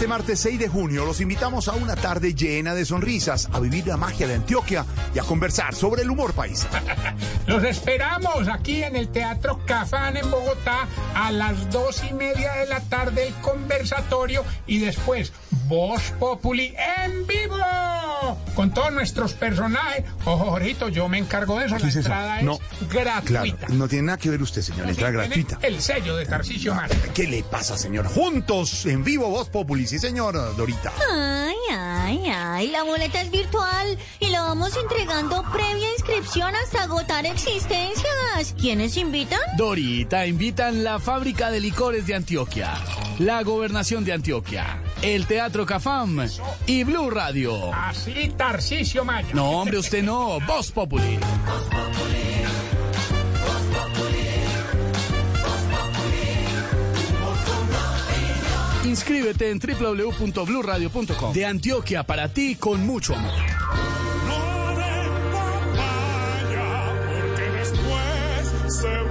Este martes 6 de junio los invitamos a una tarde llena de sonrisas, a vivir la magia de Antioquia y a conversar sobre el humor país. Los esperamos aquí en el Teatro Cafán en Bogotá a las dos y media de la tarde el conversatorio y después Voz Populi en vivo con todos nuestros personajes. Ojo, Jorito, yo me encargo de eso. La es eso? entrada No. es gratuita. Claro, no tiene nada que ver usted, señor. Entrada Tiene gratuita. El sello de Tarcisio Mara. ¿Qué le pasa, señor? Juntos, en vivo, Voz Populi. Sí, señor, Dorita. Ay, ay, ay, la boleta es virtual y la vamos entregando previa inscripción hasta agotar existencias. ¿Quiénes invitan? Dorita invitan la fábrica de licores de Antioquia, la gobernación de Antioquia, el Teatro Cafam y Blue Radio. Así, Tarcisio Maya. No, hombre, usted no. Voz Populi. Inscríbete en www.bluradio.com. De Antioquia para ti con mucho amor. No den papaya, porque después se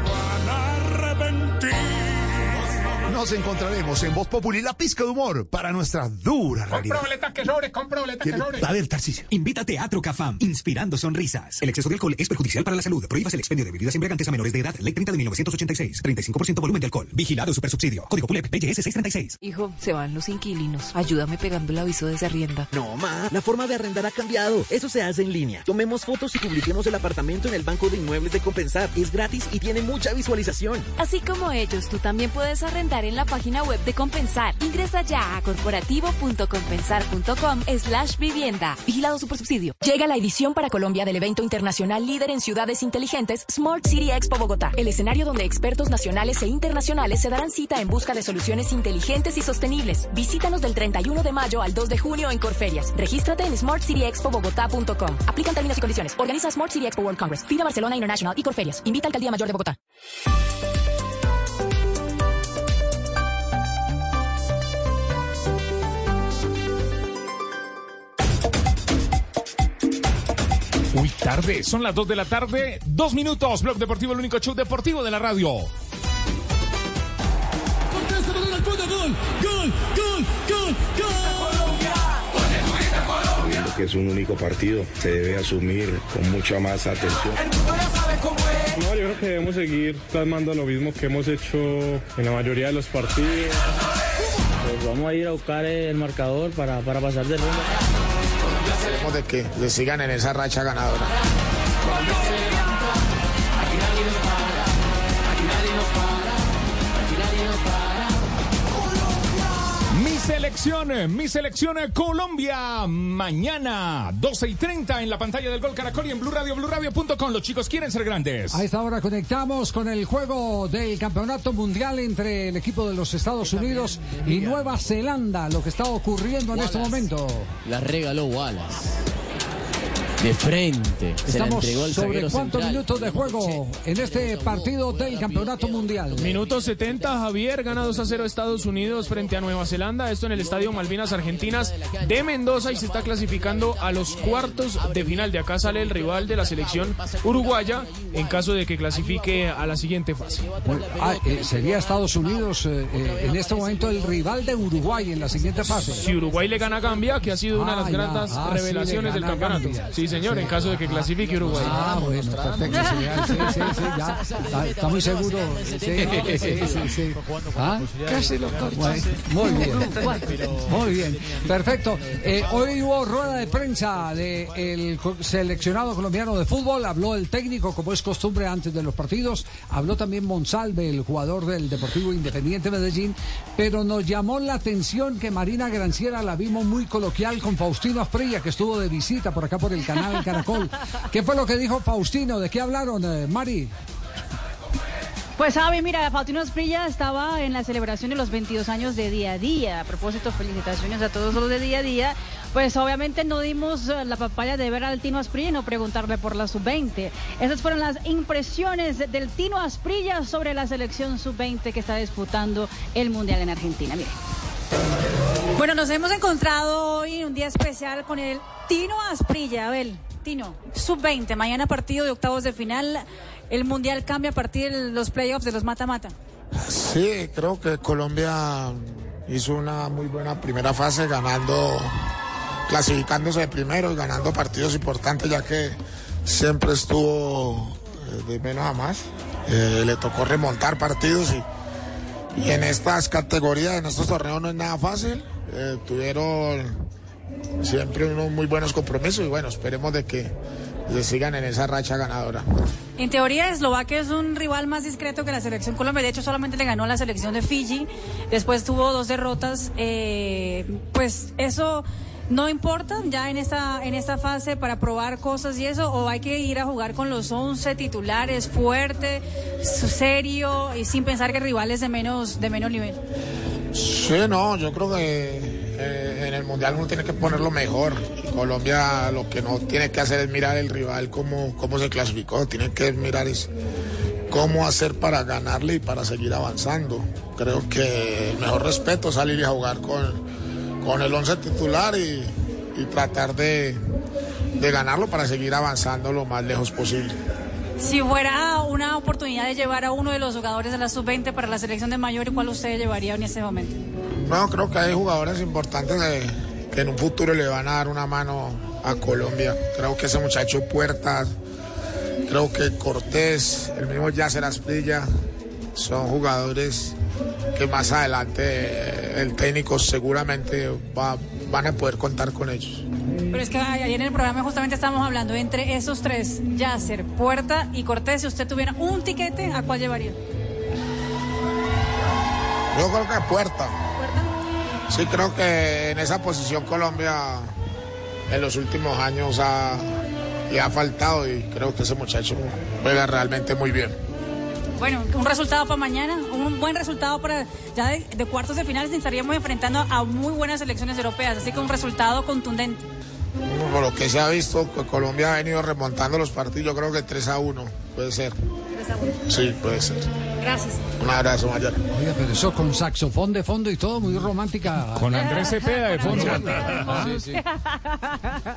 Nos encontraremos en Voz Populi, la pizca de humor para nuestra dura Compro realidad. boleta que sobre, compro boleta que sobre. A ver, Tarcisio. Invita a Teatro Cafam, inspirando sonrisas. El exceso de alcohol es perjudicial para la salud. Prohíbas el expendio de bebidas embriagantes a menores de edad. Ley 30 de 1986. 35% volumen de alcohol. Vigilado Supersubsidio. Código PULEP PGS 636. Hijo, se van los inquilinos. Ayúdame pegando el aviso de esa rienda. No, ma, la forma de arrendar ha cambiado. Eso se hace en línea. Tomemos fotos y publiquemos el apartamento en el Banco de Inmuebles de Compensar. Es gratis y tiene mucha visualización. Así como ellos, tú también puedes arrendar en la página web de Compensar. Ingresa ya a corporativo.compensar.com slash vivienda. Vigilado Supersubsidio. Llega la edición para Colombia del evento internacional líder en ciudades inteligentes Smart City Expo Bogotá. El escenario donde expertos nacionales e internacionales se darán cita en busca de soluciones inteligentes y sostenibles. Visítanos del 31 de mayo al 2 de junio en Corferias. Regístrate en smartcityexpobogotá.com. Aplican términos y condiciones. Organiza Smart City Expo World Congress. FIDA Barcelona International y Corferias. Invita al Alcaldía Mayor de Bogotá. Uy, tarde, son las 2 de la tarde, dos minutos, Blog Deportivo, el único show deportivo de la radio. que es un único partido, se debe asumir con mucha más atención. No, yo creo que debemos seguir plasmando lo mismo que hemos hecho en la mayoría de los partidos. Pues vamos a ir a buscar el marcador para, para pasar de ronda. Esperemos de que le sigan en esa racha ganadora. Selección, mi selección Colombia, mañana 12 y 30 en la pantalla del Gol Caracol y en Blue Radio, BlueRadio.com. Los chicos quieren ser grandes. A esta hora conectamos con el juego del Campeonato Mundial entre el equipo de los Estados Unidos y Nueva Zelanda, lo que está ocurriendo en este momento. La regaló Wallace. De frente. Estamos sobre cuántos central. minutos de juego en este partido del Campeonato Mundial. Minuto 70, Javier gana 2 a 0 Estados Unidos frente a Nueva Zelanda. Esto en el Estadio Malvinas Argentinas de Mendoza y se está clasificando a los cuartos de final. De acá sale el rival de la selección uruguaya en caso de que clasifique a la siguiente fase. Ah, eh, sería Estados Unidos eh, eh, en este momento el rival de Uruguay en la siguiente fase. Si Uruguay le gana a Gambia, que ha sido una de Ah, las ya. grandes Ah, sí, revelaciones del campeonato. Gambia. Sí, señor, Sí. en caso de que clasifique Uruguay. Ah, bueno, perfecto. Sí, sí, sí, sí, ya. Está, está muy seguro. Sí, sí, sí, sí. ¿Ah? Casi lo Bueno, muy bien. Muy bien. Perfecto. Eh, hoy hubo rueda de prensa del seleccionado colombiano de fútbol. Habló el técnico, como es costumbre antes de los partidos. Habló también Monsalve, el jugador del Deportivo Independiente Medellín. Pero nos llamó la atención que Marina Granciera la vimos muy coloquial con Faustino Asprilla, que estuvo de visita por acá por el canal Caracol. ¿Qué fue lo que dijo Faustino? ¿De qué hablaron, eh, Mari? Pues Javi, mira, Faustino Esprilla estaba en la celebración de los 22 años de día a día. A propósito, felicitaciones a todos los de día a día. Pues obviamente no dimos eh, la papaya de ver al Tino Asprilla y no preguntarle por la sub-20. Esas fueron las impresiones del Tino Asprilla sobre la selección sub-20 que está disputando el Mundial en Argentina. Mire. Bueno, nos hemos encontrado hoy en un día especial con el Tino Asprilla. Abel, Tino, sub-20, mañana partido de octavos de final. El Mundial cambia a partir de los playoffs de los mata-mata. Sí, creo que Colombia hizo una muy buena primera fase ganando, clasificándose de primero y ganando partidos importantes ya que siempre estuvo eh, de menos a más. Eh, le tocó remontar partidos y, y en estas categorías, en estos torneos no es nada fácil. Eh, tuvieron siempre unos muy buenos compromisos y bueno, esperemos de que le sigan en esa racha ganadora. En teoría, Eslovaquia es un rival más discreto que la selección Colombia. De hecho, solamente le ganó a la selección de Fiji. Después tuvo dos derrotas. Eh, pues eso no importa ya en esta, en esta fase para probar cosas y eso. O hay que ir a jugar con los 11 titulares fuerte, serio y sin pensar que rivales de menos, de menos nivel. Sí, no, yo creo que eh, en el Mundial uno tiene que ponerlo mejor. Colombia lo que no tiene que hacer es mirar el rival cómo, cómo se clasificó, tiene que mirar es cómo hacer para ganarle y para seguir avanzando. Creo que el mejor respeto es salir y jugar con, con el 11 titular y, y tratar de, de ganarlo para seguir avanzando lo más lejos posible. Si fuera una oportunidad de llevar a uno de los jugadores de la sub-20 para la selección de mayor, ¿cuál usted llevaría en este momento? Bueno, creo que hay jugadores importantes que en un futuro le van a dar una mano a Colombia. Creo que ese muchacho Puertas, creo que Cortés, el mismo Yasser Asprilla, son jugadores que más adelante el técnico seguramente va- van a poder contar con ellos. Pero es que ayer en el programa justamente estábamos hablando entre esos tres, Yasser, Puerta y Cortés. Si usted tuviera un tiquete, ¿a cuál llevaría? Yo creo que Puerta. Sí, creo que en esa posición Colombia en los últimos años ha- le ha faltado y creo que ese muchacho juega realmente muy bien. Bueno, un resultado para mañana, un buen resultado para ya de, cuartos de finales estaríamos enfrentando a muy buenas selecciones europeas, así que un resultado contundente. Por lo que se ha visto, que Colombia ha venido remontando los partidos, yo creo que 3 a 1 puede ser. Sí, puede ser. Gracias. Un abrazo mayor. Oiga, pero eso con saxofón de fondo y todo, muy romántica. Con Andrés Cepeda de fondo. Sí, sí.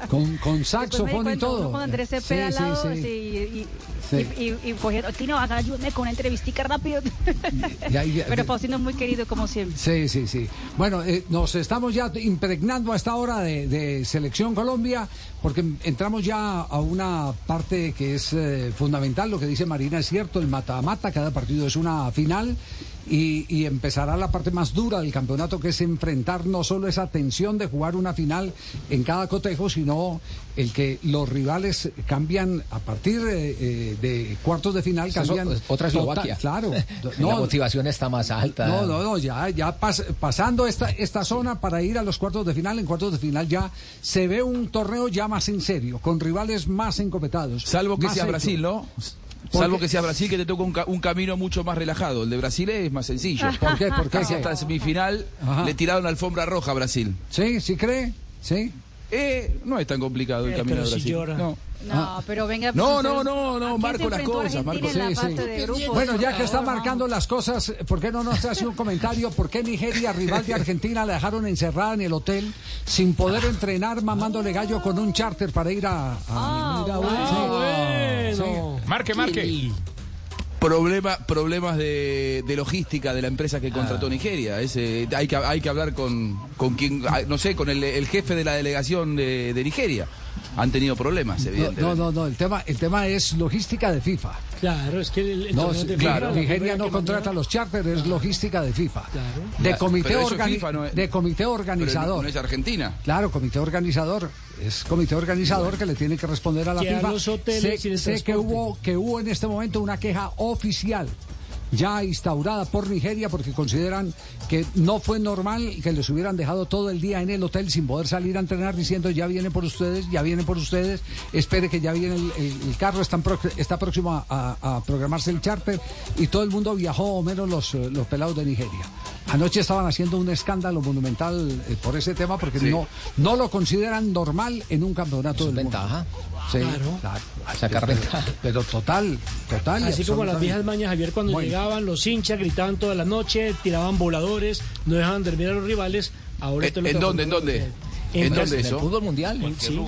Con, con saxofón y todo. Con Andrés Cepeda al Sí, sí, lado, sí. sí, y, Sí. y, y, y cogiendo, Tino, haga, ayúdame con una entrevistica rápido. Y ahí- Pero Faustino es muy querido como siempre. Sí, sí, sí. Bueno, eh, nos estamos ya impregnando a esta hora de, de Selección Colombia, porque entramos ya a una parte que es eh, fundamental, lo que dice Marina es cierto, el mata-mata, cada partido es una final. Y, y empezará la parte más dura del campeonato, que es enfrentar no solo esa tensión de jugar una final en cada cotejo, sino el que los rivales cambian a partir eh, eh, de cuartos de final, Eso- cambian. otra total- Eslovaquia. claro. La motivación está más alta. No, no, no, ya, ya pas- pasando esta, esta zona para ir a los cuartos de final, en cuartos de final ya se ve un torneo ya más en serio, con rivales más encopetados. Salvo que sea. Brasil, ¿no? ¿Por Salvo que sea Brasil, que te toca un, ca- un camino mucho más relajado. El de Brasil es más sencillo. ¿Por qué? ¿Por qué? Casi hasta la semifinal Ajá. le tiraron alfombra roja a Brasil. ¿Sí? ¿Sí cree? ¿Sí? Eh, no es tan complicado el camino de si Brasil. llora. No. No, pero venga. Ah. No, pues, no, no, no, ¿a marco las cosas, marco- la Sí? Bueno, ya que está marcando las cosas, ¿por qué no nos hace un comentario? ¿Por qué Nigeria, rival de Argentina, la dejaron encerrada en el hotel sin poder entrenar, mamándole gallo con un charter para ir a... a- mira, sí. Marque, marque. Problema, problemas de, de logística de la empresa que Ah. contrató Nigeria. Ese, hay, que, hay que hablar con, con quien, ah, no sé, con el, el jefe de la delegación de, de Nigeria. Han tenido problemas, No, evidentemente. no, no, no, el tema, el tema es logística de FIFA. Claro, es que el, el No, de claro, FIFA, Nigeria no contrata los charters, es logística de FIFA. De Claro, comité, pero eso es organi- FIFA, no es- de comité organizador. no es Argentina. Claro, comité organizador. Es comité organizador que le tiene que responder a la Que a FIFA. los hoteles sé y sé que hubo, que hubo en este momento una queja oficial ya instaurada por Nigeria porque consideran que no fue normal que les hubieran dejado todo el día en el hotel sin poder salir a entrenar diciendo ya vienen por ustedes, ya vienen por ustedes, espere que ya viene el, el- el carro, están pro- está próximo a, a- a programarse el charter y todo el mundo viajó o menos los, los pelados de Nigeria. Anoche estaban haciendo un escándalo monumental eh, por ese tema porque Sí. no, no lo consideran normal en un campeonato del mundo. Sí, Claro. claro. Sacar. Pero total, total. Así como las viejas mañas, Javier, cuando Bueno. llegaban los hinchas, gritaban toda la noche, tiraban voladores, no dejaban dormir a los rivales. Ahora Eh, esto es lo ¿En dónde, en pasó. dónde? ¿En En el eso? fútbol mundial. En sí.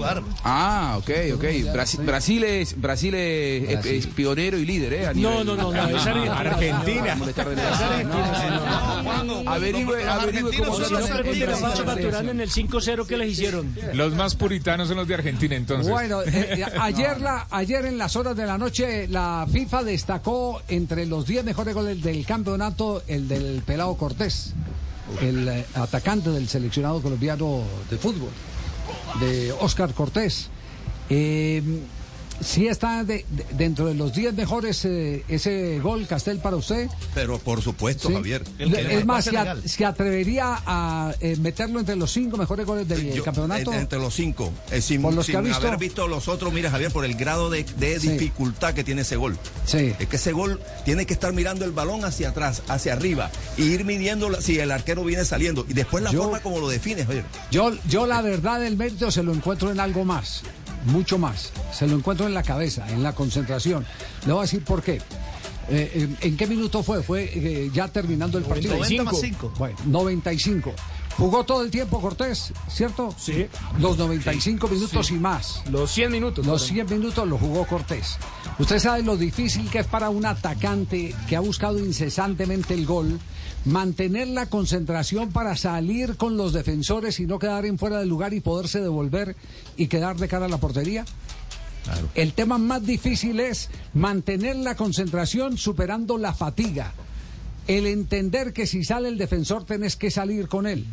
Ah, ok, ok. Brasil, Brasil es, Brasil es, es- es pionero y líder, ¿eh? A No, no, no, no, es Argentina. Averigüe, averigüe cómo Si son no, los pregúntele a Pacho Maturana en el 5-0 que les hicieron. Los más puritanos son los de Argentina, entonces. Bueno, eh, eh, ayer, la, ayer en las horas de la noche la FIFA destacó entre los 10 mejores goles del campeonato el del Pelado Cortés, el eh, atacante del seleccionado colombiano de fútbol, de Oscar Cortés. Eh, sí está de- de- dentro de los 10 mejores eh, ese gol, Castel, para usted. Pero por supuesto, Sí. Javier. es más, se, a- se atrevería a eh, meterlo entre los cinco mejores goles del Yo, campeonato. en- Entre los cinco. Eh, sin Por los que sin ha visto. haber visto los otros, mira, Javier, por el grado de, de Sí. dificultad que tiene ese gol. Sí. Es que ese gol tiene que estar mirando el balón hacia atrás, hacia arriba, y ir midiendo la- si el arquero viene saliendo. Y después la Yo- forma como lo define, Javier. Yo, yo la verdad del mérito se lo encuentro en algo más, mucho más. Se lo encuentro en la cabeza, en la concentración. Le voy a decir por qué. Eh, ¿en, en qué minuto fue? Fue eh, ya terminando el partido. 90 más cinco. Bueno, 95. Jugó todo el tiempo Cortés, ¿cierto? Sí. Los 95 minutos Sí. y más. Los 100 minutos. Los fueron. 100 minutos lo jugó Cortés. Usted sabe lo difícil que es para un atacante que ha buscado incesantemente el gol mantener la concentración para salir con los defensores y no quedar en fuera del lugar y poderse devolver y quedar de cara a la portería. El tema más difícil es mantener la concentración superando la fatiga. El entender que si sale el defensor tenés que salir con él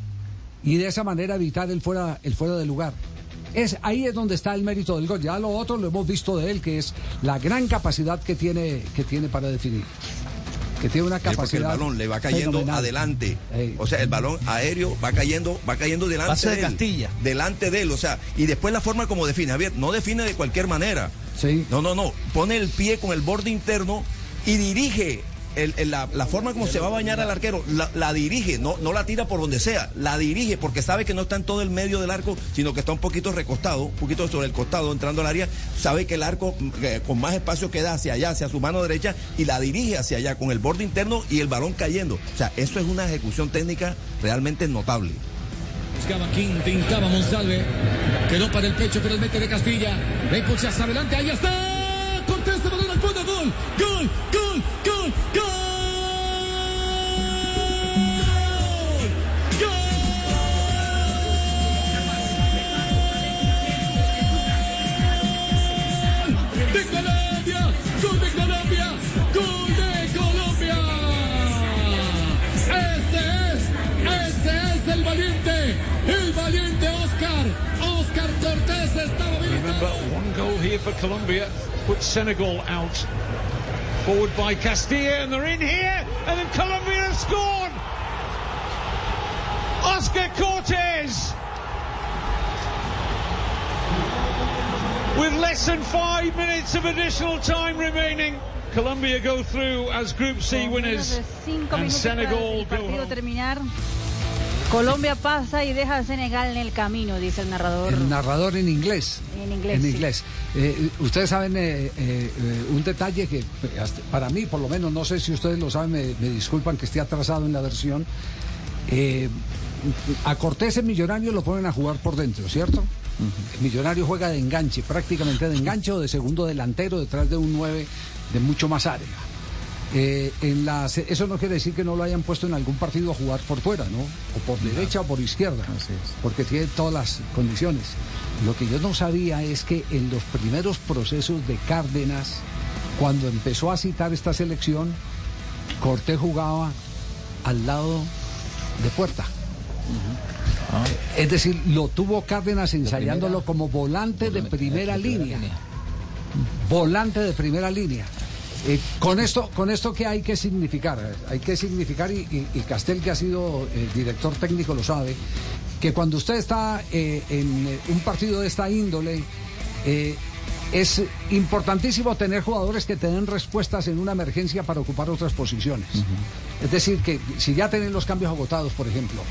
y de esa manera evitar el fuera, el fuera de lugar. Es, ahí es donde está el mérito del gol. Ya lo otro lo hemos visto de él, que es la gran capacidad que tiene, que tiene para definir. Que tiene una Sí, porque el capacidad. balón le va cayendo fenomenal. adelante. Ey. O sea, el balón aéreo va cayendo, va cayendo delante Pase de de él. Castilla. Delante de él. O sea, y después la forma como define. Javier, no define de cualquier manera. Sí. No, no, no. Pone el pie con el borde interno y dirige. La, forma como se va a bañar al arquero, la, dirige, no, no la tira por donde sea, la dirige porque sabe que no está en todo el medio del arco, sino que está un poquito recostado, un poquito sobre el costado entrando al área, sabe que el arco eh, con más espacio queda hacia allá, hacia su mano derecha, y la dirige hacia allá con el borde interno y el balón cayendo. O sea, eso es una ejecución técnica realmente notable. Buscaba Quinta, intentaba Monsalve. Quedó para el pecho, mete de Castilla. La impulsa adelante, ahí está. Cortés de balón al fondo, gol, gol, gol, De Colombia, gol de Colombia, gol de Colombia. Este es, este es el valiente, el valiente Oscar. Oscar Cortés estaba Remember, one goal here for Colombia puts Senegal out. Forward by Castilla, and they're in here, and then Colombia have scored. Oscar Cortez. With less than five minutes of additional time remaining, Colombia go through as Group C winners, and Senegal go home. terminar. Colombia pasa y deja a Senegal en el camino, dice el narrador. El narrador en inglés. En inglés, En sí. inglés. Eh, ustedes saben eh, eh, un detalle que hasta- para mí, por lo menos, no sé si ustedes lo saben, me, me disculpan que esté atrasado en la versión. Eh, a Cortés en Millonario lo ponen a jugar por dentro, ¿cierto? El Millonario juega de enganche, prácticamente de enganche o de segundo delantero detrás de un 9 de mucho más área. Eh, en eso no quiere decir que no lo hayan puesto en algún partido a jugar por fuera, ¿no? O por derecha o por izquierda, porque tiene todas las condiciones. Lo que yo no sabía es que en los primeros procesos de Cárdenas, cuando empezó a citar esta selección, Cortés jugaba al lado de puerta. Es decir, lo tuvo Cárdenas ensayándolo como volante de primera línea. Volante de primera línea. Eh, con esto, con esto qué hay que significar, hay que significar y, y- y Castel que ha sido el director técnico lo sabe, que cuando usted está eh, en eh, un partido de esta índole eh, es importantísimo tener jugadores que te den respuestas en una emergencia para ocupar otras posiciones. Es decir, que si ya tienen los cambios agotados, por ejemplo,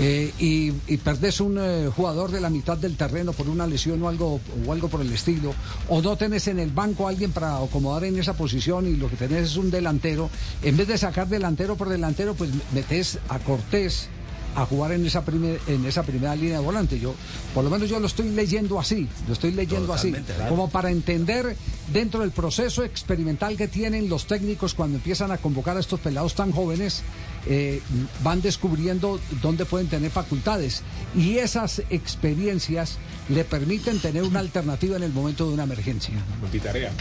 eh, y, y perdés un eh, jugador de la mitad del terreno por una lesión o algo, o algo por el estilo, o no tenés en el banco a alguien para acomodar en esa posición y lo que tenés es un delantero, en vez de sacar delantero por delantero, pues metés a Cortés a jugar en esa, primer- en esa primera línea de volante. Yo, por lo menos yo lo estoy leyendo así, lo estoy leyendo así, claro. como para entender dentro del proceso experimental que tienen los técnicos cuando empiezan a convocar a estos pelados tan jóvenes, eh, van descubriendo dónde pueden tener facultades y esas experiencias le permiten tener una alternativa en el momento de una emergencia. Multitarea.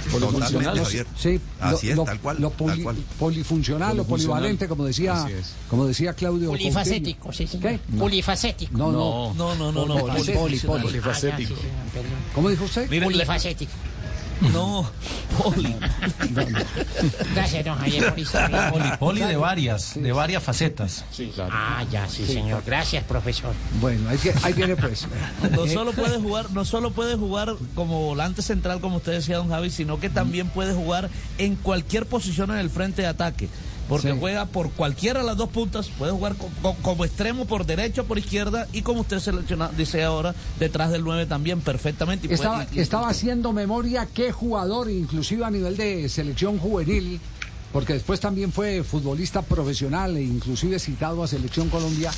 Javier. Sí, Así lo, es, lo- tal cual, lo tal poli- cual. polifuncional o Polifuncional. polivalente, como decía, como decía Claudio. Polifacético, sí, señor. ¿Qué? Polifacético. No, no. No, no, no, no. Poli- poli- poli- polifacético. ¿Cómo dijo usted? Polifacético. No, poli. Gracias, don Javier, por historia. Poli, poli de varias, de varias facetas. Ah, ya, sí, señor. Gracias, profesor. Bueno, ahí, que- ahí viene pues. No solo puede jugar, no solo puede jugar como volante central, como usted decía, don Javi, sino que también puede jugar en cualquier posición en el frente de ataque. Porque Sí. juega por cualquiera de las dos puntas, puede jugar co- co- como extremo por derecha, por izquierda y como usted selecciona, dice ahora, detrás del 9 también perfectamente. Y puede- Estaba, y- y- estaba haciendo memoria qué jugador, inclusive a nivel de selección juvenil, porque después también fue futbolista profesional e inclusive citado a Selección Colombia,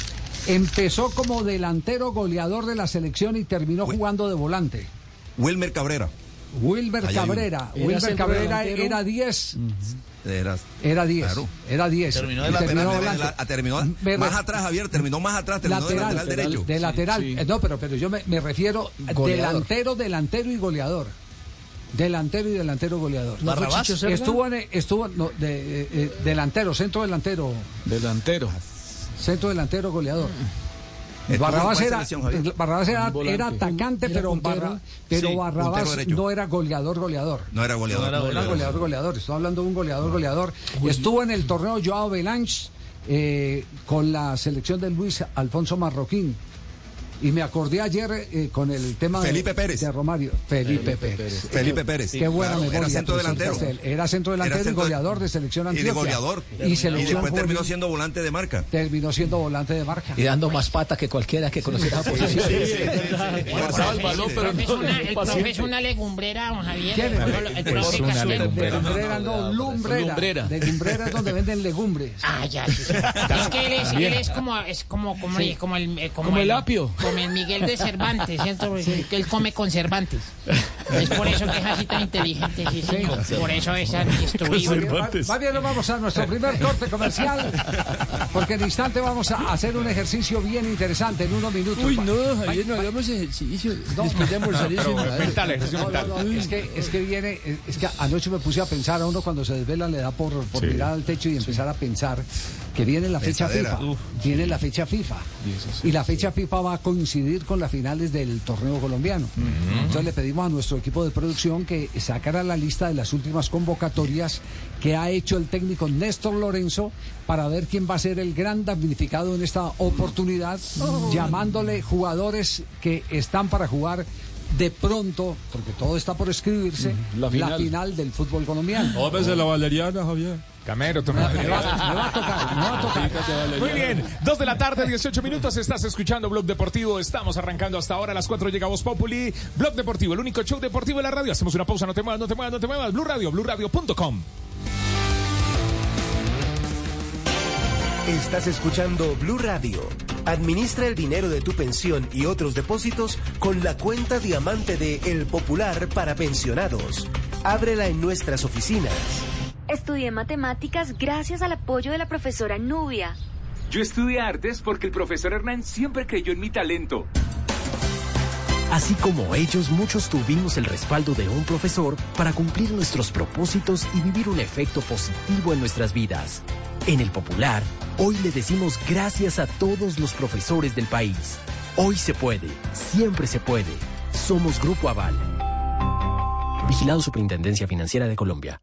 empezó como delantero goleador de la selección y terminó jugando de volante. Wilmer Cabrera. Wilber. Cabrera. Era Wilber Cabrera era 10. Era, Era 10. Claro. Era 10. Terminó de lateral, terminó de volante. la- terminó Me más atrás, Javier, terminó más atrás, terminó de lateral derecho. De lateral. Sí, sí. Eh, No, pero, pero yo me, me refiero Goleador. delantero, delantero y goleador. Delantero y delantero goleador. ¿No Serna? Estuvo en, estuvo no, de, eh, eh, delantero, centro delantero, Delantero. centro delantero goleador. Barrabás era? Barrabás era, era atacante, Era pero, puntero. Barra- pero Sí, Barrabás no era goleador, goleador. No era goleador. No era goleador, goleador. Estoy hablando de un goleador, goleador. Estuvo en el torneo Joao Belange eh, con la selección de Luis Alfonso Marroquín. Y me acordé ayer eh, con el tema de- Felipe Pérez. de Romario. Felipe, Pérez. Felipe Pérez. Qué buena Claro, memoria. Era centro delantero. Era centro delantero Era y centro- goleador de selección Y Antioquia. de goleador. Y selección después terminó siendo volante de marca. Terminó siendo volante de marca. Y dando más pata que cualquiera que conociera la posición. Pasaba el balón, pero El profe es una- es legumbrera, don Javier. ¿Quién? El, el profe una legumbrera. De lumbrera, no, lumbrera. Lumbrera. De lumbrera es donde venden legumbres. Ah, ya. Es que él es, él es como, es el, eh, como, Como el apio. Como el Miguel de Cervantes, ¿cierto? Que él come con Cervantes. Es por eso que es así tan inteligente, sí, señor. Por eso es tan instruido. Más bien vamos a nuestro primer corte comercial, porque en instante vamos a hacer un ejercicio bien interesante en unos minutos. Uy, no, Javier, no hagamos ejercicio. No. Después de almorzar Pero eso, madre. mental, ejercicio No, no, mental. no, es que, es que viene, es que anoche me puse a pensar, a uno cuando se desvela le da por, por Sí. mirar al techo y empezar a pensar que viene la fecha Pensadera. FIFA, viene la fecha FIFA y la fecha FIFA va a coincidir con las finales del torneo colombiano. Entonces le pedimos a nuestro equipo de producción que sacara la lista de las últimas convocatorias que ha hecho el técnico Néstor Lorenzo para ver quién va a ser el gran damnificado en esta oportunidad, llamándole jugadores que están para jugar de pronto, porque todo está por escribirse, La la final. final, del fútbol colombiano. Ópese la valeriana, Javier. Camero, toma. Me va, me va a tocar, me va a tocar. Muy bien, 2 de la tarde, 18 minutos, estás escuchando Blog Deportivo, estamos arrancando hasta ahora, a las 4 llega Voz Populi, Blog Deportivo, el único show deportivo de la radio, hacemos una pausa, no te muevas, no te muevas, no te muevas, Blue Radio, BlueRadio.com. Estás escuchando Blue Radio. Administra el dinero de tu pensión y otros depósitos con la cuenta diamante de El Popular para pensionados. Ábrela en nuestras oficinas. Estudié matemáticas gracias al apoyo de la profesora Nubia. Yo estudié artes porque el profesor Hernán siempre creyó en mi talento. Así como ellos, muchos tuvimos el respaldo de un profesor para cumplir nuestros propósitos y vivir un efecto positivo en nuestras vidas. En el Popular, hoy le decimos gracias a todos los profesores del país. Hoy se puede, siempre se puede. Somos Grupo Aval. Vigilado Superintendencia Financiera de Colombia.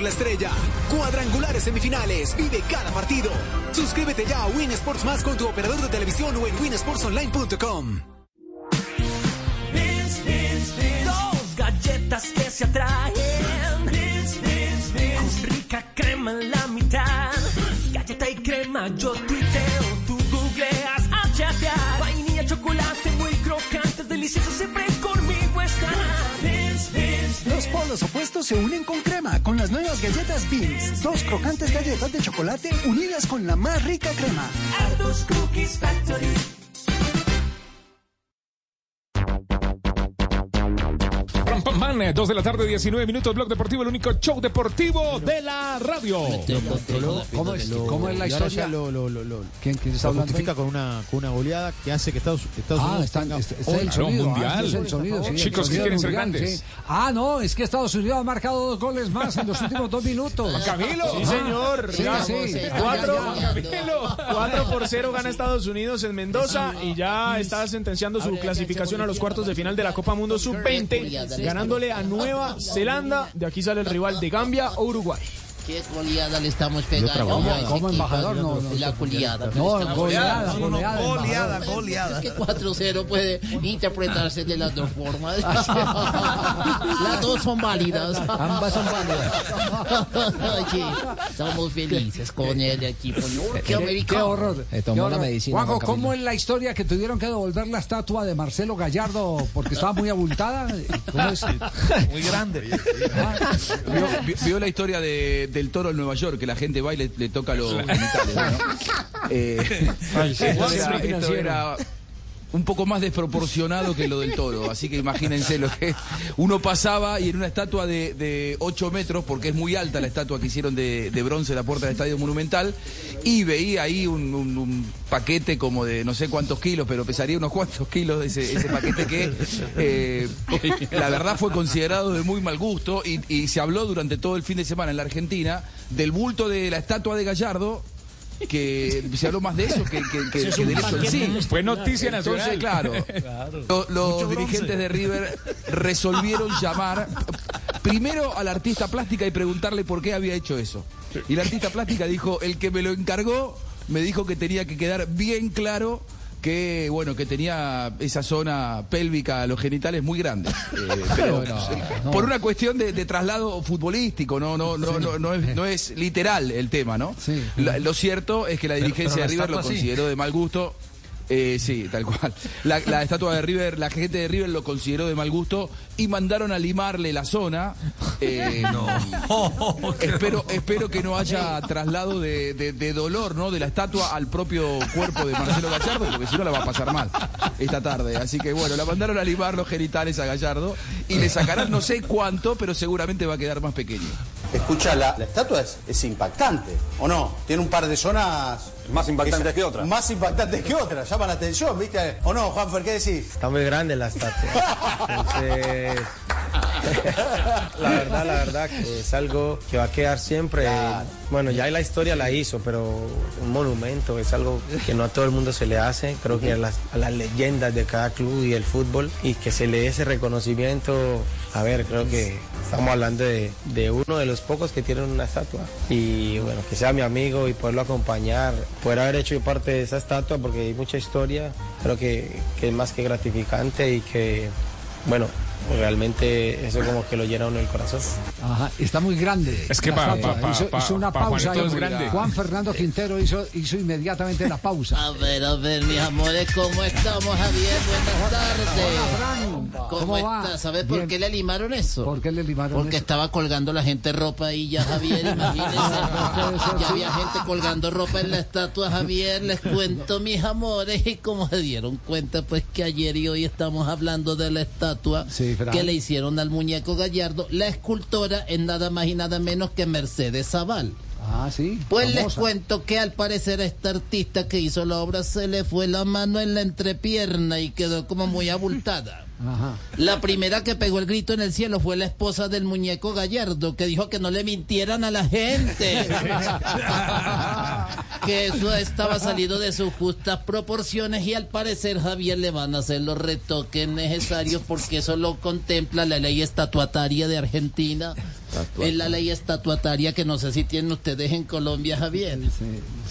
La estrella. Cuadrangulares semifinales. Vive cada partido. Suscríbete ya a Win Sports Más con tu operador de televisión o en winsportsonline.com. Dos galletas que se atraen. Con rica crema en la mitad. Galleta y crema, yo tuiteo. Tú googleas chatear. Vainilla, chocolate, muy crocante, delicioso, siempre está. Los polos opuestos se unen con crema con las nuevas galletas Beans, dos crocantes galletas de chocolate unidas con la más rica crema. Ardus Cookies Factory. Pam, pam, eh, dos de la tarde, 19 minutos, Blog Deportivo, el único show deportivo de la radio. ¿Cómo es, cómo es la historia? ya lo, lo, lo, lo- ¿Quién, quién está hablando justifica con una, con una goleada que hace que Estados, Estados Ah, Unidos está, tenga está- el sonido. ah, es el sonido, sí, el Chicos, sonido ¿quieren ser mundial, grandes? sí. Ah, no, es que Estados Unidos ha marcado dos goles más en los últimos dos minutos. Camilo. Sí, señor. Sí, Ya, sí. Cuatro, Ya, ya, ya. 4 por 0 gana Estados Unidos en Mendoza y ya está sentenciando su clasificación a los cuartos de final de la Copa Mundo Sub-20, a Nueva Zelanda. De aquí sale el rival de Gambia o Uruguay. ¿Qué goleada le estamos pegando? Como equipo? embajador, no, no, La goleada. No, goleada, goleada, Goleada, goleada. Es que 4-0 puede interpretarse de las dos formas. las dos son válidas. Ambas son válidas. Oye, estamos felices con el equipo Qué, norteamericano. qué horror. Tomó qué la medicina, Juanjo. ¿cómo es la historia que tuvieron que devolver la estatua de Marcelo Gallardo porque estaba muy abultada? ¿Cómo es? muy grande. ¿Vio, vio- vio la historia de- del toro en Nueva York, que la gente va y le, le toca los genitales, ¿no? Eh, Ay, sí. esto, era, esto era un poco más desproporcionado que lo del toro, así que imagínense lo que uno pasaba y en una estatua de, de 8 metros, porque es muy alta la estatua que hicieron de, de bronce en la puerta del Estadio Monumental, y veía ahí un, paquete como de no sé cuántos kilos, pero pesaría unos cuantos kilos ese, ese paquete que eh, la verdad fue considerado de muy mal gusto y se habló durante todo el fin de semana en la Argentina del bulto de la estatua de Gallardo que se habló más de eso que, que- que- Ese es que un del hecho en sí. Fue noticia Entonces, nacional. claro, lo- los dirigentes de River resolvieron llamar primero al artista plástica y preguntarle por qué había hecho eso. Y la artista plástica dijo, el que me lo encargó me dijo que tenía que quedar bien claro que bueno que tenía esa zona pélvica los genitales muy grandes. Eh, pero por una cuestión de, de traslado futbolístico no no no no, no es, no es literal el tema no La- lo cierto es que la dirigencia pero de River lo consideró de mal gusto eh, sí, tal cual. La, la estatua de River, la gente de River lo consideró de mal gusto y mandaron a limarle la zona. Eh, espero, espero que no haya traslado de, de- de dolor, ¿no? De la estatua al propio cuerpo de Marcelo Gallardo, porque si no la va a pasar mal esta tarde. Así que bueno, la mandaron a limar los genitales a Gallardo y le sacarán no sé cuánto, pero seguramente va a quedar más pequeño. Escucha, la, la estatua es, es impactante, ¿o no? Tiene un par de zonas... Más impactantes que otras. Más impactantes que otras, llaman la atención, ¿viste? ¿O no, Juanfer, qué decís? Está muy grande la estatua. Entonces, la verdad, la verdad, que es algo que va a quedar siempre. Bueno, ya la historia la hizo, pero un monumento es algo que no a todo el mundo se le hace. Creo que a las, a las leyendas de cada club y el fútbol y que se le dé ese reconocimiento. A ver, creo que estamos hablando de, de uno de los pocos que tienen una estatua. Y bueno, que sea mi amigo y poderlo acompañar, poder haber hecho parte de esa estatua porque hay mucha historia. Creo que, que es más que gratificante y que, bueno, realmente eso como que lo llena a uno el corazón. Ajá, está muy grande. Es que la pa- estatua. pa- pa- hizo, pa- hizo una pa pausa. Es grande. Juan Fernando Quintero hizo, hizo inmediatamente la pausa. A ver, a ver, mis amores, ¿cómo estamos, Javier? Buenas tardes. ¿Cómo, ¿Cómo va? estás? ¿Sabes por qué le limaron eso? ¿Por qué le limaron Porque eso? estaba colgando la gente ropa ahí ya, Javier, imagínense. ya había gente colgando ropa en la estatua, Javier. Les cuento, mis amores, y como se dieron cuenta, pues que ayer y hoy estamos hablando de la estatua Sí, Que le hicieron al muñeco Gallardo. La escultora es nada más y nada menos que Mercedes Zaval. Ah, sí. Pues les cuento que al parecer a esta artista que hizo la obra se le fue la mano en la entrepierna y quedó como muy abultada. Ajá. La primera que pegó el grito en el cielo fue la esposa del muñeco Gallardo, que dijo que no le mintieran a la gente. que eso estaba salido de sus justas proporciones y al parecer Javier le van a hacer los retoques necesarios porque eso lo contempla la ley estatuataria de Argentina. Es la ley estatuataria que no sé si tienen ustedes en Colombia, Javier.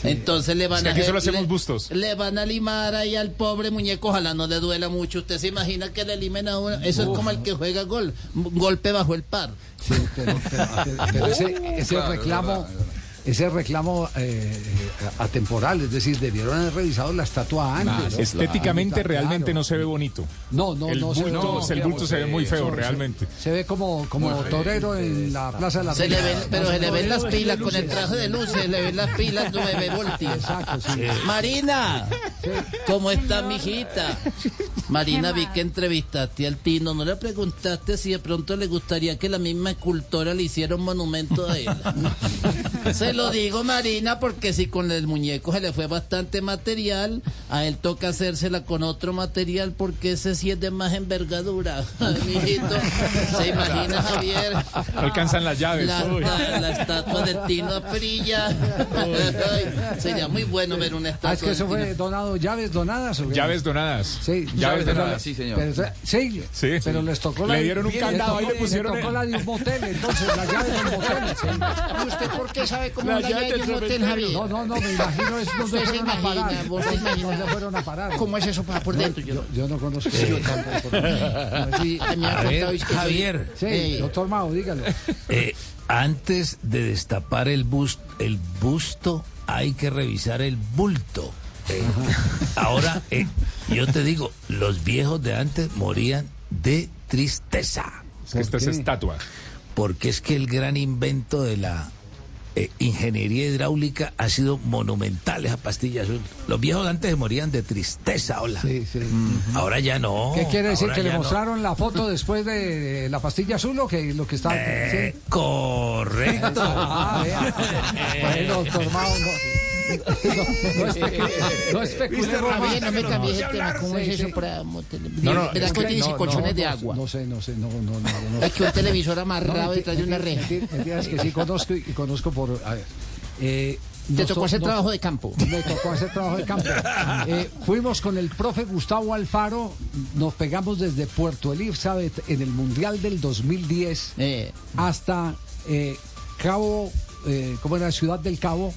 Entonces le van Es que a solo hacemos le- bustos. le van a limar ahí al pobre muñeco, ojalá no le duela mucho. Usted se imagina que le limen a uno. Eso es como el que juega gol, golpe bajo el par. Sí, pero, pero- pero ese, ese Claro, reclamo, ese reclamo eh, eh, atemporal, es decir, debieron haber revisado la estatua antes. Estéticamente Claro. realmente no se ve bonito. No, no, el no se ve- bulto, no, el bulto se ve muy feo realmente. Se ve como, como Muy feo. torero en la Plaza de la Se le ven, pero se le ven las pilas con el traje de luces, se le ven las pilas 9 voltios. Exacto, sí. Marina, ¿cómo está mijita? Marina, vi que entrevistaste al Tino, ¿no le preguntaste si de pronto le gustaría que la misma escultora le hiciera un monumento a él? Se lo digo, Marina, porque si con el muñeco se le fue bastante material, a él toca hacérsela con otro material porque ese sí es de más envergadura. Ay, mijito, ¿se imagina, Javier? No alcanzan las llaves. La, Uy. la- la estatua de Tino Aprilla. Ay, sería muy bueno ver una estatua Ah, es que de eso fue donado llaves donadas. ¿o qué? Llaves donadas. Sí, Llaves pero- donadas, sí, señor. pero- sí, Sí. pero les tocó la Le dieron un candado y le pusieron tocó el- la de un motel, entonces la llave del motel. sí. ¿Y usted por qué sabe cómo La llave llave de del hotel. Javier? No, no, no, me imagino es donde fueron a imagina, parar. vos se imagina. ¿Dónde fueron a parar? ¿Cómo es eso para por dentro? Yo, Yo, yo no conozco. Yo tampoco. Sí, a mí me han A ver, es que soy- Javier. Sí, Eh, doctor Mao, dígalo. Eh, antes de destapar el, bus- el busto, hay que revisar el bulto. Eh, ahora, eh, yo te digo, los viejos de antes morían de tristeza. Esta es estatua. Porque es que el gran invento de la eh, ingeniería hidráulica ha sido monumental, esa pastilla azul. Los viejos antes morían de tristeza, hola. Sí, sí. Ahora ya no. ¿Qué quiere decir? ¿Que le no. mostraron la foto después de la pastilla azul o que lo que está... Eh, sí? correcto. Ah. Bueno, doctor Mao, no, no, no especule- no especulemos no me más. cambies el tema. ¿Cómo es eso para? No, no, ¿Verdad es que que dice no, colchones de agua? No sé, no sé, no, no, no. no. Es que un televisor amarrado detrás de una reja. Mentiras que sí conozco y conozco por... A ver, eh, Te tocó to- hacer nos- trabajo de campo. Me tocó hacer trabajo de campo. Eh, fuimos con el profe Gustavo Alfaro, nos pegamos desde Puerto Elizabeth en el Mundial del 2010 Eh, hasta eh, Cabo, eh, ¿cómo era? Ciudad del Cabo.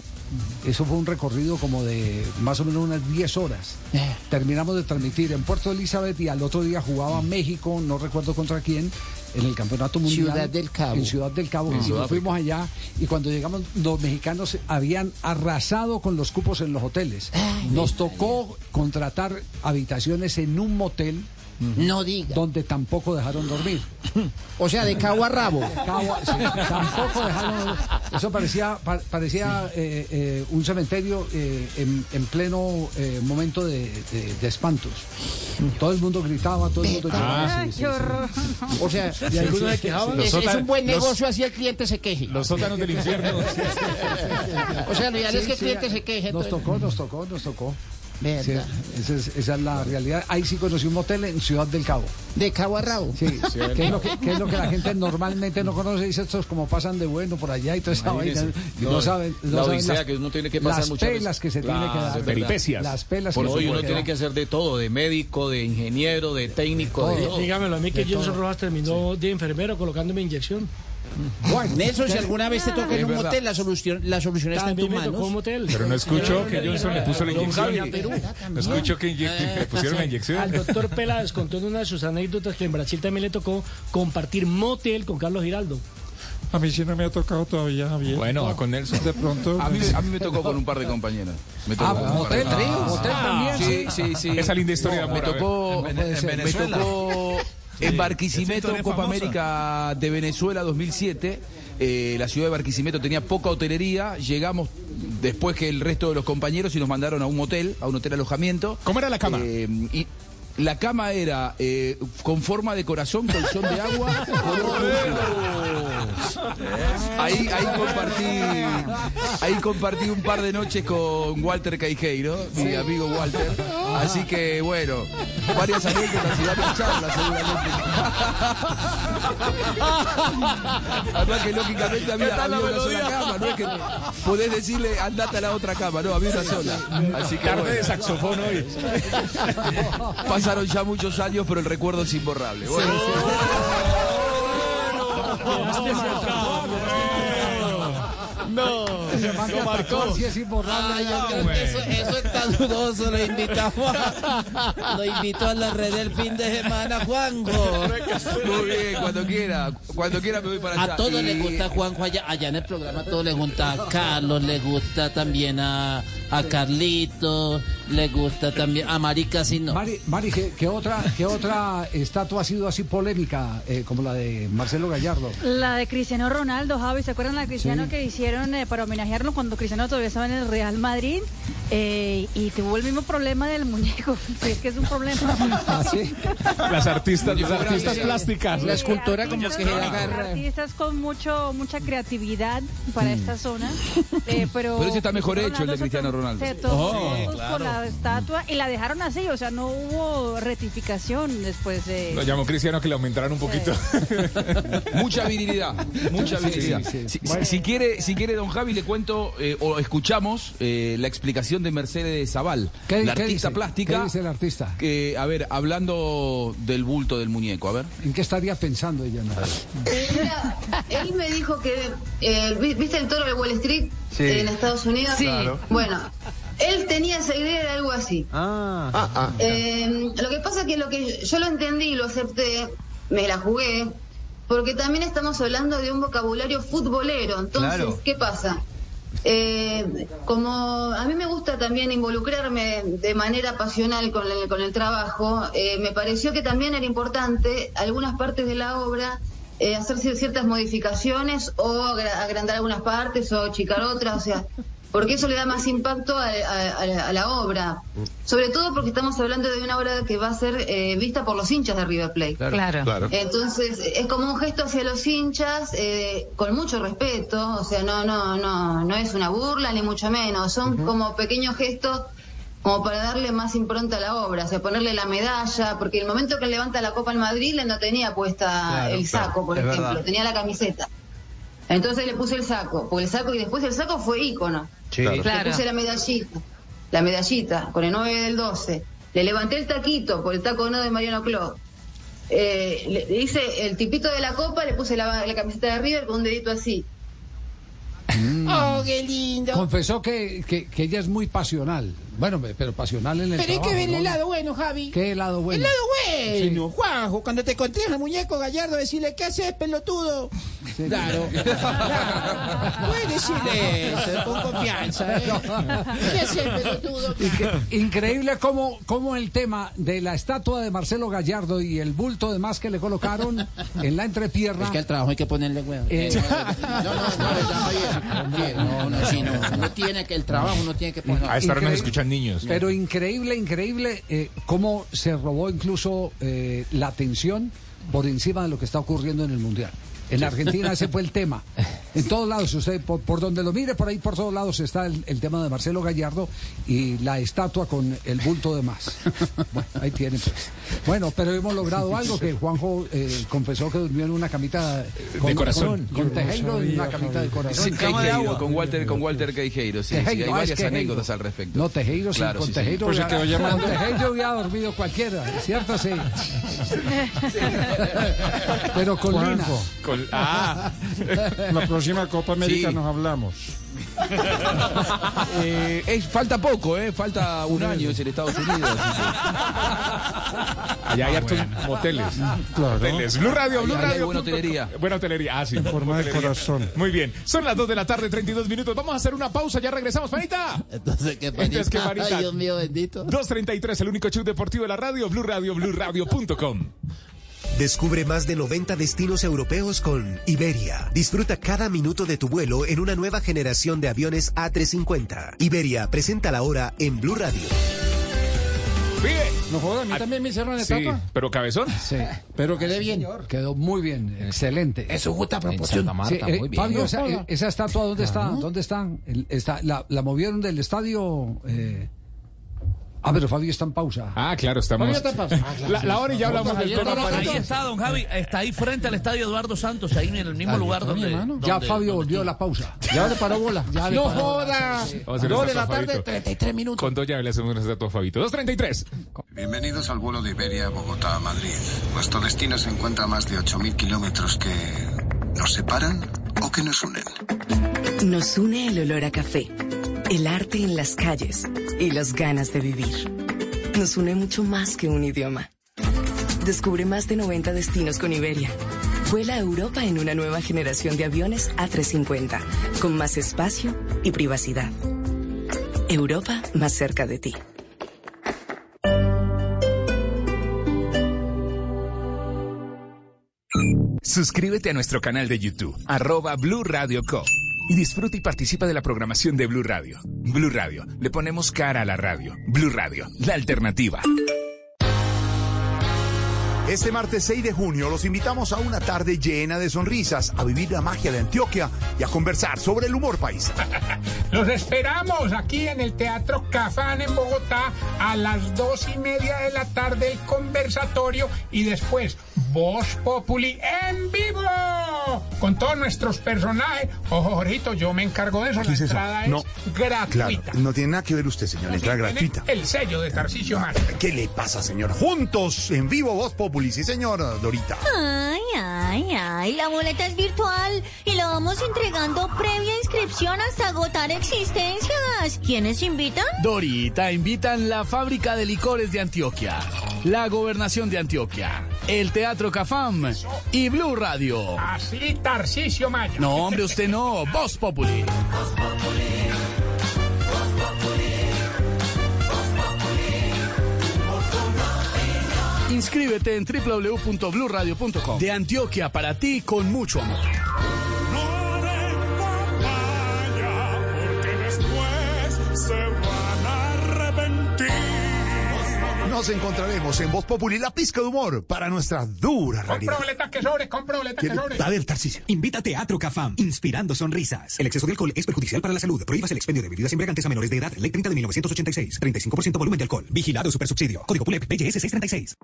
Eso fue un recorrido como de más o menos unas 10 horas. Eh. Terminamos de transmitir en Puerto Elizabeth y al otro día jugaba México, no recuerdo contra quién, en el Campeonato Mundial. Ciudad del Cabo. En Ciudad del Cabo. y nos fuimos allá y cuando llegamos los mexicanos habían arrasado con los cupos en los hoteles. Nos tocó contratar habitaciones en un motel no diga. donde tampoco dejaron dormir. O sea, de cabo a rabo. Cabo- sí, tampoco dejaron. Eso parecía, pa- parecía eh, eh, un cementerio eh, en, en pleno eh, momento de, de- de espantos. Todo el mundo gritaba, todo el mundo lloraba. sí, sí, sí. O sea, ¿Y algunos se quejaban? Es, un buen sótanos- los- negocio así el cliente se queje. Los sótanos del infierno. O sea, lo ideal es que el sí, cliente se queje. Nos tocó, nos tocó, nos tocó. Sí, esa, es, esa es la realidad. Ahí sí conocí un motel en Ciudad del Cabo. De cabo a rabo. Sí, que es, lo que, que es lo que la gente normalmente no conoce. Dice estos como pasan de bueno por allá y toda esa vaina. Y no, No, saben. no la saben odisea las- que uno tiene que pasar Las muchas pelas veces. que se tiene que dar. peripecias. Las pelas Por que hoy se uno tiene que hacer de todo, de médico, de ingeniero, de técnico, de Todo. Dígamelo a mí que todo. Rojas terminó de enfermero colocándome inyección. Bueno, Nelson, si alguna vez te toca en un motel, la solución, la solución está en tocó manos. motel. Pero no escucho que Johnson le puso la inyección. No escucho que le pusieron la Al inyección. doctor Peláez contó en una de sus anécdotas que en Brasil también le tocó compartir motel con Carlos Giraldo. A mí sí no me ha tocado todavía, Javier. Bueno, va con Nelson. De pronto. A mí, a mí me tocó con un par de compañeros. Me tocó Ah, con un par motel, de- motel también. Sí, sí, sí. Esa linda historia de me tocó, En- en me Venezuela. En Barquisimeto, Copa famosa. América de Venezuela 2007. Eh, la ciudad de Barquisimeto tenía poca hotelería. Llegamos después que el resto de los compañeros y nos mandaron a un hotel, a un hotel alojamiento. ¿Cómo era la cama? Eh, y la cama era eh, con forma de corazón, colchón de agua. ahí, ahí compartí ahí compartí un par de noches con Walter Caijeiro, mi amigo Walter. Así que bueno, varias anécdotas y varias charlas seguramente. Además que lógicamente había, había una sola cama, no es que podés decirle andate a la otra cama, no, había una sola. Así que Tarde bueno. de saxofón hoy. Pasaron ya muchos años, pero el recuerdo es imborrable. Bueno. No. De Lo marcó. Sí es imborrable. Ay, ya. yo creo que eso, eso está dudoso, lo invito a Juan. Lo invito a la red del fin de semana, Juanjo. Muy bien, cuando quiera. Cuando quiera me voy para allá. A todos Y- les gusta Juanjo allá, allá en el programa, a todos les gusta a Carlos, les gusta también a, a Carlitos, les gusta también a Mari casi no. Mari, Mari, ¿qué, qué otra, ¿qué otra estatua ha sido así polémica eh, como la de Marcelo Gallardo? La de Cristiano Ronaldo, Javi, ¿se acuerdan la de Cristiano Sí. que hicieron eh, para homenajearlo cuando Cristiano todavía estaba en el Real Madrid? Eh, y tuvo el mismo problema del muñeco, es que es un problema. ¿Ah, Las artistas, las artistas plásticas. La escultora como que agarra- Artistas con mucho mucha creatividad para esta zona, eh, pero... Pero ese está mejor hecho, el de se Cristiano Ronaldo. Se tomó Oh, fotos claro. con la estatua y la dejaron así, o sea, no hubo rectificación después de... Lo llamó Cristiano que le aumentaran un poquito. Mucha virilidad, mucha virilidad. sí, sí. Si, si- si quiere, si quiere, don Javi, le cuento eh, o escuchamos eh, la explicación de Mercedes Zaval, ¿Qué- la qué artista dice? plástica. ¿Qué dice el artista? Que, a ver, hablando del bulto del muñeco, a ver. ¿En qué estaría pensando ella? no? Eh, mira, él me dijo que, eh, vi- ¿viste el toro de Wall Street Sí. en Estados Unidos? Sí. Claro. Bueno, él tenía esa idea de algo así. Ah, Eh, lo que pasa que lo que yo lo entendí y lo acepté, me la jugué, porque también estamos hablando de un vocabulario futbolero. Entonces, Claro. ¿qué pasa? Eh, como a mí me gusta también involucrarme de manera pasional con el, con el trabajo, eh, me pareció que también era importante algunas partes de la obra eh, hacer cier- ciertas modificaciones o agra- agrandar algunas partes o achicar otras, o sea, porque eso le da más impacto a, a- a la- a la obra. Sobre todo porque estamos hablando de una obra que va a ser eh, vista por los hinchas de River Plate. Claro, Claro. claro. Entonces, es como un gesto hacia los hinchas eh, con mucho respeto, o sea, no, no, no, no es una burla ni mucho menos, son como pequeños gestos como para darle más impronta a la obra, o sea, ponerle la medalla, porque el momento que levanta la Copa en Madrid, él no tenía puesta Claro, el saco, claro, por ejemplo, verdad. tenía la camiseta. Entonces le puse el saco, porque el saco y después el saco fue ícono. Sí. Claro. Le puse la medallita, la medallita con el 9 del 12. Le levanté el taquito por el taco no de Mariano Clos. Eh, le hice el tipito de la copa, le puse la, la camiseta de River con un dedito así. Oh, qué lindo. Confesó que, que, que ella es muy pasional. Bueno, pero pasional en el Pero hay que ver el ¿no? lado bueno, Javi. ¿Qué lado bueno? El lado bueno, Juanjo. Cuando te al muñeco Gallardo, decirle, ¿qué haces, pelotudo? Claro. Puedes decirle eso, con confianza. ¿eh? ¿Qué haces, pelotudo? Incre- Increíble cómo, cómo el tema de la estatua de Marcelo Gallardo y el bulto de más que le colocaron en la entrepierna. Es que al trabajo hay que ponerle huevo. Eh, No, no, no, verdad, Javier. No, no, sí, no. Uno tiene que el trabajo, uno tiene que poner. A esta hora nos Increíble. escuchan niños. Pero increíble, increíble eh, cómo se robó incluso eh, la atención por encima de lo que está ocurriendo en el Mundial. En Argentina ese fue el tema. En todos lados, usted por, por donde lo mire, por ahí por todos lados está el, el tema de Marcelo Gallardo y la estatua con el bulto de más. Bueno, ahí tiene pues. Bueno, pero hemos logrado algo que Juanjo eh, confesó que durmió en una camita con, corazón. Con, con Tejero en una camita de corazón. Sí, con Walter, con Walter Queijeiro, sí, sí, hay ah, varias anécdotas al respecto. No, Tejero, sí, Claro, con sí, sí. Tejero. Pues ya-. Con Tejero hubiera dormido cualquiera, ¿cierto? Sí. Pero con Lina. Ah. La próxima Copa América Sí. nos hablamos. Eh, es- falta poco, ¿eh? Falta un año, es en Estados Unidos. Allá hay hartos moteles. Claro. Hoteles. Blue Radio, Blue Radio. buena hotelería. Buena hotelería. Ah, sí. En forma de corazón. Muy bien. Son las 2 de la tarde, 32 minutos. Vamos a hacer una pausa. Ya regresamos, panita. Entonces, ¿qué panita? Entonces, ¿qué panita? Ay, Dios mío, bendito. 2.33, el único show deportivo de la radio. Blue Radio, BlueRadio.com. Descubre más de 90 destinos europeos con Iberia. Disfruta cada minuto de tu vuelo en una nueva generación de aviones A350. Iberia presenta la hora en Blue Radio. Vive. No jodas, a mí también me hicieron la Sí, estatua. pero cabezón. Sí, pero quedé bien. Quedó muy bien, excelente. Es su justa proporción. Sí, eh, Fabio, esa, No, eh, joda. esa estatua, ¿dónde está? ¿Dónde está? El- está la, la movieron del estadio. eh, Ah, pero Fabio está en pausa. Ah, claro, estamos. Fabio está en pausa. Ah, claro, La, la hora y ya hablamos del tema. Ahí está, don Javi. Está ahí frente al estadio Eduardo Santos, ahí en el mismo Ahí lugar donde, donde- Ya Fabio volvió a la pausa. Ya le paró bola. Ya le No paró bola. joda. Sí, sí. Vamos a hacer Dos una de la tarde, Fabito. 33 minutos. Con dos llaves le hacemos una estatua a Fabito. 2.33. Bienvenidos al vuelo de Iberia Bogotá a Madrid. Nuestro destino se encuentra a más de 8.000 kilómetros que nos separan o que nos unen. Nos une el olor a café, el arte en las calles y las ganas de vivir. Nos une mucho más que un idioma. Descubre más de 90 destinos con Iberia. Vuela a Europa en una nueva generación de aviones A350, con más espacio y privacidad. Europa más cerca de ti. Suscríbete a nuestro canal de YouTube, arroba Blue Radio Co. Y disfruta y participa de la programación de Blue Radio. Blue Radio, le ponemos cara a la radio. Blue Radio, la alternativa. Este martes 6 de junio los invitamos a una tarde llena de sonrisas, a vivir la magia de Antioquia y a conversar sobre el humor paisa. Los esperamos aquí en el Teatro Cafán en Bogotá a las dos y media de la tarde el conversatorio y después Voz Populi en vivo con todos nuestros personajes. Ojo, Jorito, yo me encargo de eso. La entrada No. es gratuita. Claro, no tiene nada que ver usted, señor, entrada Tiene gratuita. El sello de Tarcisio Márquez. ¿Qué le pasa, señor? Juntos, en vivo, Voz Populi, sí, señor, Dorita. Ay, ay, ay, la boleta es virtual y la vamos entregando previa inscripción hasta agotar existencias. ¿Quiénes invitan? Dorita invitan la fábrica de licores de Antioquia, la gobernación de Antioquia, el Teatro Cafam y Blue Radio. Así, Tarcisio Mayo. No, hombre, usted no. Voz Populi. Inscríbete en www.bluradio.com. De Antioquia para ti con mucho amor. Nos encontraremos en Voz Populi, la pizca de humor para nuestra dura realidad. Compra boletas que sobre, compra boletas que ¿Quiere- sobre. A ver, Tarcisio. Invita a Teatro Cafam, inspirando sonrisas. El exceso de alcohol es perjudicial para la salud. Prohíbas el expendio de bebidas embriagantes a menores de edad. Ley 30 de 1986. 35% volumen de alcohol. Vigilado Supersubsidio. Código PULEP BGS 636.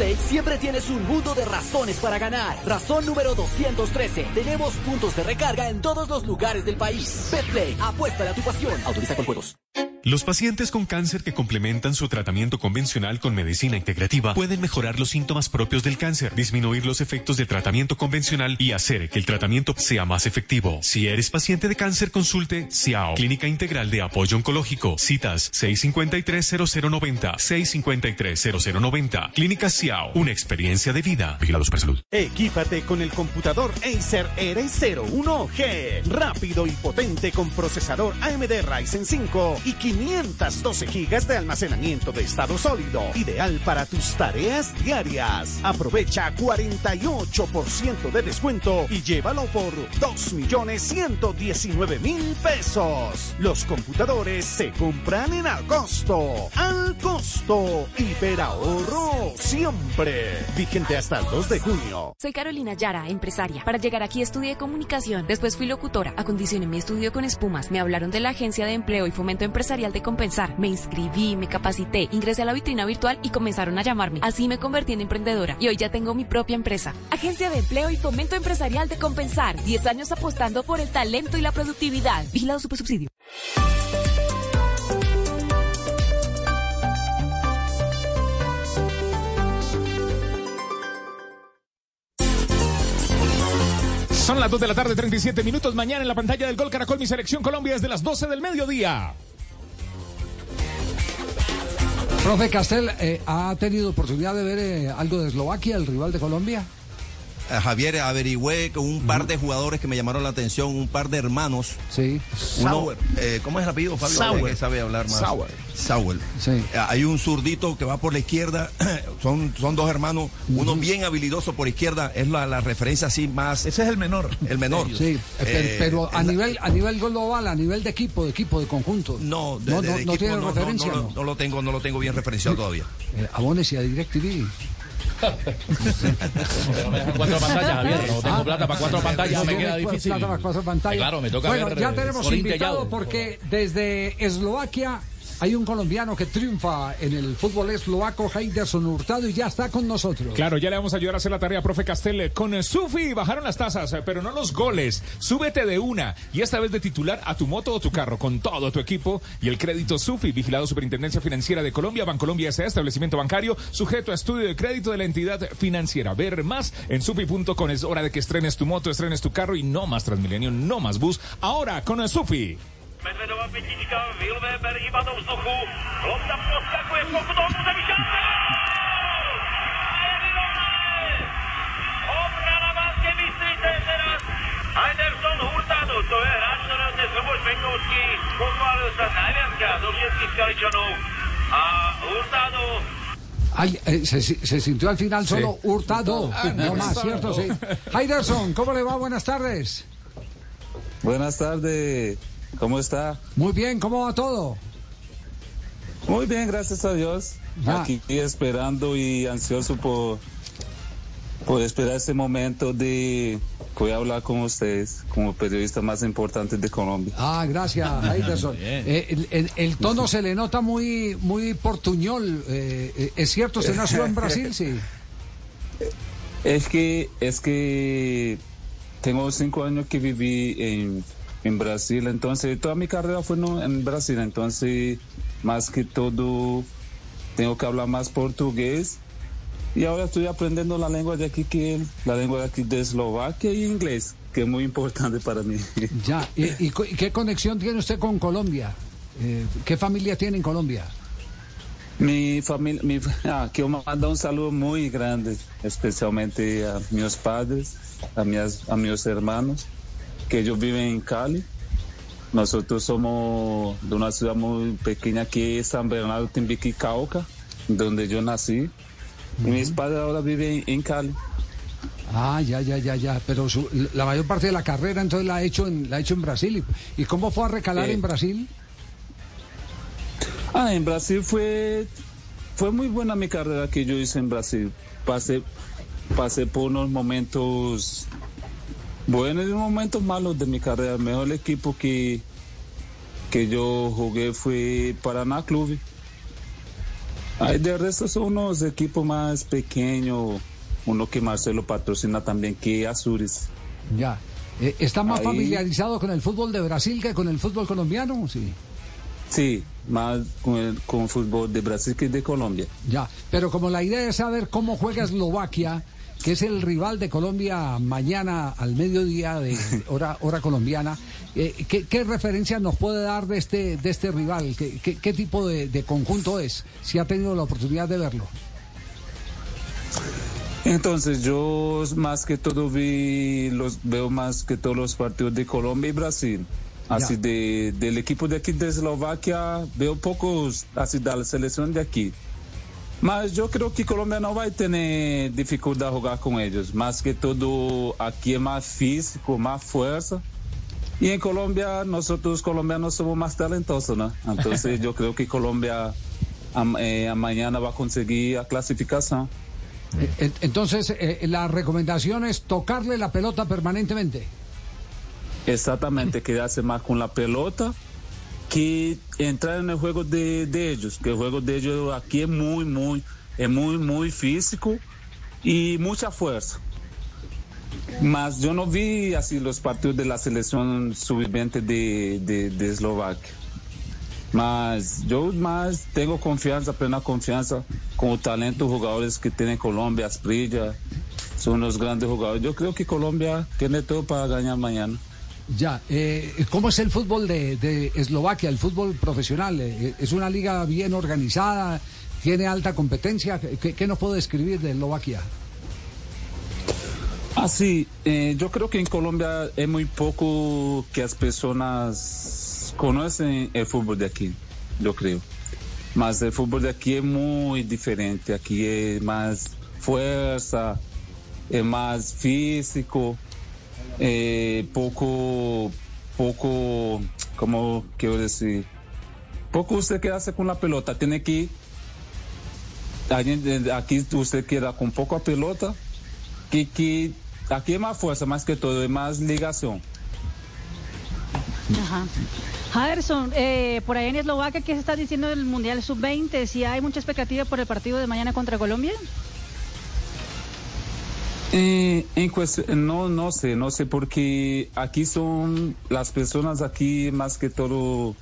Betplay siempre tienes un mundo de razones para ganar. Razón número 213. Tenemos puntos de recarga en todos los lugares del país. Betplay, apuesta a tu pasión. Autoriza con juegos. Los pacientes con cáncer que complementan su tratamiento convencional con medicina integrativa pueden mejorar los síntomas propios del cáncer, disminuir los efectos del tratamiento convencional y hacer que el tratamiento sea más efectivo. Si eres paciente de cáncer, consulte CIAO, Clínica Integral de Apoyo Oncológico. Citas 653-0090, 653-0090. Clínica CIAO, una experiencia de vida. Vigilado Supersalud. Equípate con el computador Acer R01G. Rápido y potente con procesador AMD Ryzen 5 y 512 gigas de almacenamiento de estado sólido. Ideal para tus tareas diarias. Aprovecha 48% de descuento y llévalo por 2.119.000 pesos. Los computadores se compran en al costo. Al costo. Hiperahorro Vigente hasta el 2 de junio. Soy Carolina Yara, empresaria. Para llegar aquí estudié comunicación, después fui locutora, acondicioné mi estudio con espumas, me hablaron de la Agencia de Empleo y Fomento Empresarial de Compensar, me inscribí, me capacité, ingresé a la vitrina virtual y comenzaron a llamarme. Así me convertí en emprendedora y hoy ya tengo mi propia empresa. Agencia de Empleo y Fomento Empresarial de Compensar, 10 años apostando por el talento y la productividad. Vigilado Supersubsidio. Son las 2 de la tarde, 37 minutos. Mañana en la pantalla del Gol Caracol, mi selección Colombia desde las 12 del mediodía. Profe Castel, eh, ¿ha tenido oportunidad de ver eh, algo de Eslovaquia, el rival de Colombia? Eh, Javier, averigüé con un par de jugadores que me llamaron la atención, un par de hermanos. Sí. Uno, Sauer. eh, ¿Cómo es el apellido, Fabio? Sauer. Que sabe hablar más. Sauer. Sauer. Sí. Eh, Hay un zurdito que va por la izquierda, son, son dos hermanos, uno bien habilidoso por izquierda, es la, la referencia así más... Ese es el menor. El menor. Sí, eh, pero, Eh, pero a la- nivel a nivel global, a nivel de equipo, de equipo, de conjunto. No, de- no, de- no, de no equipo tiene no, referencia. no, lo- no lo tengo, no lo tengo bien referenciado todavía. Eh, abónese a DirecTV. cuatro pantallas, Javier. No tengo plata para cuatro pantallas, me queda difícil. plata para cuatro pantallas. Claro, me toca bueno, ver, ya tenemos invitado porque desde Eslovaquia hay un colombiano que triunfa en el fútbol eslovaco, Heiderson Hurtado, y ya está con nosotros. Claro, ya le vamos a ayudar a hacer la tarea, profe Castel. Con eh, Sufi bajaron las tasas, eh, pero no los goles. Súbete de una y esta vez de titular a tu moto o tu carro con todo tu equipo y el crédito Sufi, vigilado Superintendencia Financiera de Colombia, Bancolombia S.A., establecimiento bancario, sujeto a estudio de crédito de la entidad financiera. Ver más en sufi.com. Es hora de que estrenes tu moto, estrenes tu carro y no más Transmilenio, no más bus. Ahora con el Sufi. Medvedova pětička, Wilweber iba do vzduchu. Lopta poskakuje v pokutou území šance! Obrana Banskej Bystrice teraz. Anderson Hurtado, to je hráč, ktorého dnes Luboš Benkovský pochválil sa najviackrát do všetkých Skaličanov. A Hurtado Ay, eh, se, se sintió al final solo Hurtado, Ah, no no, más. ¿cierto? Sí. Heiderson, ¿cómo le va? Buenas tardes. Buenas tardes, ¿cómo está? Muy bien, ¿cómo va todo? Muy bien, gracias a Dios. Ya. Aquí esperando y ansioso por, por esperar ese momento de voy a hablar con ustedes como periodista más importante de Colombia. Ah, gracias, Heiderson. Eh, el, el- el tono se le nota muy, muy portuñol. eh, eh, ¿Es cierto? ¿Usted nació en Brasil? Sí. Es que, es que tengo cinco años que viví en, en Brasil, entonces toda mi carrera fue en Brasil, entonces más que todo tengo que hablar más portugués y ahora estoy aprendiendo la lengua de aquí, que la lengua de aquí de Eslovaquia y inglés, que es muy importante para mí. Ya. ¿Y, y qué conexión tiene usted con Colombia? Eh, ¿Qué familia tiene en Colombia? Mi familia, mi, ah, quiero mandar un saludo muy grande, especialmente a mis padres, a, mis, a mis hermanos, que ellos viven en Cali. Nosotros somos de una ciudad muy pequeña que es San Bernardo Timbiquí, Cauca, donde yo nací. Y mis padres ahora viven en Cali. Ah, ya, ya, ya, ya. Pero su- la mayor parte de la carrera entonces la ha hecho en, la ha hecho en Brasil. ¿Y, y cómo fue a recalar Eh, en Brasil? Ah, en Brasil fue, fue muy buena mi carrera que yo hice en Brasil. Pasé, pasé por unos momentos buenos y momentos malos de mi carrera. El mejor equipo que, que yo jugué fue Paraná Club. De resto son unos equipos más pequeños, uno que Marcelo patrocina también, que Azures. Ya. Eh, ¿Está más Ahí- familiarizado con el fútbol de Brasil que con el fútbol colombiano? Sí. Sí, más con el, con el fútbol de Brasil que de Colombia. Ya. Pero como la idea es saber cómo juega Eslovaquia, que es el rival de Colombia mañana al mediodía de hora, hora colombiana, eh, ¿qué, qué referencia nos puede dar de este, de este rival? ¿Qué, qué- qué tipo de, de conjunto es? Si ha tenido la oportunidad de verlo. Entonces yo más que todo vi los veo más que todos los partidos de Colombia y Brasil. Así de del equipo de aquí de Eslovaquia veo pocos así de la selección de aquí. Mas yo creo que Colombia no va a tener dificultad a jugar con ellos. Más que todo aquí es más físico, más fuerza. Y en Colombia nosotros colombianos somos más talentosos, ¿no? Entonces yo creo que Colombia eh, mañana va a conseguir la clasificación. Eh, en- Entonces, eh, la recomendación es tocarle la pelota permanentemente. Exactamente, quedarse más con la pelota que entrar en el juego de, de ellos, que el juego de ellos aquí es muy, muy, es muy, físico y mucha fuerza. Mas yo no vi así los partidos de la selección sub-20 de, de, de Eslovaquia. Mas yo más tengo confianza, plena confianza con el talento de jugadores que tiene Colombia, Asprilla, son unos grandes jugadores. Yo creo que Colombia tiene todo para ganar mañana. Ya, eh, ¿cómo es el fútbol de, de Eslovaquia, el fútbol profesional? Eh, ¿Es una liga bien organizada? ¿Tiene alta competencia? ¿Qué, qué nos puede describir de Eslovaquia? Así, eh, yo creo que en Colombia es muy poco que las personas conocen el fútbol de aquí, yo creo. Mas el fútbol de aquí es muy diferente, aquí es más fuerza, es más físico, eh, poco, poco, ¿cómo quiero decir? Poco usted que hace con la pelota, tiene que aquí usted queda con poca pelota, que, que aquí es más fuerza, más que todo, es más ligación. Ajá. Eh, por ahí en Eslovaquia, ¿qué se está diciendo del Mundial Sub-20? ¿Si hay mucha expectativa por el partido de mañana contra Colombia? Eh, en cuestión, no, no sé, no sé, porque aquí son las personas aquí más que todo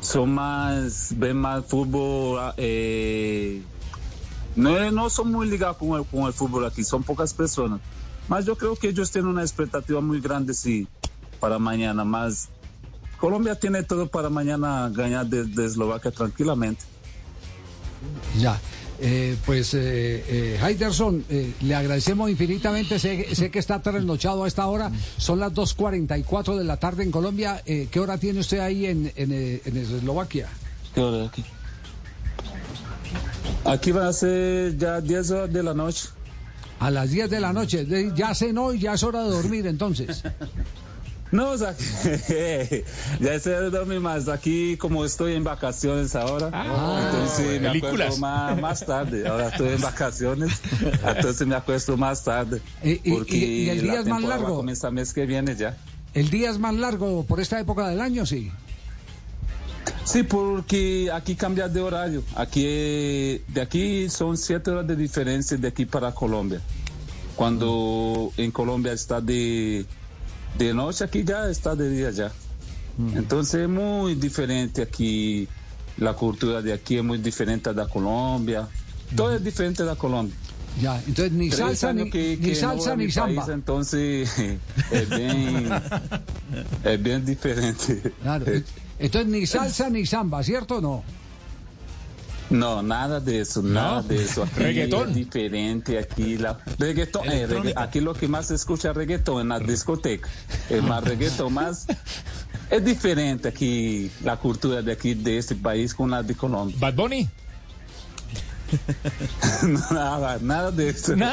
son más, ven más fútbol, ah, eh, no, no son muy ligados con el, con el fútbol aquí, son pocas personas. Mas yo creo que ellos tienen una expectativa muy grande, sí, para mañana. Más Colombia tiene todo para mañana ganar de, de Eslovaquia tranquilamente. Ya. Eh, pues, eh, eh, Heiderson, eh, le agradecemos infinitamente. Sé, sé que está trasnochado a esta hora. Son las 2.44 de la tarde en Colombia. Eh, ¿Qué hora tiene usted ahí en, en, en Eslovaquia? ¿Qué hora aquí? Aquí va a ser ya 10 horas de la noche. A las 10 de la noche. Ya cenó y ya es hora de dormir entonces. No, o sea, ya de dormir más. Aquí, como estoy en vacaciones ahora, Ah. entonces me películas. acuesto más, más tarde. Ahora estoy en vacaciones, entonces me acuesto más tarde. Y- porque y- y el día la es más largo. Comienza el mes que viene ya. ¿El día es más largo por esta época del año? Sí. Sí, porque aquí cambia de horario. Aquí, de aquí son siete horas de diferencia de aquí para Colombia. Cuando en Colombia está de, de noche, aquí ya está de día ya. Entonces es muy diferente aquí. La cultura de aquí es muy diferente a la Colombia. Todo es diferente de la Colombia. Ya, entonces ni Tres salsa ni, que- ni que salsa a ni samba. país, entonces es bien, es bien diferente. Claro. Entonces ni salsa ni samba, ¿cierto o no? No, nada de eso, nada de eso. Aquí Reggaetón. es diferente aquí. La, reggaetón, eh, regga- aquí lo que más se escucha es reggaetón en la discoteca. Es más reggaetón, más... Es diferente aquí la cultura de aquí, de este país, con la de Colombia. Bad Bunny. nada, nada de eso.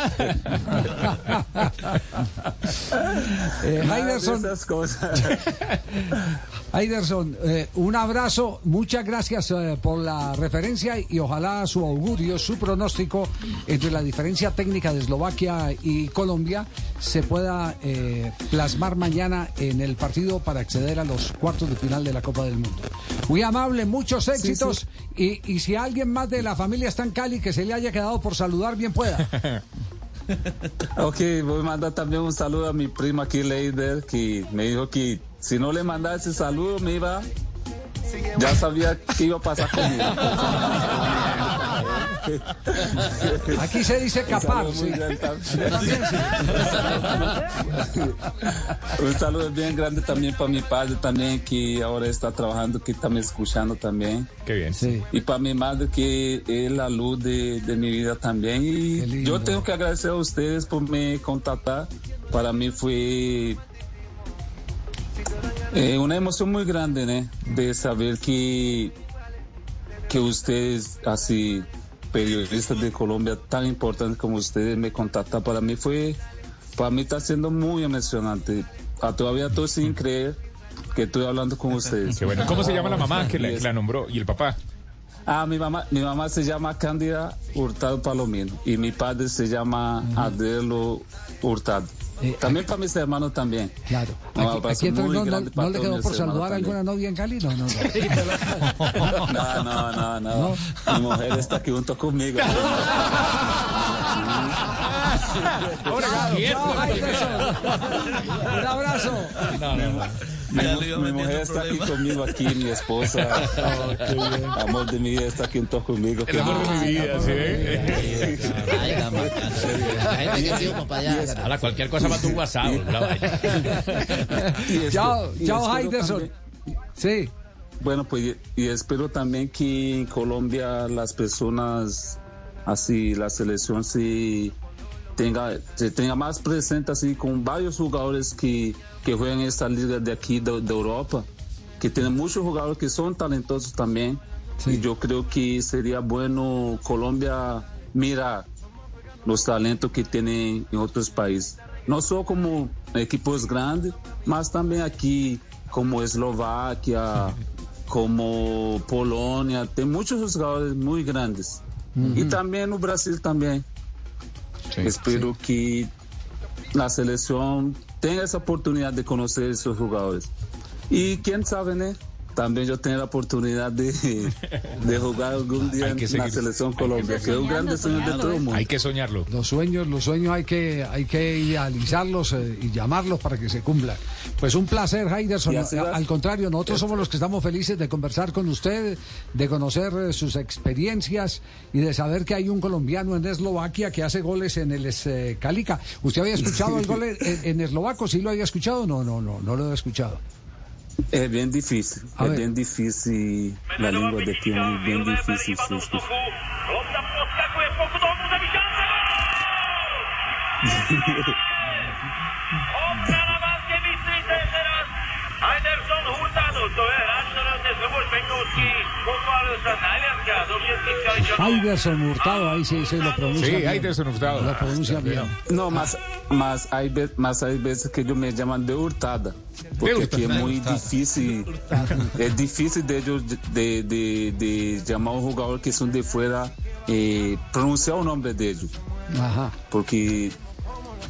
Eh, Nada de Heiderson, esas cosas. Heiderson, eh, un abrazo, muchas gracias eh, por la referencia y ojalá su augurio, su pronóstico entre la diferencia técnica de Eslovaquia y Colombia se pueda eh, plasmar mañana en el partido para acceder a los cuartos de final de la Copa del Mundo. Muy amable, muchos éxitos Y, y si alguien más de la familia está en Cali que se le haya quedado por saludar, bien pueda. Ok, voy a mandar también un saludo a mi prima aquí, Leider, que me dijo que si no le mandaba ese saludo me iba, ya sabía que iba a pasar conmigo. Aquí se dice Un capar. saludo muy sí. Un saludo bien grande también para mi padre también, que ahora está trabajando, que está me escuchando también. Qué bien. Sí. Y para mi madre, que es la luz de, de mi vida también. Y yo tengo que agradecer a ustedes por me contactar. Para mí fue eh, una emoción muy grande, ¿no? De saber que, que ustedes, así, periodistas de Colombia tan importantes como ustedes, me contactan. Para mí fue, para mí está siendo muy emocionante. Ah, todavía estoy sin creer que estoy hablando con ustedes. Qué bueno. ¿Cómo se llama la mamá que la nombró? ¿Y el papá? Ah, mi mamá, mi mamá se llama Cándida Hurtado Palomino y mi padre se llama Adelo Hurtado. También para mis hermanos también. Claro. Aquí, aquí entonces no, le quedó por saludar a alguna novia en Cali, no, no, no. No, no, no, no. Mi mujer está aquí junto conmigo. Chao, Heiderson. Un abrazo. Mi, mu- mi mujer está aquí conmigo, aquí, mi esposa. Amor de mi vida está aquí junto conmigo. El amor de mi vida, ¿sí? Ahora, cualquier cosa va a tu WhatsApp. Chao, chao, también- Sí. Bueno, pues y, y espero también que en Colombia las personas, así la selección sí tenga, se tenga más presente así con varios jugadores que, que juegan en esta liga de aquí de, de Europa, que tienen muchos jugadores que son talentosos también. Y yo creo que sería bueno Colombia mirar los talentos que tienen en otros países. No solo como equipos grandes, mas también aquí como Eslovaquia, como Polonia, tem muchos jugadores muy grandes. Ujú. Y también en Brasil Espero que la selección tenga esa oportunidad de conocer esos jugadores. Y quién sabe, ¿no? También yo tengo la oportunidad de, de jugar algún día en la selección Colombia, que es un grande sueño de todo el mundo. Hay que soñarlo. Los sueños, los sueños hay que, hay que idealizarlos eh, y llamarlos para que se cumplan. Pues un placer, Heiderson. Al contrario, nosotros somos los que estamos felices de conversar con usted, de conocer eh, sus experiencias y de saber que hay un colombiano en Eslovaquia que hace goles en el eh, Calica. ¿Usted había escuchado el gol en, en eslovaco? ¿Sí lo había escuchado? No, no, no, no lo había escuchado. Es bien difícil, A es ver. bien difícil la lengua de aquí, es bien difícil. sí, sí. Anderson Hurtado, to je Heiderson Hurtado, ahí sí, sí lo pronuncia Sí, bien. Heiderson Hurtado. Lo pronuncia bien. No, más, más, hay, más hay veces que ellos me llaman de hurtada, porque aquí es muy difícil, es difícil de ellos de, de, de llamar a un jugador que son de fuera, eh, pronunciar el nombre de ellos, Ajá. porque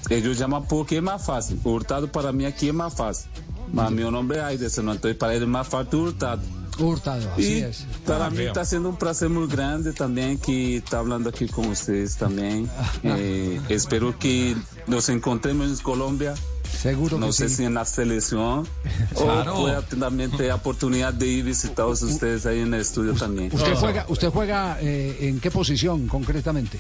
ellos llaman porque es más fácil, hurtado para mí aquí es más fácil, más mi nombre es Aiderson, entonces para él es más fácil hurtado. Hurtado, así Y es. para Ah, mí está siendo un placer muy grande también que está hablando aquí con ustedes también. Eh, espero que nos encontremos en Colombia. Seguro No que sé sí. si en la selección Claro. o pueda también tener oportunidad de ir visitarlos ustedes ahí en el estudio también. ¿Usted juega, usted juega eh, en qué posición concretamente?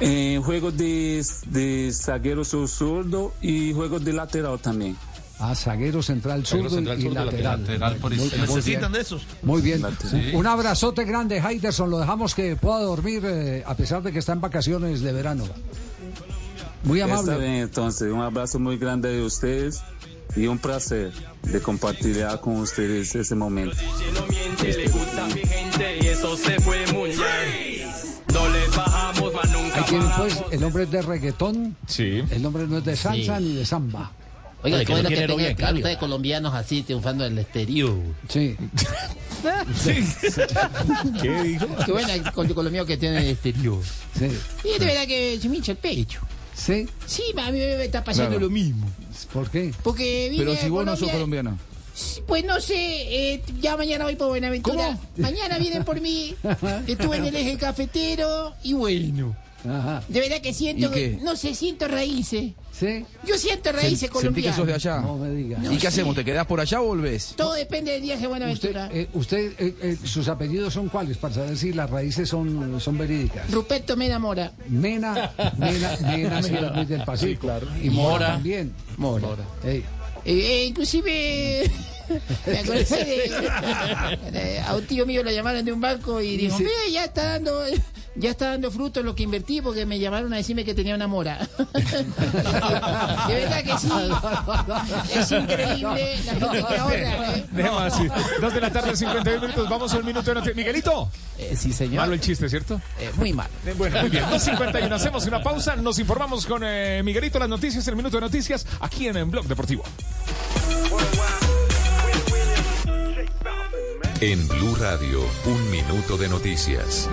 Eh, juego de, de zaguero sur- zurdo y juego de lateral también. Ah, zaguero central zurdo central y zurdo, lateral. lateral por Muy- izquierda. muy Necesitan bien. de esos. Muy bien. Un abrazote grande, Heiderson. Lo dejamos que pueda dormir eh, a pesar de que está en vacaciones de verano. Muy amable. Está bien, entonces, un abrazo muy grande de ustedes y un placer de compartir con ustedes ese momento. a y pues, el nombre es de reggaetón. Sí. El nombre no es de salsa Sí. ni de samba. Oiga, Oye, qué que bueno no que tiene tengan novia en que Cali, ustedes colombianos así triunfando en el exterior. Sí. ¿Qué dijo? Qué buena con colombiano que tiene en el exterior. Sí. Y de verdad que se me hincha el pecho. ¿Sí? Sí, a mí me está pasando Claro. lo mismo. ¿Por qué? Porque vine Pero si a vos no sos Colombia- colombiano. Pues no sé, eh, ya mañana voy por Buenaventura. Mañana vienen por mí. Estuve en el eje cafetero y bueno. Ajá. De verdad que siento, ¿Y qué? no sé, siento raíces. ¿Sí? Yo siento raíces Sentí que colombianas. sos de allá. No me digas. ¿Y No qué sé. hacemos? ¿Te quedás por allá o volvés? Todo depende del viaje Buenaventura. Eh, usted, eh, eh, sus apellidos son cuáles para saber si las raíces son, son verídicas. Ruperto Mena Mora. Mena, Mena, Mena, sí, muy del Pacífico. Y Mora, Mora. también. Mora. Ey. Eh, eh, inclusive me acordé de, de- a un tío mío lo llamaron de un banco y dijo, Sí. "Ve, ya está dando ya está dando fruto lo que invertí porque me llamaron a decirme que tenía una mora. de verdad que sí. Es increíble la gente que ahorra. ¿eh? Dejemos así. Dos de la tarde, 51 minutos. Vamos al minuto de noticias. Miguelito. sí, señor. Malo el chiste, ¿cierto? muy mal. Eh, Bueno, muy bien. 2.51. Hacemos una pausa. Nos informamos con eh, Miguelito las noticias, el minuto de noticias, aquí en, en Blog Deportivo. En Blue Radio, un minuto de noticias.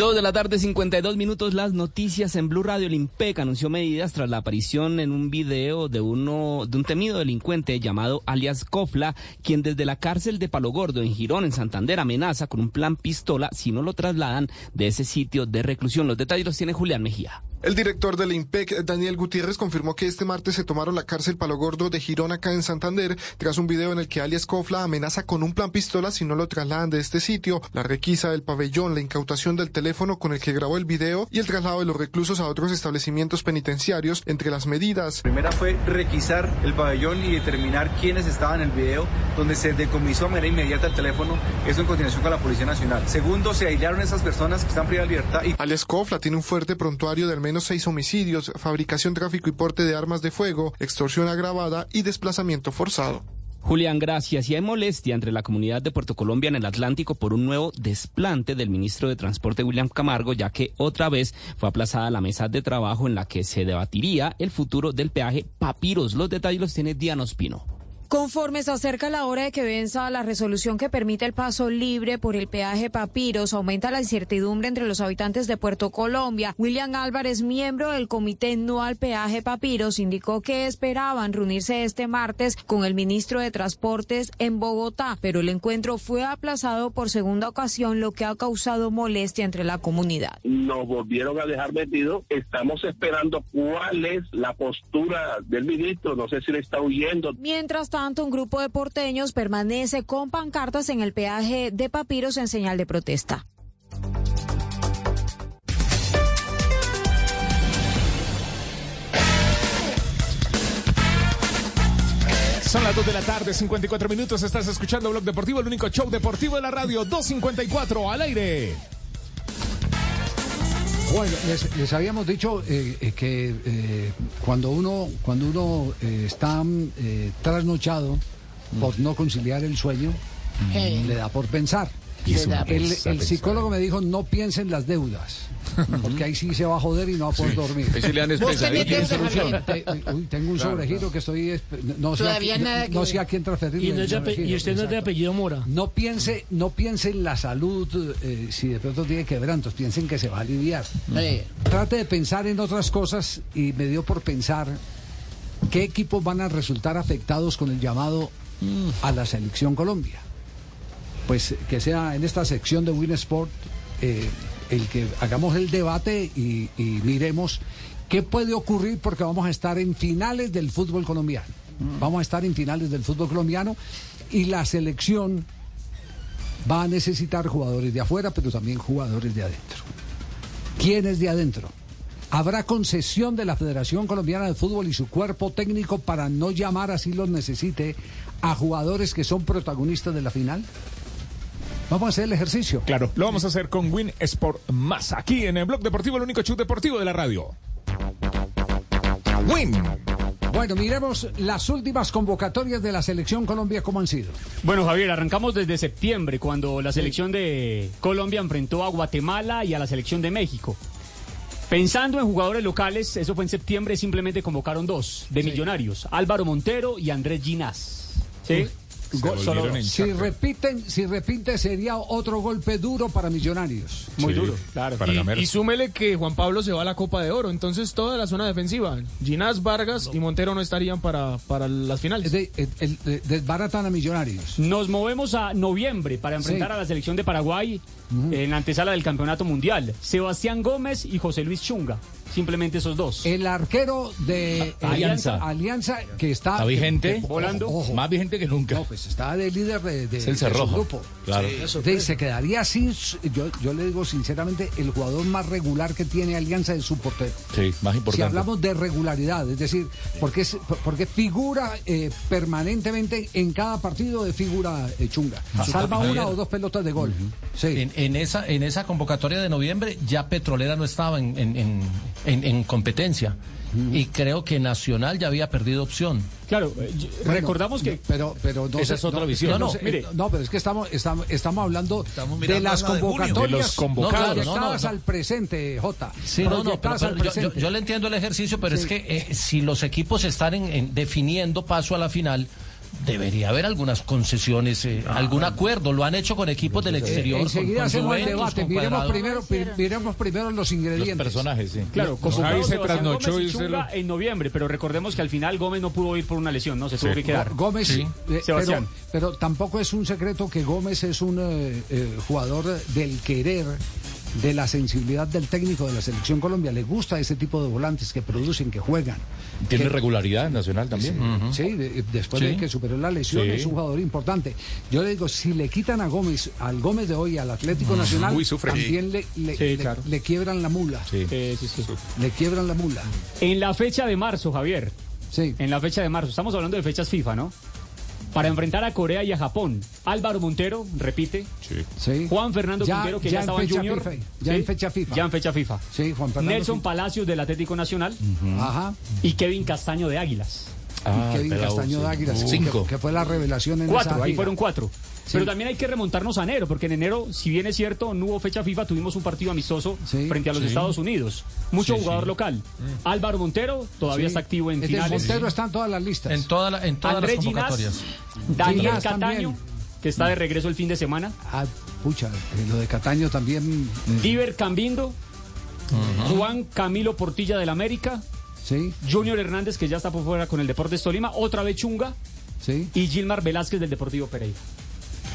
Dos de la tarde, 52 minutos, las noticias en Blue Radio. El IMPEC anunció medidas tras la aparición en un video de uno de un temido delincuente llamado alias Cofla, quien desde la cárcel de Palo Gordo en Girón, en Santander, amenaza con un plan pistola si no lo trasladan de ese sitio de reclusión. Los detalles los tiene Julián Mejía. El director del IMPEC, Daniel Gutiérrez, confirmó que este martes se tomaron la cárcel Palo Gordo de Girón acá en Santander tras un video en el que alias Cofla amenaza con un plan pistola si no lo trasladan de este sitio. La requisa del pabellón, la incautación del teléfono con el que grabó el video y el traslado de los reclusos a otros establecimientos penitenciarios entre las medidas. primera fue requisar el pabellón y determinar quiénes estaban en el video, donde se decomisó a manera inmediata el teléfono, eso en continuación con la Policía Nacional. Segundo, se aislaron esas personas que están privadas de libertad y Alias Cofla tiene un fuerte prontuario de al menos seis homicidios, fabricación, tráfico y porte de armas de fuego, extorsión agravada y desplazamiento forzado. Julián, gracias. Y hay molestia entre la comunidad de Puerto Colombia en el Atlántico por un nuevo desplante del ministro de Transporte William Camargo, ya que otra vez fue aplazada la mesa de trabajo en la que se debatiría el futuro del peaje Papiros. Los detalles los tiene Diana Ospino. Conforme se acerca la hora de que venza la resolución que permite el paso libre por el peaje Papiros, aumenta la incertidumbre entre los habitantes de Puerto Colombia. William Álvarez, miembro del Comité No al Peaje Papiros, indicó que esperaban reunirse este martes con el ministro de Transportes en Bogotá, pero el encuentro fue aplazado por segunda ocasión, lo que ha causado molestia entre la comunidad. Nos volvieron a dejar metidos. Estamos esperando cuál es la postura del ministro. No sé si le está huyendo. Mientras tanto, un grupo de porteños permanece con pancartas en el peaje de Papiros en señal de protesta. Son las 2 de la tarde, 54 minutos. Estás escuchando Blog Deportivo, el único show deportivo de la radio. 254 al aire. Bueno, les, les habíamos dicho eh, eh, que eh, cuando uno, cuando uno eh, está eh, trasnochado por no conciliar el sueño, le da por pensar. El, psicólogo me dijo, no piense en las deudas, porque ahí sí se va a joder y no va a poder Sí. dormir. Ahí sí le uy, tengo un Claro, sobregiro que estoy... No sé, a, Todavía qui- nada que no sé a quién transferirle. Y no es y usted no es de apellido Mora. No piense, no piense en la salud, eh, si de pronto tiene quebrantos, piensen que se va a aliviar. Trate de pensar en otras cosas y me dio por pensar qué equipos van a resultar afectados con el llamado a la selección Colombia. Pues que sea en esta sección de Winsport eh, el que hagamos el debate y, y miremos qué puede ocurrir porque vamos a estar en finales del fútbol colombiano. Vamos a estar en finales del fútbol colombiano y la selección va a necesitar jugadores de afuera, pero también jugadores de adentro. ¿Quiénes de adentro? ¿Habrá concesión de la Federación Colombiana de Fútbol y su cuerpo técnico para no llamar así los necesite a jugadores que son protagonistas de la final? Vamos a hacer el ejercicio. Claro, lo vamos a hacer con Win Sport Más, aquí en el Blog Deportivo, el único show deportivo de la radio. Win. Bueno, miremos las últimas convocatorias de la selección Colombia, ¿cómo han sido? Bueno, Javier, arrancamos desde septiembre, cuando la selección de Colombia enfrentó a Guatemala y a la selección de México. Pensando en jugadores locales, eso fue en septiembre, simplemente convocaron dos de millonarios, Álvaro Montero y Andrés Ginás. ¿Sí? Go- solo dos. Si repiten, si repite sería otro golpe duro para Millonarios. Muy duro, claro. Y, y súmele que Juan Pablo se va a la Copa de Oro, entonces toda la zona defensiva, Ginás, Vargas y Montero no estarían para, para las finales. desbaratan a Millonarios. Nos movemos a noviembre para enfrentar Sí. a la selección de Paraguay en la antesala del Campeonato Mundial. Sebastián Gómez y José Luis Chunga. Simplemente esos dos. El arquero de Alianza. Alianza que está Está vigente, que- volando. ojo. más vigente que nunca. No, pues está de líder de, de- Es el de su Cerrojo. grupo. Claro. Sí, se quedaría sin. Yo, yo le digo sinceramente, el jugador más regular que tiene Alianza es su portero. Sí, más Si importante. hablamos de regularidad, es decir, porque, es, porque figura eh, permanentemente en cada partido de figura eh, chunga. Ah, Salva Javier. una o dos pelotas de gol. En, en esa, en esa convocatoria de noviembre ya Petrolera no estaba en, en, en- en- en competencia. Y creo que Nacional ya había perdido opción. Claro, Bueno, recordamos que. Pero, pero no Esa sé- es otra no, visión. no, No, no, mire. eh, no, pero es que estamos, estamos, estamos hablando de las la de junio. convocatorias De los convocados. proyectadas No, no, no. al presente, Jota. Sí, no, no, pero, pero yo, yo- le entiendo el ejercicio, pero Sí. es que eh, si los equipos están en- en definiendo paso a la final, debería haber algunas concesiones, eh, algún acuerdo. Lo han hecho con equipos del exterior. Eh, enseguida con, con hacemos el debate. Miremos primero, miremos primero los ingredientes. Los personajes, sí. Claro, convocado Ahí se trasnochó y se lo- en noviembre, pero recordemos que al final Gómez no pudo ir por una lesión, ¿no? Se tuvo que quedar. Gó- Gómez, Sí. eh, pero, Sebastián. pero tampoco es un secreto que Gómez es un eh, eh, jugador del querer, de la sensibilidad del técnico de la selección Colombia. Le gusta ese tipo de volantes que producen, que juegan. Tiene Que- regularidad en nacional también. Sí, de- después Sí. de que superó la lesión, Sí. es un jugador importante. Yo le digo, si le quitan a Gómez, al Gómez de hoy, al Atlético. Nacional, Uy, sufre. también le, le- Sí, le- claro. le quiebran la mula. Sí, sí, sí. Le quiebran la mula. En la fecha de marzo, Javier. Sí. En la fecha de marzo. Estamos hablando de fechas FIFA, ¿no? Para enfrentar a Corea y a Japón. Álvaro Montero, repite. Sí. Juan Fernando Ya- Quintero, que ya estaba en fecha Junior. FIFA, ya en fecha FIFA. Ya en fecha FIFA. Sí, Juan Fernando Nelson. Palacios del Atlético Nacional. Ajá. Y Kevin Castaño de Águilas. Ah, y Kevin Castaño. Dávila, sí, Cinco. Que, que fue la revelación en Cuatro, esa ahí fueron cuatro. Sí. Pero también hay que remontarnos a enero, porque en enero, si bien es cierto, no hubo fecha FIFA, tuvimos un partido amistoso frente a los sí. Estados Unidos. Mucho Sí, jugador sí. local. Álvaro Montero todavía Sí. está activo en Es decir, finales. Montero está en todas las listas. En, toda la- en todas las Ginás, convocatorias. Daniel Ginás Cataño, también. que está de regreso el fin de semana. Ah, pucha, eh, lo de Cataño también. eh, Diver Cambindo, Juan Camilo Portilla del América, sí, Junior Hernández, que ya está por fuera con el Deportes Tolima, otra vez Chunga, sí. y Gilmar Velázquez del Deportivo Pereira.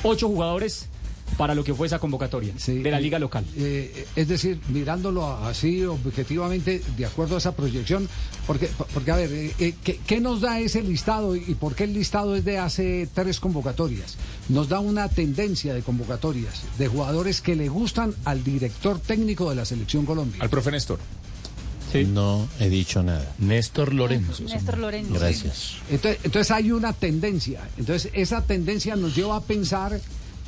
Ocho jugadores para lo que fue esa convocatoria de la liga local. Eh, es decir, mirándolo así objetivamente, de acuerdo a esa proyección, porque, porque a ver, eh, eh, ¿qué, qué nos da ese listado y por qué el listado es de hace tres convocatorias? Nos da una tendencia de convocatorias de jugadores que le gustan al director técnico de la selección Colombia. Al profe Néstor. No he dicho nada. Néstor Lorenzo. Néstor Lorenzo. Gracias. Entonces, entonces hay una tendencia. Entonces esa tendencia nos lleva a pensar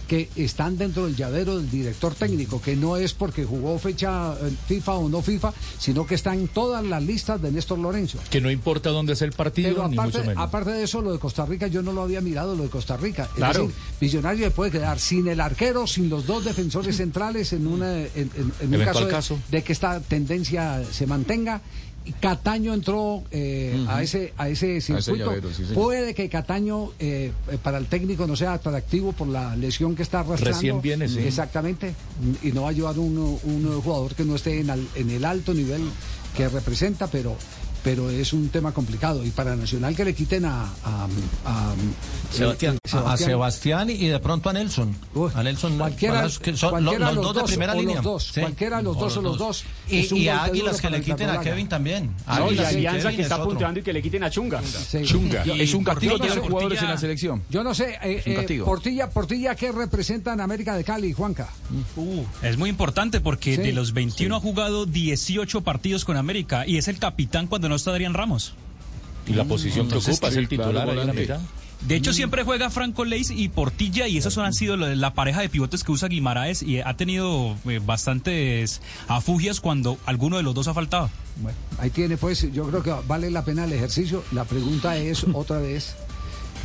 que están dentro del llavero del director técnico, que no es porque jugó fecha eh, FIFA o no FIFA, sino que está en todas las listas de Néstor Lorenzo. Que no importa dónde es el partido, Pero ni aparte, mucho menos. aparte de eso, lo de Costa Rica, yo no lo había mirado, lo de Costa Rica. Es Claro. decir, Millonario le puede quedar sin el arquero, sin los dos defensores centrales en, una, en, en- en un caso. de que esta tendencia se mantenga. Cataño entró eh, a ese a ese circuito. llavero, sí, señor. Puede que Cataño eh, eh, para el técnico no sea atractivo por la lesión que está arrastrando. Recién viene, sí. Exactamente. Y no va a ayudar un, un jugador que no esté en, al- en el alto nivel que representa, pero pero es un tema complicado. Y para Nacional que le quiten a, a- a- Sebastián. A, a Sebastián y de pronto a Nelson. a Nelson Cualquiera, Palacios, que son cualquiera los, los dos de primera o línea. Los dos, Sí. Cualquiera los dos o los dos. Y, un y a Águilas que para le quiten a. Kevin también. No, y Águilas y Alianza que está es punteando y que le quiten a Chunga. Sí. Chunga. Yo- es un castigo yo no jugadores en la selección. Yo no sé, eh, eh. Portilla, Portilla, ¿qué representa en América de Cali, Juanca? Uh, es muy importante porque Sí, de los 21 ha jugado 18 partidos con América y es el capitán cuando no está Adrián Ramos. Y la posición que Entonces, ocupa es el claro, titular ahí en la volante. mitad. De hecho, siempre juega Franco Leis y Portilla, y esos son- han sido la, la pareja de pivotes que usa Guimaraes, y ha tenido eh, bastantes afugias cuando alguno de los dos ha faltado. Bueno, ahí tiene pues, yo creo que vale la pena el ejercicio. La pregunta es otra vez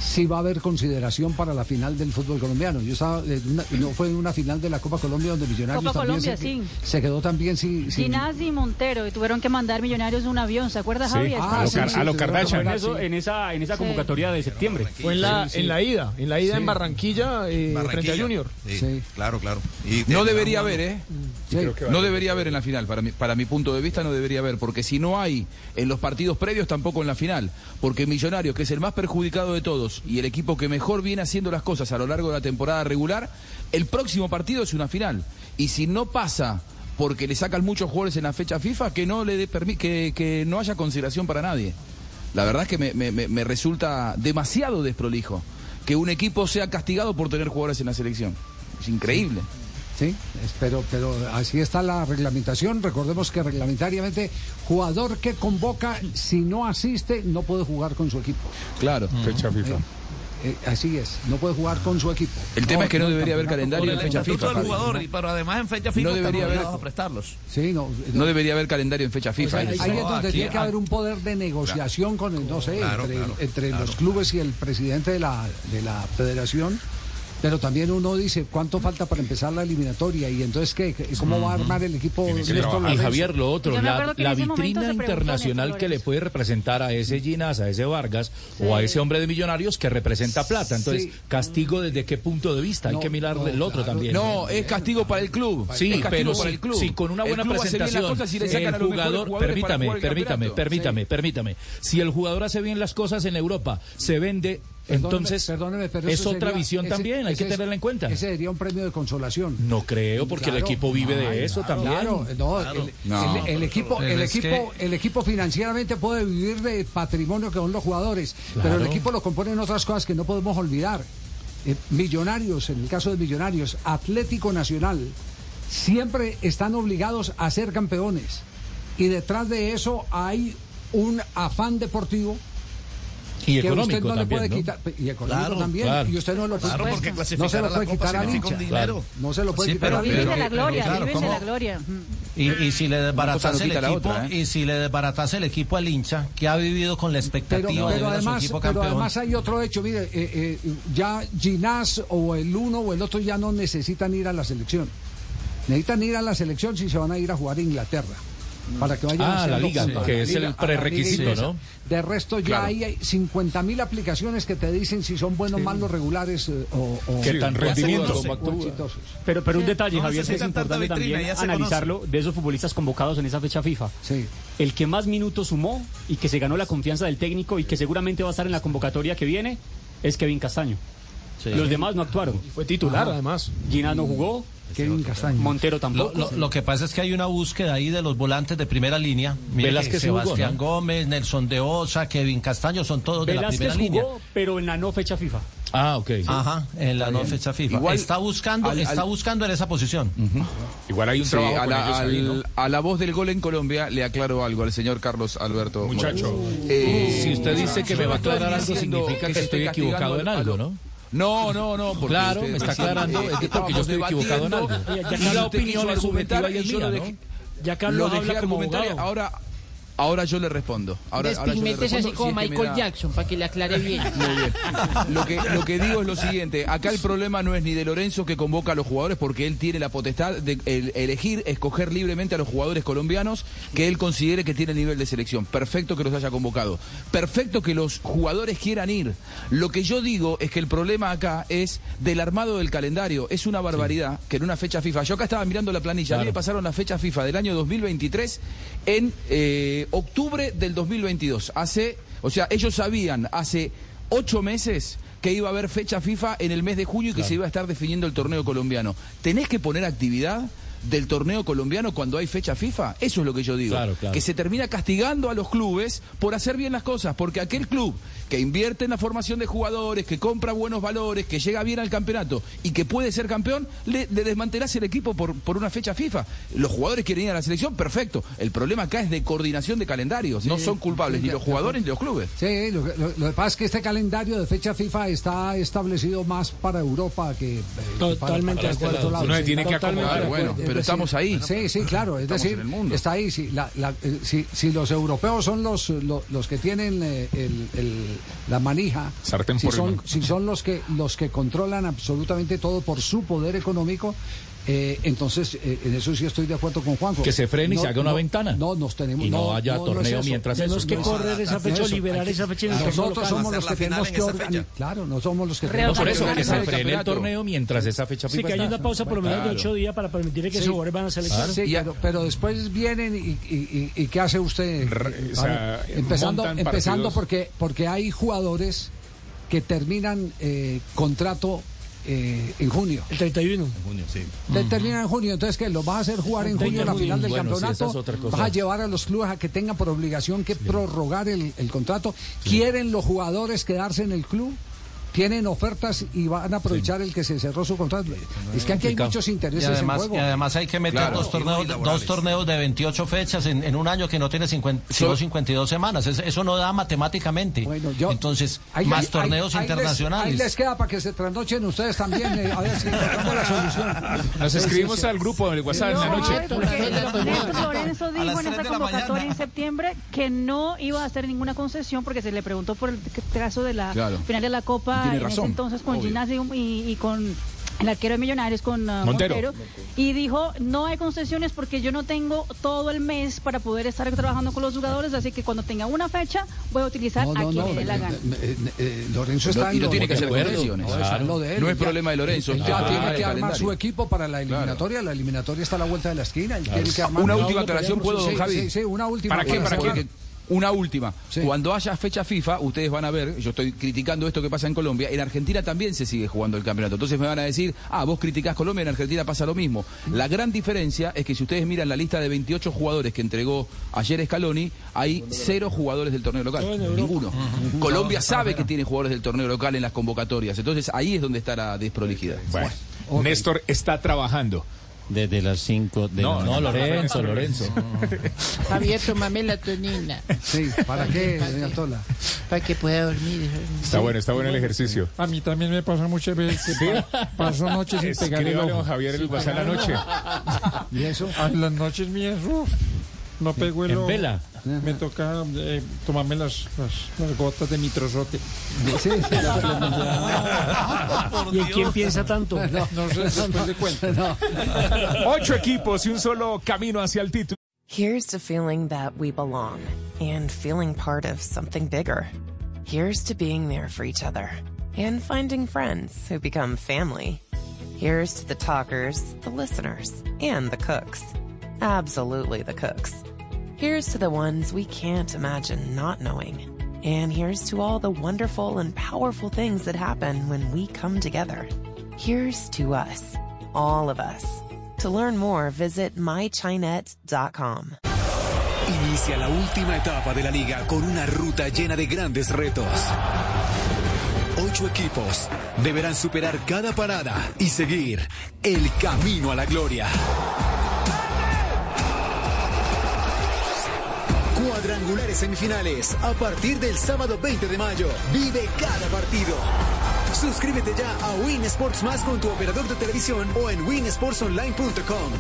si va a haber consideración para la final del fútbol colombiano. Yo estaba, eh, una- no fue en una final de la Copa Colombia donde Millonarios Copa también Colombia, se, sí. se quedó también sin, sin- Ginás y Montero y tuvieron que mandar millonarios en un avión, ¿se acuerda Sí, Javier? a lo, Sí, Car- sí, a lo sí, Kardashian. sí. En, eso- en esa, en esa Sí. convocatoria de septiembre. Fue en la, Sí, sí. en la ida, en la ida Sí. en Barranquilla, eh, frente a Junior. Sí, claro, claro. Y No debería haber, ¿eh? Sí. No debería haber en la final, para mi, para mi punto de vista no debería haber, porque si no hay en los partidos previos, tampoco en la final. Porque Millonarios, que es el más perjudicado de todos y el equipo que mejor viene haciendo las cosas a lo largo de la temporada regular, el próximo partido es una final. Y si no pasa porque le sacan muchos jugadores en la fecha FIFA, que no, le dé que, que no haya consideración para nadie. La verdad es que me, me- me- resulta demasiado desprolijo que un equipo sea castigado por tener jugadores en la selección. Es increíble. Es- pero, pero así está la reglamentación. Recordemos que reglamentariamente, jugador que convoca, si no asiste, no puede jugar con su equipo. Claro. Fecha FIFA. Eh, así es, no puede jugar con su equipo. El tema es que no debería haber calendario en fecha FIFA. del jugador, y pero además en fecha FIFA No debería haber- a prestarlos. Sí, no, No debería haber calendario en fecha O FIFA. sea, ahí es donde tiene que haber un poder de negociación con el, no sé, Claro, entre, claro, entre claro. los clubes y el presidente de la, de la federación. Pero también uno dice, ¿cuánto falta para empezar la eliminatoria? Y entonces, ¿qué? ¿Cómo va a armar el equipo? Néstor Y? Javier, lo otro, la, la vitrina internacional que le puede representar a ese Ginas, a ese Vargas o a ese hombre de millonarios que representa plata. Entonces, Sí. castigo desde qué punto de vista. Hay que mirar el otro también. No, es castigo para el club. Sí, es pero para si, el club. si con una buena presentación le sacan el jugador, permítame, permítame, permítame, permítame. Si el jugador hace bien las cosas en Europa, se vende, entonces perdóneme, pero es otra sería- visión ese- también, hay que ese tenerla en cuenta. Ese sería un premio de consolación. No creo, porque el equipo vive de Ay, eso claro, también. Claro, no, Claro. El, No, el- el equipo, el equipo, el equipo financieramente puede vivir de patrimonio que son los jugadores, pero el equipo lo componen otras cosas que no podemos olvidar. Eh, millonarios, en el caso de Millonarios, Atlético Nacional, siempre están obligados a ser campeones. Y detrás de eso hay un afán deportivo que Y usted económico no le puede también, quitar ¿no? y económico Claro, también claro. y usted no lo puede Claro, porque no se lo puede quitar al hincha dinero. no se lo puede Sí, quitar pero- Viven de la gloria, viven de la gloria. Y, y si le no el equipo, otra, ¿eh? y si le desbaratase el equipo al hincha, que ha vivido con la pero, expectativa de pero a su además, equipo pero además hay otro hecho, mire, eh, eh, ya Ginás o el uno o el otro ya no necesitan ir a la selección. Necesitan ir a la selección si se van a ir a jugar a Inglaterra. Para que vayan Ah, haciendo la liga, que es el a prerequisito. ¿no? De resto ya Claro. hay 50 mil aplicaciones que te dicen si son buenos, malos, regulares eh, o, o- ¿Qué tan o rendimientos? Pero, pero un detalle, No Javier, que es importante vitrina, también analizarlo de esos futbolistas convocados en esa fecha FIFA. El que más minutos sumó y que se ganó la confianza del técnico y que seguramente va a estar en la convocatoria que viene es Kevin Castaño. Sí. Los demás no actuaron. Fue titular, además. Ginás no jugó. Kevin Castaño. Montero tampoco. lo- lo que pasa es que hay una búsqueda ahí de los volantes de primera línea. Mire que jugó, Sebastián ¿no? Gómez, Nelson de Osa, Kevin Castaño, son todos de la primera jugó, línea. pero en la no fecha FIFA. Ah, ok. Ajá, en la no fecha FIFA. Igual- está buscando, al- está al- buscando en esa posición. Igual hay un Sí, trabajo a, la, ellos ahí, al- ¿no? a la voz del gol en Colombia le aclaro algo al señor Carlos Alberto. Muchacho. Eh, Si usted dice que yo me va a aclarar algo, significa que estoy equivocado en algo, ¿no? No, no, no. porque Claro, usted me está aclarando, eh, es que porque yo estoy equivocado en algo. Ya- la opinión es subjetiva y es mía, ¿no? Ya Carlos lo dejé habla como argumentar y abogado. ahora, ahora yo le respondo. Ahora, ahora yo le Despigméntese respondo, así como si es que me Michael da- Jackson, para que le aclare bien. Muy bien. Lo que, lo que digo es lo siguiente, acá el problema no es ni de Lorenzo que convoca a los jugadores porque él tiene la potestad de el- elegir, escoger libremente a los jugadores colombianos que él considere que tiene nivel de selección. Perfecto que los haya convocado. Perfecto que los jugadores quieran ir. Lo que yo digo es que el problema acá es del armado del calendario. Es una barbaridad que en una fecha FIFA, yo acá estaba mirando la planilla, a mí me pasaron la fecha FIFA del año 2023 en eh, octubre del 2022. Hace, o sea, ellos sabían hace ocho meses que iba a haber fecha FIFA en el mes de junio y que se iba a estar definiendo el torneo colombiano. ¿Tenés que poner actividad? Del torneo colombiano cuando hay fecha FIFA? Eso es lo que yo digo. Claro, claro. Que se termina castigando a los clubes por hacer bien las cosas, porque aquel club que invierte en la formación de jugadores, que compra buenos valores, que llega bien al campeonato y que puede ser campeón, le, le desmantelás el equipo por, por una fecha FIFA. Los jugadores quieren ir a la selección, perfecto. El problema acá es de coordinación de calendarios. no son culpables sí, ni de- los de jugadores ni los clubes. Sí, lo, que- lo- lo que pasa es que este calendario de fecha FIFA está establecido más para Europa que eh, Totalmente para- de para acuerdo. otro lado. Uno se tiene que acomodar. de. Bueno, Pero estamos ahí. Sí, sí, claro. Es Estamos decir, en el mundo. está ahí. Sí, la- la- eh, si, si los europeos son los, lo- los, que tienen eh, el- el- la manija, Sartén si por son, si son los que, los que controlan absolutamente todo por su poder económico, eh, entonces eh, en eso sí estoy de acuerdo con Juanjo. Que se frene y se haga una no, ventana. No, nos tenemos. Y no haya es torneo mientras eso. Tenemos que No, correr esa fecha, eso. liberar esa fecha. Nosotros somos los que tenemos que organizar. Claro, no somos los que No, tenemos por eso, que se frene el torneo mientras esa fecha Sí, que haya una pausa por lo menos de ocho días para permitir que esos jugadores van a selección. Sí, pero, pero después vienen y, ¿qué hace usted? Empezando empezando porque, porque hay jugadores que terminan eh, contrato eh, en junio. El 31. junio, sí. Te- Terminan en junio, entonces que los vas a hacer jugar en 30 junio la final del Bueno, sí, esa campeonato, es vas a llevar a los clubes a que tengan por obligación que prorrogar el, el contrato. ¿Quieren los jugadores quedarse en el club? Tienen ofertas y van a aprovechar el que se cerró su contrato. Es que aquí hay muchos Y intereses además, en juego. y además hay que meter Claro. dos, torneos, dos torneos de 28 fechas en, en un año que no tiene 50, sino 52 semanas. Es- eso no da matemáticamente. Entonces, Ahí- más ahí- torneos ahí- ahí les- internacionales. ahí les queda para que se trasnochen ustedes también. eh, a ver si encontramos la solución. Nos escribimos al grupo del WhatsApp en la No, noche. Lorenzo dijo en esta convocatoria en septiembre que no iba a hacer ninguna concesión porque se le preguntó por el caso de la Claro. final de la Copa Tiene en ese razón, entonces con. Ginás y, con el arquero de Millonarios con ah, Montero. Montero. y dijo no hay concesiones porque yo no tengo todo el mes para poder estar trabajando con los jugadores así que cuando tenga una fecha voy a utilizar No, a no, quien no. me dé la gana. eh, eh, eh, Lorenzo está y lo- tiene que hacer concesiones. No, es Ya- problema de Lorenzo, Ya tiene que armar calendario. su equipo para la eliminatoria. La eliminatoria está a la vuelta de la esquina. él tiene que armar- Una última aclaración. ¿puedo, don Javi? Sí, sí, una última. ¿Para qué? ¿Para qué? Una última. Cuando haya fecha FIFA, ustedes van a ver, yo estoy criticando esto que pasa en Colombia, en Argentina también se sigue jugando el campeonato. Entonces me van a decir, ah, vos criticás Colombia, en Argentina pasa lo mismo. La gran diferencia es que si ustedes miran la lista de 28 jugadores que entregó ayer Scaloni, hay cero jugadores del torneo local. Ninguno. Colombia sabe que tiene jugadores del torneo local en las convocatorias. Entonces ahí es donde está la desprolijidad. Bueno, Néstor está trabajando. Desde las 5 de No, la no. Lorenzo, Lorenzo. Javier, tomame la tonina. Sí, ¿para qué, doña Tola? Para que pueda dormir. Está bueno, está bueno el ejercicio. A mí también me pasa muchas veces pa- paso noches sin pegar el Escríbale a ojo. Javier el WhatsApp la noche. ¿Y eso? A las noches mías, uff, no pego el ¿En ojo. vela? Me toca eh, tomarme las, las, las gotas de nitrosote. Sí, sí, Por ¿Y en quién piensa tanto? No, no sé, después le cuento. Ocho equipos y un solo camino hacia el título. Here's to feeling that we belong and feeling part of something bigger. Here's to being there for each other and finding friends who become family. Here's to the talkers, the listeners, and the cooks. Absolutely the cooks. Here's to the ones we can't imagine not knowing. And here's to all the wonderful and powerful things that happen when we come together. Here's to us, all of us. To learn more, visit mychinet.com. Inicia la última etapa de la liga con una ruta llena de grandes retos. Ocho equipos deberán superar cada parada y seguir el camino a la gloria. Cuadrangulares semifinales a partir del sábado 20 de mayo. Vive cada partido. Suscríbete ya a Win Sports Más con tu operador de televisión o en winsportsonline.com.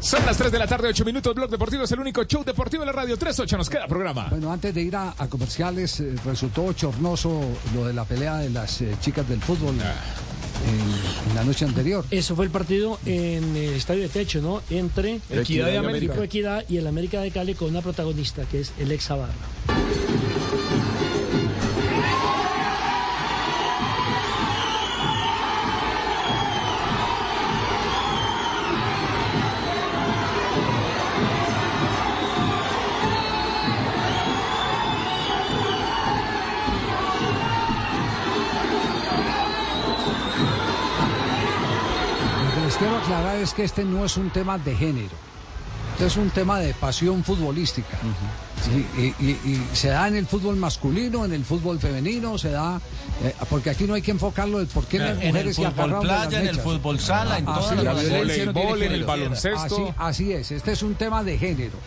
Son las 3 de la tarde, 8 minutos. Blog Deportivo es el único show deportivo de la radio. 3-8 nos queda programa. Bueno, antes de ir a, a comerciales, eh, resultó chornoso lo de la pelea de las eh, chicas del fútbol en, en la noche anterior. Eso fue el partido en el estadio de techo, ¿no? Entre Equidad y América. Equidad y el América de Cali con una protagonista que es el ex. Es que este no es un tema de género. Este es un tema de pasión futbolística. Sí, y, y- y se da en el fútbol masculino, en el fútbol femenino, se da. eh, porque aquí no hay que enfocarlo el por qué las En el mujeres se fútbol las playa, en el fútbol sala, en tiene voleibol, en el baloncesto. Así, así es, este es un tema de género.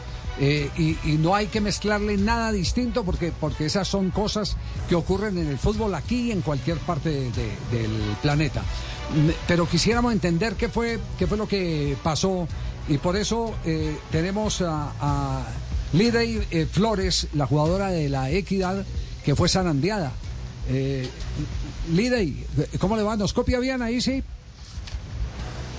Eh, y, y no hay que mezclarle nada distinto porque, porque esas son cosas que ocurren en el fútbol aquí y en cualquier parte de- de- del planeta. Pero quisiéramos entender qué fue, qué fue lo que pasó y por eso eh, tenemos a, a Lidey eh, Flores, la jugadora de la Equidad, que fue zarandeada. Eh, Lidey, ¿cómo le va? ¿Nos copia bien ahí, sí?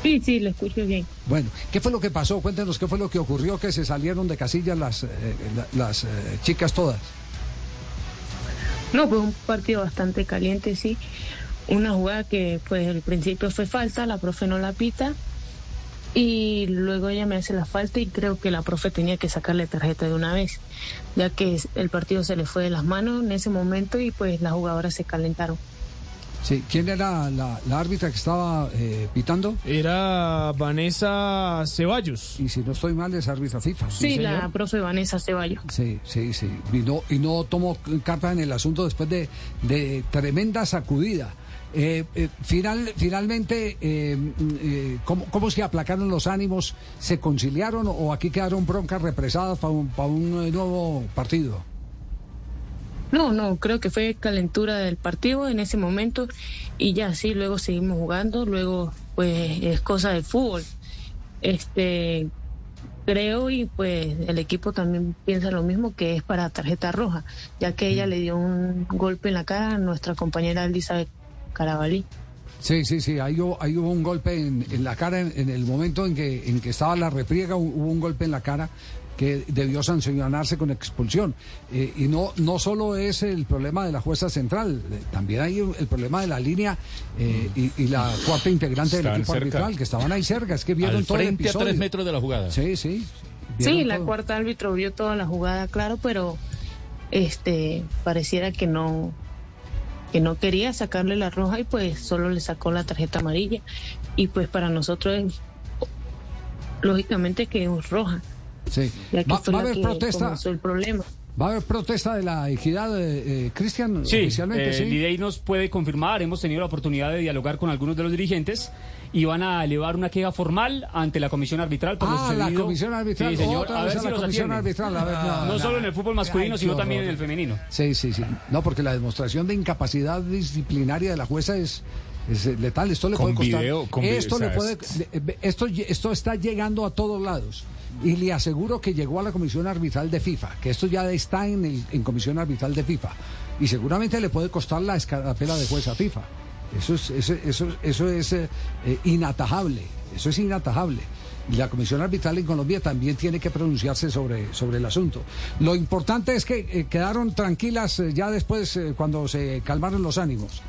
Sí, sí, lo escucho bien. Bueno, ¿qué fue lo que pasó? Cuéntenos qué fue lo que ocurrió, que se salieron de casillas las, eh, la- las eh, chicas todas. No, pues un partido bastante caliente, sí. Una jugada que pues al principio fue falta, la profe no la pita y luego ella me hace la falta y creo que la profe tenía que sacarle tarjeta de una vez, ya que el partido se le fue de las manos en ese momento y pues las jugadoras se calentaron. Sí, ¿quién era la, la árbitra que estaba eh, pitando? Era Vanessa Ceballos. Y si no estoy mal, es árbitra FIFA. Sí, la profe Vanessa Ceballos. Sí, sí, sí. Y no, y no tomó carta en el asunto después de, de tremenda sacudida. Eh, eh, final, finalmente, eh, ¿cómo, ¿cómo se aplacaron los ánimos? ¿Se conciliaron o aquí quedaron broncas represadas para un, para un nuevo partido? No, no, creo que fue calentura del partido en ese momento y ya sí, luego seguimos jugando, luego pues es cosa del fútbol. Este creo y pues el equipo también piensa lo mismo que es para tarjeta roja, ya que ella le dio un golpe en la cara a nuestra compañera Elizabeth Carabalí. Sí, sí, sí, ahí hubo, ahí hubo un golpe en, en la cara en, en el momento en que, en que estaba la refriega, hu- hubo un golpe en la cara que debió sancionarse con expulsión. Eh, y no, no solo es el problema de la jueza central, eh, también hay el problema de la línea eh, y, y la cuarta integrante del equipo cerca. arbitral, que estaban ahí cerca, es que vieron Al todo el frente a episodio. tres metros de la jugada. Sí, sí. Sí, la todo. cuarta árbitro vio toda la jugada, claro, pero este pareciera que no que no quería sacarle la roja y pues solo le sacó la tarjeta amarilla y pues para nosotros es lógicamente que es roja Sí. ya que Va, fue va a haber protesta. el problema Va a haber protesta de la equidad, eh, eh, Cristian, Sí, oficialmente, eh, sí. Lidey nos puede confirmar, hemos tenido la oportunidad de dialogar con algunos de los dirigentes y van a elevar una queja formal ante la comisión arbitral por lo Ah, la comisión arbitral. Sí, señor, Otra a vez ver a si la los comisión atienden. arbitral. a ver, no, no no. solo en el fútbol masculino, Ay, sino también en el femenino. Sí, sí, sí. No, porque la demostración de incapacidad disciplinaria de la jueza es, es eh, letal. Esto le Con puede costar. video, con esto le puede, le- esto, esto está llegando a todos lados. Y le aseguro que llegó a la comisión arbitral de FIFA, que esto ya está en, el, en comisión arbitral de FIFA. Y seguramente le puede costar la escarapela de jueza a FIFA. Eso es, eso, eso, eso es eh, eh, inatajable. Eso es inatajable. Y la Comisión Arbitral en Colombia también tiene que pronunciarse sobre, sobre el asunto. Lo importante es que eh, quedaron tranquilas eh, ya después, eh, cuando se calmaron los ánimos.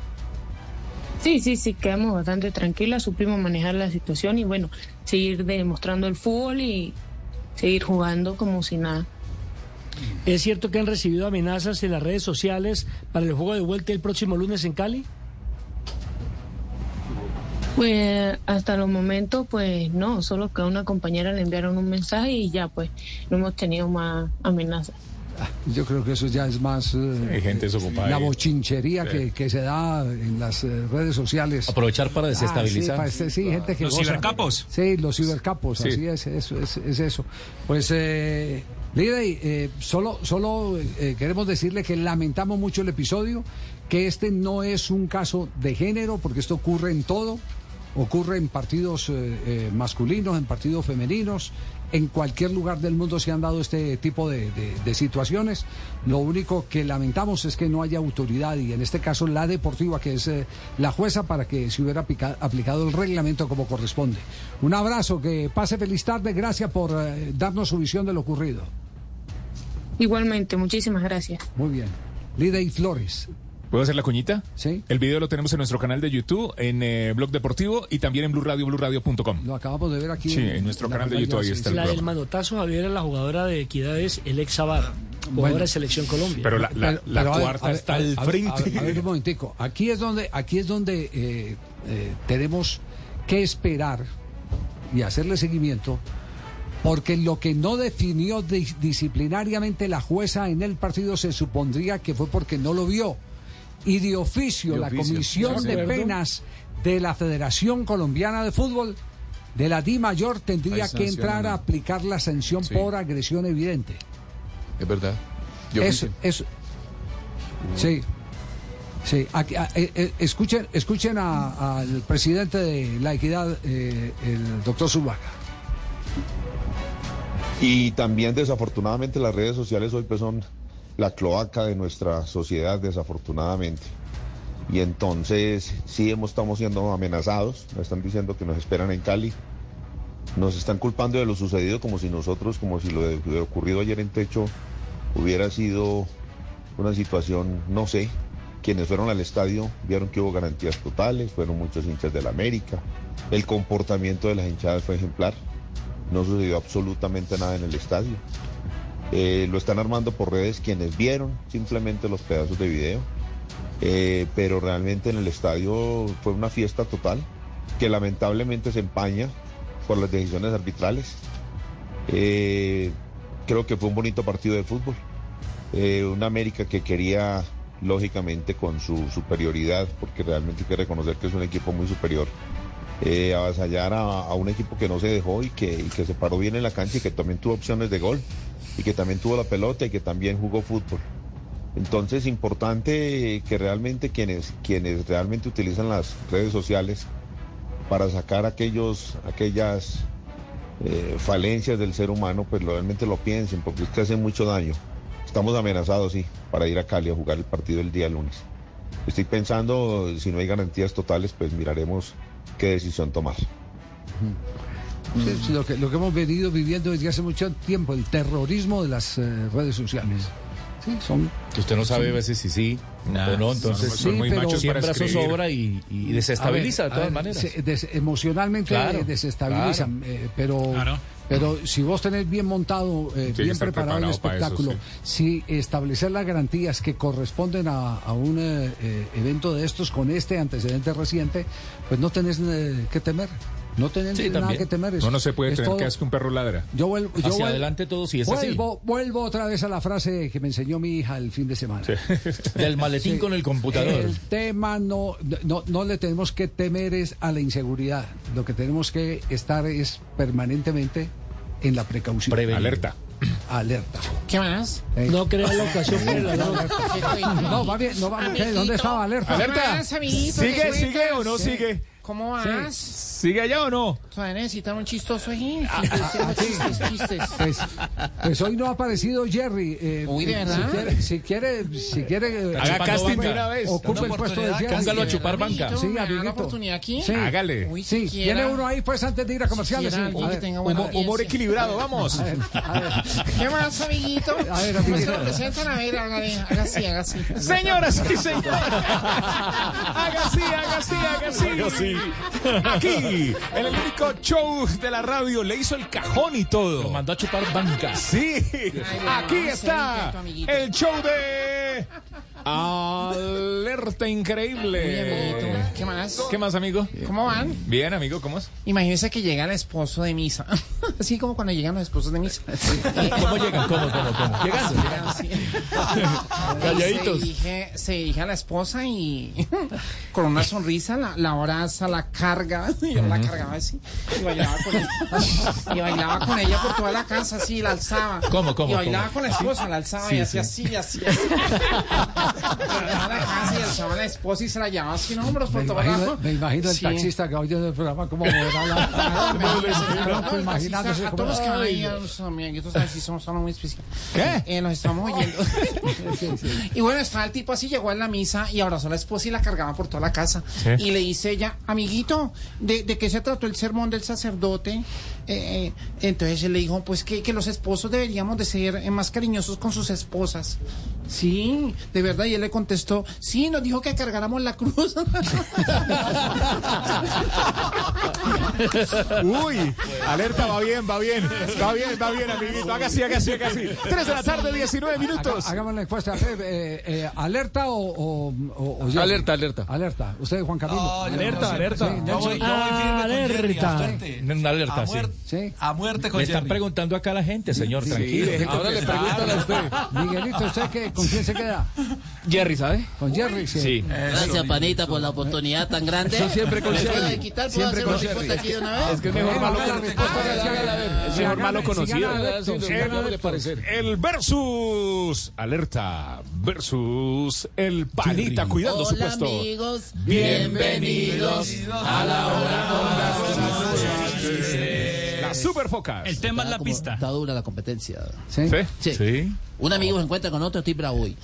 Sí, sí, sí, quedamos bastante tranquilas, supimos manejar la situación y bueno, seguir demostrando el fútbol y seguir jugando como si nada. ¿Es cierto que han recibido amenazas en las redes sociales para el juego de vuelta el próximo lunes en Cali? Pues hasta los momentos, pues no, solo que a una compañera le enviaron un mensaje y ya, pues no hemos tenido más amenazas. Yo creo que eso ya es más eh, Hay gente desocupada la ahí. bochinchería Sí. que, que se da en las eh, redes sociales. Aprovechar para desestabilizar. Ah, sí, pa- sí, gente que Los goza. cibercapos. Sí, los cibercapos, Sí. así es, eso, es, es eso. Pues, eh, Lidey, eh, solo, solo eh, queremos decirle que lamentamos mucho el episodio, que este no es un caso de género, porque esto ocurre en todo, ocurre en partidos eh, eh, masculinos, en partidos femeninos, en cualquier lugar del mundo se han dado este tipo de, de- de situaciones. Lo único que lamentamos es que no haya autoridad y en este caso la deportiva, que es eh, la jueza, para que se hubiera aplica- aplicado el reglamento como corresponde. Un abrazo, que pase feliz tarde, gracias por eh, darnos su visión de lo ocurrido. Igualmente, muchísimas gracias. Muy bien. Lidey Flores. ¿Puedo hacer la cuñita? Sí. El video lo tenemos en nuestro canal de YouTube, en eh, Blog Deportivo y también en Blue Radio, BlueRadio.com. Lo acabamos de ver aquí. Sí, en nuestro canal de YouTube ahí está el La del manotazo Javier, la jugadora de Equidades, el ex jugadora Bueno. de Selección Colombia. Pero la, la- Pero- la pero a ver, cuarta ver, está ver, al frente. A ver, a ver, un momentico. Aquí es donde, aquí es donde eh, eh, tenemos que esperar y hacerle seguimiento, porque lo que no definió dis- disciplinariamente la jueza en el partido se supondría que fue porque no lo vio. Y de oficio, De la oficio. Comisión ¿De de acuerdo? Penas de la Federación Colombiana de Fútbol, de la Di Mayor, tendría que entrar a aplicar la sanción Sí. por agresión evidente. Es verdad. Yo Eso, eso. Sí. Sí, aquí, a- eh, eh, escuchen, escuchen al presidente de la equidad, eh, el doctor Zuluaga. Y también desafortunadamente las redes sociales hoy pues son la cloaca de nuestra sociedad desafortunadamente. Y entonces sí hemos, estamos siendo amenazados, nos están diciendo que nos esperan en Cali, nos están culpando de lo sucedido como si nosotros, como si lo de, ocurrido ayer en Techo hubiera sido una situación, no sé, quienes fueron al estadio vieron que hubo garantías totales, fueron muchos hinchas de la América, el comportamiento de las hinchadas fue ejemplar, no sucedió absolutamente nada en el estadio. Eh, lo están armando por redes quienes vieron simplemente los pedazos de video, Eh, pero realmente en el estadio fue una fiesta total que lamentablemente se empaña por las decisiones arbitrales. Eh, creo que fue un bonito partido de fútbol. Eh, una América que quería, lógicamente, con su superioridad, porque realmente hay que reconocer que es un equipo muy superior, avasallar a, un equipo que no se dejó y que se paró bien en la cancha y que también tuvo opciones de gol y que también tuvo la pelota y que también jugó fútbol. Entonces, importante que realmente quienes, quienes realmente utilizan las redes sociales para sacar aquellos, aquellas eh, falencias del ser humano, pues realmente lo piensen, porque es que hacen mucho daño. Estamos amenazados, sí, para ir a Cali a jugar el partido el día lunes. Estoy pensando, si no hay garantías totales, pues miraremos qué decisión tomar. Sí, lo, que, lo que hemos venido viviendo desde hace mucho tiempo, el terrorismo de las eh, redes sociales. Sí, son... Usted no sabe a veces si sí o no, entonces son- son muy machos para siembra zozobra y, y desestabiliza ver, de todas a ver, maneras. se- des- emocionalmente Claro, eh, desestabilizan, claro. eh, pero, Claro. pero si vos tenés bien montado, eh, Sí, bien preparado el para eso, espectáculo, si establecer las garantías que corresponden a, a un eh, eh, evento de estos con este antecedente reciente, pues no tenés eh, que temer. No tenemos Sí, nada también. que temer. es- No, no se puede es tener todo- que hacer que un perro ladra. Yo vuelvo, yo Hacia vuel- adelante todo sí es así. vuelvo, vuelvo otra vez a la frase que me enseñó mi hija el fin de semana. Del maletín con el computador. El tema no, no, no le tenemos que temer es a la inseguridad. Lo que tenemos que estar es permanentemente en la precaución. Alerta. Alerta. ¿Qué más? Eh, No crea la ocasión por el ladrón. No, va bien, no va bien. ¿Dónde estaba alerta? Alerta. más, amiguito? ¿Sigue, ¿Qué sigue o no Sí. sigue? ¿Cómo vas? ¿Sigue allá o no? Todavía necesitan un chistoso ahí. Ah, Chistes, chistes. Pues, pues hoy no ha aparecido Jerry. eh, Uy, ¿de eh, verdad? Si quiere, si quiere, si quiere, Haga casting de una vez. Ocupe el puesto de Jerry. Póngalo a chupar banca. Sí, ¿Me da la amiguito. oportunidad aquí? Sí. Hágale. Uy, Sí, siquiera- tiene uno ahí pues antes de ir a comerciales. siquiera sí. A que ver, tenga buena Humor, humor equilibrado, vamos. a ver, a ver. ¿Qué más, amiguito? A ver, ¿Cómo amiguito. se lo presentan? A ver, hágale, haga así, haga así. Señoras y señores, haga así, haga así, haga así. Aquí, en el único show de la radio, le hizo el cajón y todo. Lo mandó a chupar banca. Sí, aquí está el show de Alerta Increíble. amiguito, ¿Qué más? ¿Qué más, amigo? ¿Cómo van? Bien, amigo, ¿cómo es? Imagínense que llega el esposo de misa. Así como cuando llegan los esposos de misa. ¿Cómo llegan? ¿Cómo, cómo, cómo? Así. Calladitos. Se dirige, se dirige a la esposa y con una sonrisa la, la abraza, la carga. Y yo la cargaba así. Y bailaba con ella. Y bailaba con ella por toda la casa, así, la alzaba. ¿Cómo, cómo, Y bailaba cómo? con la esposa, la alzaba Sí, y hacía sí. así, así, así. Llegaba a la casa y alzaba a la esposa y se la llevaba sin hombros por todo lado. me imagino el Sí. taxista que oye el programa como moverá la... El imaginándose taxista, a todos los que van ahí, a los amiguitos, así somos algo muy especial. ¿Qué? Eh, nos estamos oyendo. y bueno, estaba el tipo así, llegó a la misa y abrazó a la esposa y la cargaba por toda la casa. Sí. Y le dice ella, amiguito, ¿de, de qué se trató el sermón del sacerdote? Eh, eh, entonces él le dijo, pues que, que los esposos deberíamos de ser eh, más cariñosos con sus esposas. Sí, de verdad. Y él le contestó, sí, nos dijo que cargáramos la cruz. Uy, alerta, va bien, va bien, va bien, va bien, amiguito. Haga así, haga así, haga así. 3 de la tarde, 19 minutos. Haga- Hagamos la encuesta. Eh, eh, ¿Alerta o, o, o- o Jerry? Alerta, alerta. Alerta. Usted, Juan Camilo. Alerta, alerta. Sí, Yo Nelson. voy- yo voy firme con Jerry, Alerta. bastante. Una alerta, A sí. Sí. a muerte con Le están Jerry. preguntando acá a la gente, señor, tranquilo. Ahora le preguntan a usted. Miguelito, ¿usted qué, con quién se queda? Jerry, ¿sabe? Con Jerry, sí. Sí. Gracias, panita, por la oportunidad tan grande. Yo siempre con ¿Me puedo Jerry. quitar? ¿Puedo Siempre hacer con una Jerry. respuesta aquí de una vez? Es que es mejor malo es mejor malo conocido. El- versus, alerta, versus el panita cuidando su Hola, puesto. amigos. Bienvenidos a la hora Las superfocas. El tema es la Como- pista. Está dura la competencia. ¿Sí? ¿Sí? Sí. Un amigo se encuentra con otro, estoy bravo hoy.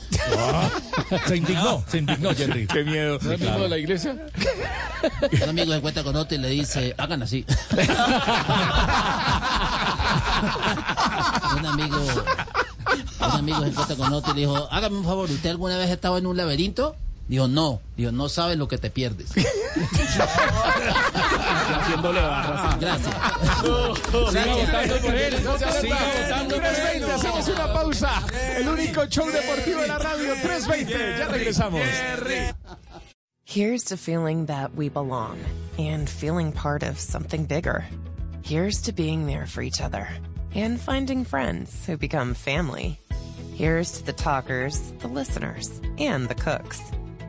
Se indignó, se indignó, Jerry. Qué miedo. ¿No es mismo de la iglesia? Un amigo se encuentra con otro y le dice, hagan así. un amigo, un amigo se encuentra con otro y le dijo, hágame un favor, ¿usted alguna vez ha estado en un laberinto? Dijo, no. Dijo, no sabes lo que te pierdes. Haciéndole barras. Gracias. Siga votando por él. Siga votando por 320, hacemos una pausa. El único show deportivo de la radio, 320. Ya regresamos. Here's to feeling that we belong and feeling part of something bigger. Here's to being there for each other and finding friends who become family. Here's to the talkers, the listeners, and the cooks.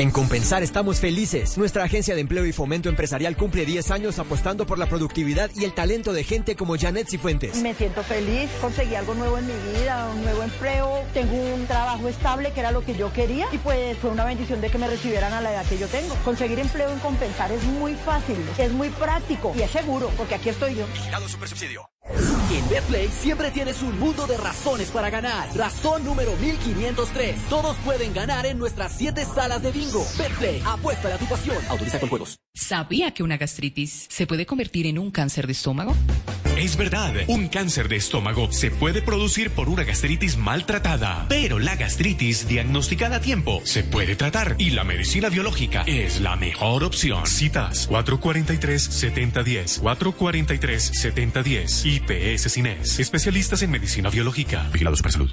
En Compensar estamos felices. Nuestra agencia de empleo y fomento empresarial cumple 10 años apostando por la productividad y el talento de gente como Janet Cifuentes. Me siento feliz, conseguí algo nuevo en mi vida, un nuevo empleo, tengo un trabajo estable que era lo que yo quería y pues fue una bendición de que me recibieran a la edad que yo tengo. Conseguir empleo en compensar es muy fácil, es muy práctico y es seguro porque aquí estoy yo. Vigilado Supersubsidio. En Betplay siempre tienes un mundo de razones para ganar. Razón número 1503. Todos pueden ganar en nuestras 7 salas de bingo. Betplay, apuesta a tu pasión. Autoriza con juegos. ¿Sabía que una gastritis se puede convertir en un cáncer de estómago? Es verdad, un cáncer de estómago se puede producir por una gastritis maltratada, pero la gastritis diagnosticada a tiempo se puede tratar y la medicina biológica es la mejor opción. Citas 443-7010, 443-7010, IPS Cines, especialistas en medicina biológica, vigilados para salud.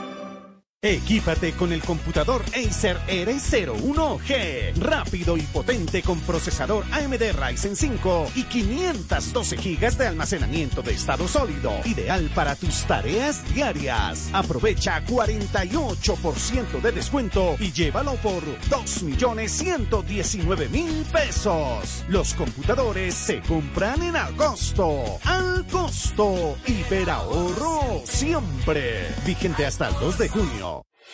Equípate con el computador Acer R01G. Rápido y potente con procesador AMD Ryzen 5 y 512 GB de almacenamiento de estado sólido. Ideal para tus tareas diarias. Aprovecha 48% de descuento y llévalo por 2.119.000 pesos. Los computadores se compran en agosto. Al costo. Hiperahorro siempre. Vigente hasta el 2 de junio.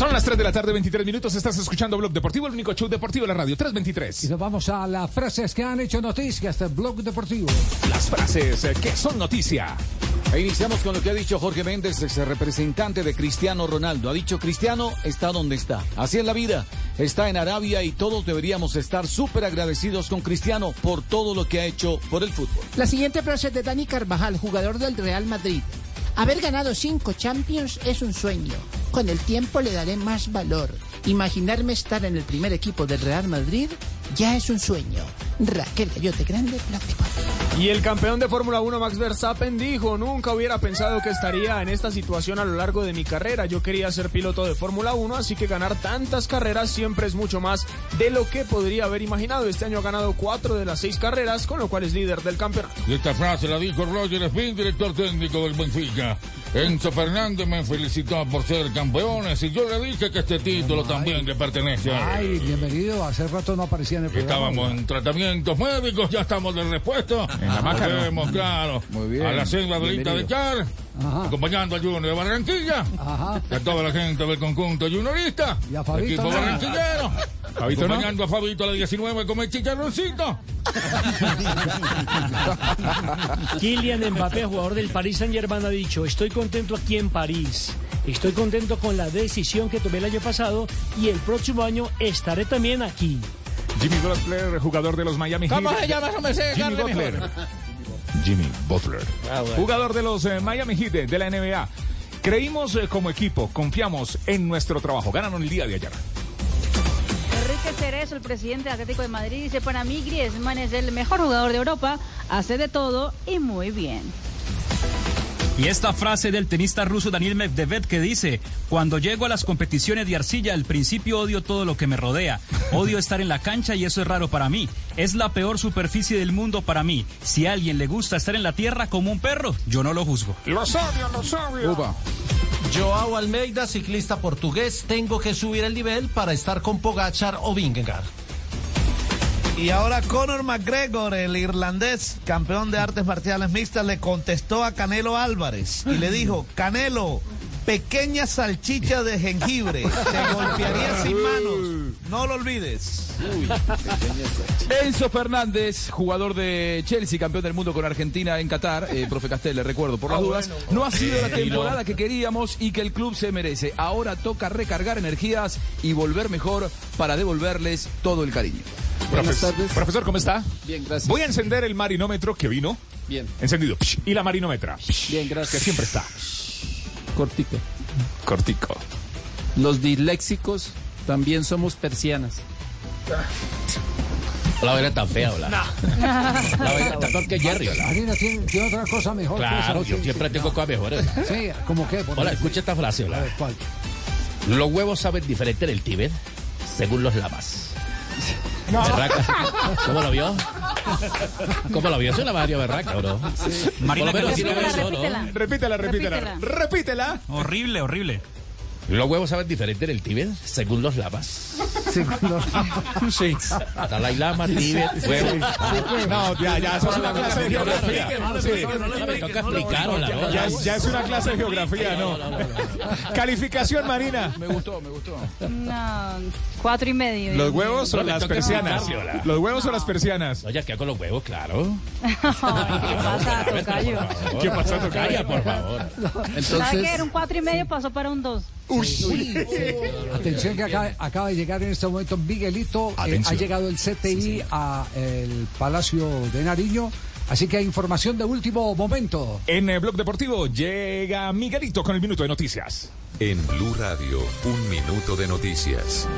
Son las 3 de la tarde, 23 minutos. Estás escuchando Blog Deportivo, el único show deportivo de la radio. 323. Y nos vamos a las frases que han hecho noticias del Blog Deportivo. Las frases eh, que son noticia. E iniciamos con lo que ha dicho Jorge Méndez, ex representante de Cristiano Ronaldo. Ha dicho, Cristiano está donde está. Así es la vida. Está en Arabia y todos deberíamos estar súper agradecidos con Cristiano por todo lo que ha hecho por el fútbol. La siguiente frase es de Dani Carvajal, jugador del Real Madrid. Haber ganado cinco Champions es un sueño. Con el tiempo le daré más valor. Imaginarme estar en el primer equipo del Real Madrid ya es un sueño. Raquel Gallote Grande, Deportivo. Y el campeón de Fórmula 1 Max Verstappen dijo, nunca hubiera pensado que estaría en esta situación a lo largo de mi carrera. Yo quería ser piloto de Fórmula 1, así que ganar tantas carreras siempre es mucho más de lo que podría haber imaginado. Este año ha ganado cuatro de las seis carreras, con lo cual es líder del campeonato. Y esta frase la dijo Roger Spin, director técnico del Benfica. Enzo Fernández me felicitó por ser campeones y yo le dije que este título también le pertenece a él. Ay, bienvenido. Hace rato no aparecía en el programa. Estábamos en tratamientos médicos, ya estamos de repuesto. En la maca, ¿no? Volvemos, claro. Muy bien. A la selva de Lita de Char, acompañando a Junior de Barranquilla. Ajá. Y a toda la gente del conjunto juniorista. Y a Fabito, Equipo ¿no? barranquillero. Fabito, ¿no? acompañando a Fabito a la 19 con el chicharroncito. Kylian Mbappé, jugador del Paris Saint Germain, ha dicho, estoy contento aquí en París. Estoy contento con la decisión que tomé el año pasado y el próximo año estaré también aquí. Jimmy Butler, jugador de los Miami Heat. ¿Cómo se llama ese hombre? Jimmy Carle Butler. mejor. Jimmy Butler. Ah, bueno. Jugador de los eh, Miami Heat de, de la NBA. Creímos eh, como equipo, confiamos en nuestro trabajo. Ganaron el día de ayer. Enrique Cerezo, el presidente del Atlético de Madrid, dice, para mí Griezmann es el mejor jugador de Europa, hace de todo y muy bien. Y esta frase del tenista ruso Daniel Medvedev que dice, cuando llego a las competiciones de arcilla, al principio odio todo lo que me rodea. Odio estar en la cancha y eso es raro para mí. Es la peor superficie del mundo para mí. Si a alguien le gusta estar en la tierra como un perro, yo no lo juzgo. Los odio, los odio. Joao Almeida, ciclista portugués, tengo que subir el nivel para estar con Pogachar o Vingegaard. Y ahora Conor McGregor, el irlandés, campeón de artes marciales mixtas, le contestó a Canelo Álvarez y le dijo, Canelo, pequeña salchicha de jengibre, te golpearía sin manos, no lo olvides. Enzo Fernández, jugador de Chelsea, campeón del mundo con Argentina en Qatar, eh, profe Castel, le recuerdo por las Ah, dudas, bueno. no ha sido la Bien. temporada que queríamos y que el club se merece. Ahora toca recargar energías y volver mejor para devolverles todo el cariño. Profes- Profesor, ¿cómo está? Bien, gracias. Voy a encender el marinómetro que vino. Bien. Encendido. Y la marinómetra. Bien, gracias. Que siempre está. Cortico. Cortico. Los disléxicos también somos persianas. La vaina tan fea, hola. La vaina tan peor que Jerry, hola. Marina tiene, tiene otra cosa mejor. que Claro, yo sí, siempre sí. tengo cosas mejores. hola. Sí, ¿cómo qué? Hola, escucha esta frase, A hola. ver, ¿cuál? Los huevos saben diferente en el Tíbet según los lamas. Berraca. ¿Cómo lo vio? Como la vio, es una Mario Berraca, bro. Marina, Por lo menos repítela, tiene eso, ¿no? Repítela, repítela, Repítela. repítela. Horrible, horrible. Los huevos saben diferente en el Tíbet según los lamas. Sí. Dalai Lama, Tíbet, huevos. No, ya, ya, eso es una clase de geografía. Sí. Ya, ya es una clase de geografía, ¿no? Calificación, Marina. Me gustó, me gustó. No, cuatro y medio. ¿Los huevos o las persianas? ¿Los huevos o las persianas? No, ya queda con los huevos, claro. Ay, ¿Qué pasa, tocayo? ¿Qué pasó, tocayo? Por favor. ¿Sabe qué? Era un cuatro y medio, pasó para un dos. Atención que acaba, acaba de llegar en este momento Miguelito. eh, Atención. ha llegado el CTI a el Palacio de Nariño. Así que hay información de último momento. En el Blog Deportivo llega Miguelito con el minuto de noticias. En Blue Radio, un minuto de noticias.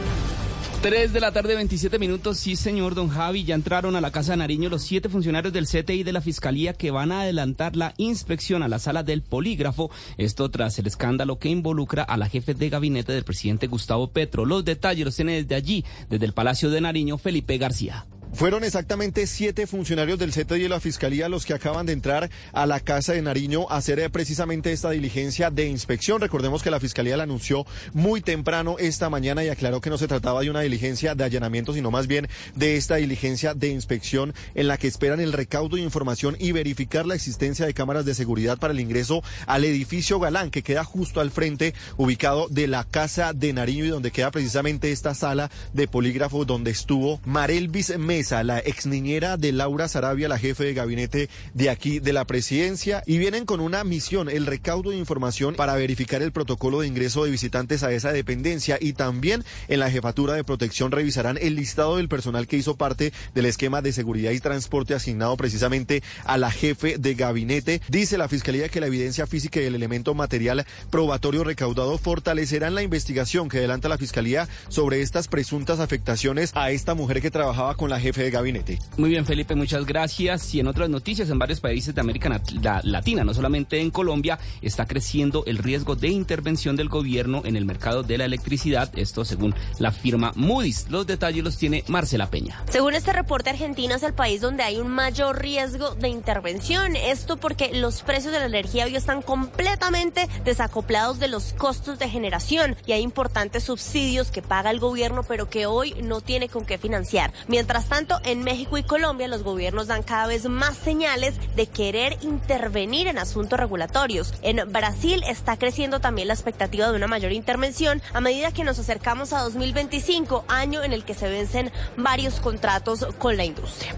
3 de la tarde, 27 minutos. Sí, señor Don Javi, ya entraron a la Casa de Nariño los siete funcionarios del CTI de la Fiscalía que van a adelantar la inspección a la sala del polígrafo. Esto tras el escándalo que involucra a la jefe de gabinete del presidente Gustavo Petro. Los detalles los tiene desde allí, desde el Palacio de Nariño, Felipe García. Fueron exactamente siete funcionarios del CTI y de la Fiscalía los que acaban de entrar a la Casa de Nariño a hacer eh, precisamente esta diligencia de inspección. Recordemos que la Fiscalía la anunció muy temprano esta mañana y aclaró que no se trataba de una diligencia de allanamiento, sino más bien de esta diligencia de inspección en la que esperan el recaudo de información y verificar la existencia de cámaras de seguridad para el ingreso al edificio Galán, que queda justo al frente, ubicado de la Casa de Nariño y donde queda precisamente esta sala de polígrafo donde estuvo Marelvis Mesa, la ex niñera de Laura Sarabia, la jefe de gabinete de aquí de la presidencia, y vienen con una misión, el recaudo de información para verificar el protocolo de ingreso de visitantes a esa dependencia y también en la jefatura de protección revisarán el listado del personal que hizo parte del esquema de seguridad y transporte asignado precisamente a la jefe de gabinete. Dice la Fiscalía que la evidencia física y el elemento material probatorio recaudado fortalecerán la investigación que adelanta la Fiscalía sobre estas presuntas afectaciones a esta mujer que trabajaba con la jefe de gabinete. Muy bien, Felipe, muchas gracias. Y en otras noticias, en varios países de América Latina, no solamente en Colombia, está creciendo el riesgo de intervención del gobierno en el mercado de la electricidad. Esto según la firma Moody's. Los detalles los tiene Marcela Peña. Según este reporte, Argentina es el país donde hay un mayor riesgo de intervención. Esto porque los precios de la energía hoy están completamente desacoplados de los costos de generación y hay importantes subsidios que paga el gobierno pero que hoy no tiene con qué financiar. Mientras tanto, en México y Colombia los gobiernos dan cada vez más señales de querer intervenir en asuntos regulatorios. En Brasil está creciendo también la expectativa de una mayor intervención a medida que nos acercamos a 2025, año en el que se vencen varios contratos con la industria.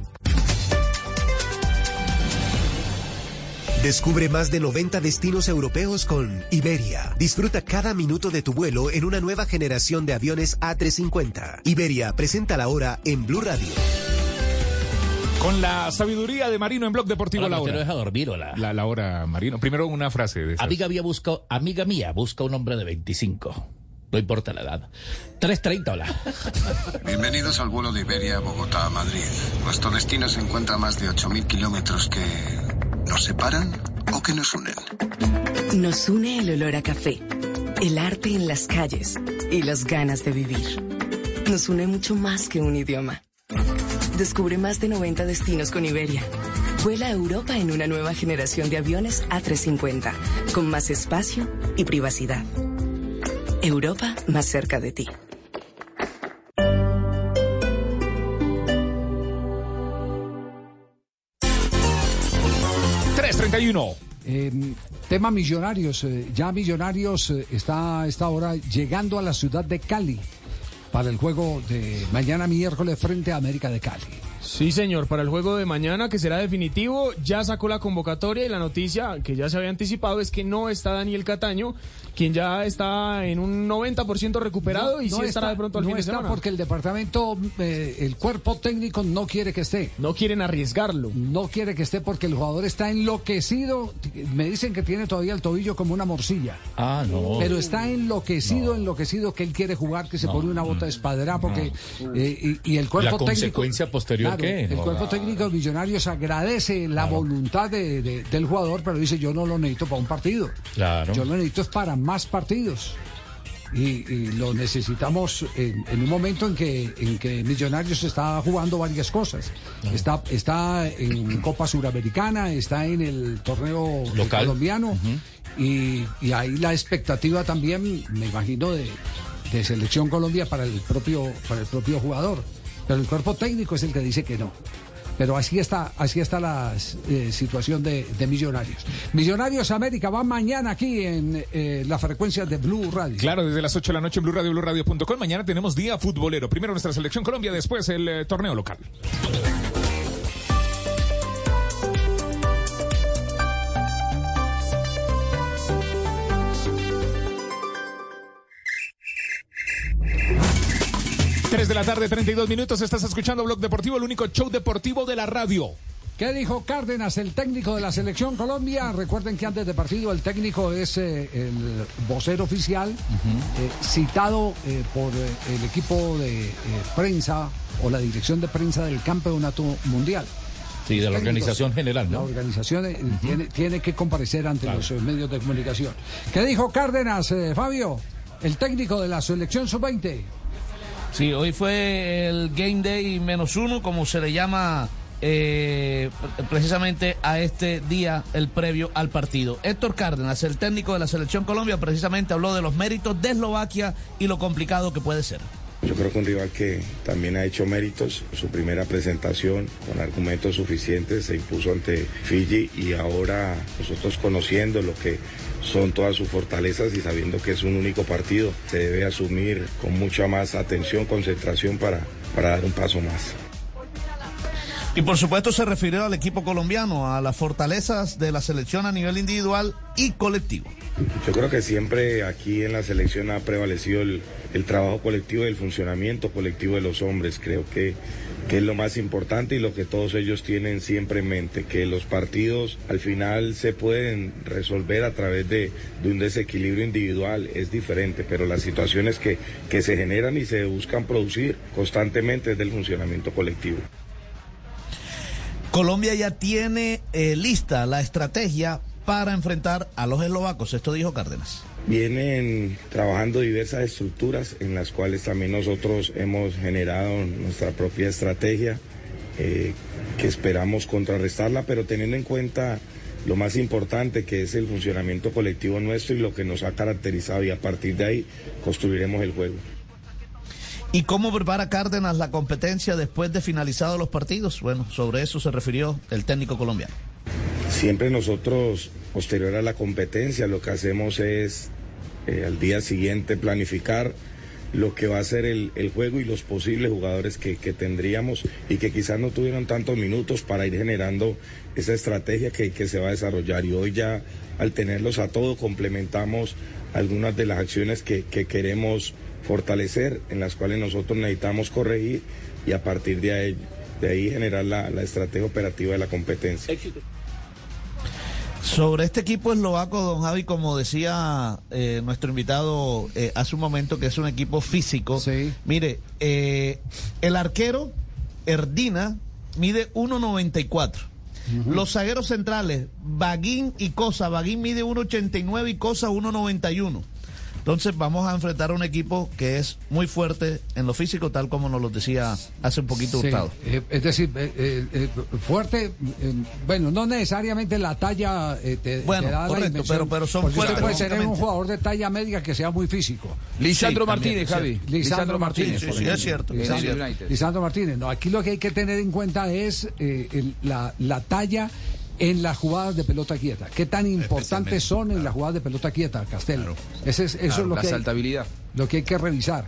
Descubre más de 90 destinos europeos con Iberia. Disfruta cada minuto de tu vuelo en una nueva generación de aviones A350. Iberia presenta la hora en Blue Radio. Con la sabiduría de Marino en Blog Deportivo Hola, La Hora. no deja dormir, hola. La, la hora, Marino. Primero una frase de esas. Amiga mía busca, amiga mía busca un hombre de 25. No importa la edad. 3.30, hola. Bienvenidos al vuelo de Iberia Bogotá a Madrid. Nuestro destino se encuentra a más de 8.000 kilómetros que nos separan o que nos unen. Nos une el olor a café, el arte en las calles y las ganas de vivir. Nos une mucho más que un idioma. Descubre más de 90 destinos con Iberia. Vuela a Europa en una nueva generación de aviones A350, con más espacio y privacidad. Europa más cerca de ti. 3.31. Eh, tema millonarios. eh, ya Millonarios eh, está a esta hora llegando a la ciudad de Cali para el juego de mañana miércoles frente a América de Cali. Sí, señor, para el juego de mañana, que será definitivo, ya sacó la convocatoria y la noticia que ya se había anticipado es que no está Daniel Cataño, quien ya está en un 90% recuperado y sí estará de pronto al no fin de está semana. porque el departamento, eh, el cuerpo técnico no quiere que esté. No quieren arriesgarlo. No quiere que esté porque el jugador está enloquecido. Me dicen que tiene todavía el tobillo como una morcilla. Ah, no. Pero está enloquecido, enloquecido que él quiere jugar, que se pone una bota de espadera porque eh, y, y el cuerpo La técnico. consecuencia posterior, Claro, ¿qué? El cuerpo técnico de Millonarios agradece la voluntad de- de- del jugador, pero dice yo no lo necesito para un partido. Claro. Yo lo necesito es para más partidos. Y, y lo necesitamos en, en un momento en que, en que Millonarios está jugando varias cosas. Está, está en Copa Suramericana, está en el torneo Local. colombiano y, y ahí la expectativa también, me imagino, de, de selección Colombia para el propio, para el propio jugador. Pero el cuerpo técnico es el que dice que no. Pero así está, así está la eh, situación de, Millonarios. Millonarios América va mañana aquí en eh, la frecuencia de Blue Radio. Claro, desde las 8 de la noche en Blue Radio, BlueRadio.com. Mañana tenemos día futbolero. Primero nuestra selección Colombia, después el eh, torneo local. Tres de la tarde, 32 minutos. Estás escuchando Blog Deportivo, el único show deportivo de la radio. ¿Qué dijo Cárdenas, el técnico de la selección Colombia? Recuerden que antes de partido el técnico es eh, el vocero oficial, eh, citado eh, por el equipo de prensa o la dirección de prensa del campeonato mundial. Sí, de la organización general, La ¿no? organización eh, tiene, tiene que comparecer ante los medios de comunicación. ¿Qué dijo Cárdenas, Fabio? El técnico de la selección sub-20. Sí, hoy fue el Game Day menos uno, como se le llama eh, precisamente a este día, el previo al partido. Héctor Cárdenas, el técnico de la Selección Colombia, precisamente habló de los méritos de Eslovaquia y lo complicado que puede ser. Yo creo que un rival que también ha hecho méritos. Su primera presentación con argumentos suficientes se impuso ante Fiji y ahora nosotros conociendo lo que son todas sus fortalezas y sabiendo que es un único partido, se debe asumir con mucha más atención, concentración para, para dar un paso más. Y por supuesto se refirió al equipo colombiano, a las fortalezas de la selección a nivel individual y colectivo. Yo creo que siempre aquí en la selección ha prevalecido el, trabajo colectivo y el funcionamiento colectivo de los hombres. Creo que, que es lo más importante y lo que todos ellos tienen siempre en mente, que los partidos al final se pueden resolver a través de, de un desequilibrio individual, es diferente, pero las situaciones que, que se generan y se buscan producir constantemente es del funcionamiento colectivo. Colombia ya tiene eh, lista la estrategia para enfrentar a los eslovacos, esto dijo Cárdenas. Vienen trabajando diversas estructuras en las cuales también nosotros hemos generado nuestra propia estrategia eh, que esperamos contrarrestarla, pero teniendo en cuenta lo más importante que es el funcionamiento colectivo nuestro y lo que nos ha caracterizado y a partir de ahí construiremos el juego. ¿Y cómo prepara Cárdenas la competencia después de finalizados los partidos? Bueno, sobre eso se refirió el técnico colombiano. Siempre nosotros, posterior a la competencia, lo que hacemos es eh, al día siguiente planificar lo que va a ser el, juego y los posibles jugadores que, tendríamos y que quizás no tuvieron tantos minutos para ir generando esa estrategia que, que se va a desarrollar. Y hoy ya al tenerlos a todos complementamos algunas de las acciones que, que queremos fortalecer, en las cuales nosotros necesitamos corregir y a partir de ahí, de ahí generar la, la estrategia operativa de la competencia. Sobre este equipo eslovaco, don Javi, como decía eh, nuestro invitado eh, hace un momento, que es un equipo físico. Mire, eh, el arquero Erdina mide 1.94. Los zagueros centrales, Baguín y Cosa. Baguín mide 1.89 y Cosa 1.91. Entonces vamos a enfrentar a un equipo que es muy fuerte en lo físico, tal como nos lo decía hace un poquito Sí, Hurtado. eh, es decir, eh, eh, eh, fuerte, eh, bueno, no necesariamente la talla eh, te, Bueno, te da la correcto, dimensión, pero- pero son porque usted fuertes puede ser un jugador de talla media que sea muy físico. Lisandro Sí, Martínez, Javi. Lisandro Lisandro Martínez. Sí, es cierto, Lisandro, Martínez. No, aquí lo que hay que tener en cuenta es eh, el- la, la talla en las jugadas de pelota quieta. ¿Qué tan importantes son en las jugadas de pelota quieta, Castelo? Ese es, eso Claro, es lo la que hay- saltabilidad. lo que hay que revisar.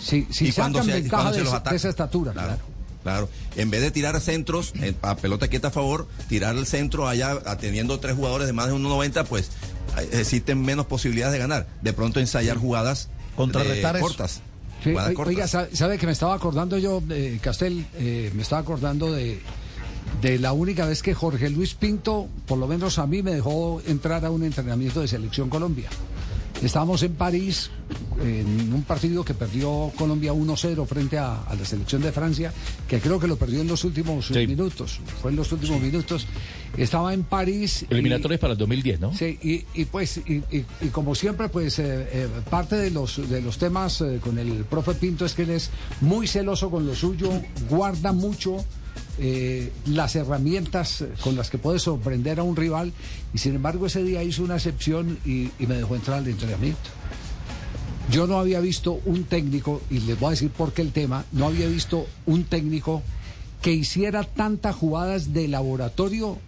Si, si Y cuando sacan se- y ventaja cuando se de, los esa- de estatura, Claro. claro. Claro, en vez de tirar centros a pelota quieta a favor, tirar el centro allá teniendo tres jugadores de más de 1.90, pues eh, existen menos posibilidades de ganar. De pronto ensayar jugadas Contrarrestar eh, cortas. Sí, jugadas cortas. oiga, sa- sabe que me estaba acordando yo, eh, Castel, eh, me estaba acordando de, de la única vez que Jorge Luis Pinto, por lo menos a mí, me dejó entrar a un entrenamiento de Selección Colombia. Estábamos en París en un partido que perdió Colombia 1-0 frente a, a la selección de Francia, que creo que lo perdió en los últimos Sí. minutos, fue en los últimos minutos. estaba en París. Eliminatorias para el 2010, ¿no? Sí, y, y pues, y, y- y como siempre, pues eh, eh, parte de los, de los temas eh, con el profe Pinto es que él es muy celoso con lo suyo, guarda mucho eh, las herramientas con las que puede sorprender a un rival, y sin embargo ese día hizo una excepción y, y me dejó entrar al entrenamiento. Yo no había visto un técnico, y les voy a decir por qué el tema, no había visto un técnico que hiciera tantas jugadas de laboratorio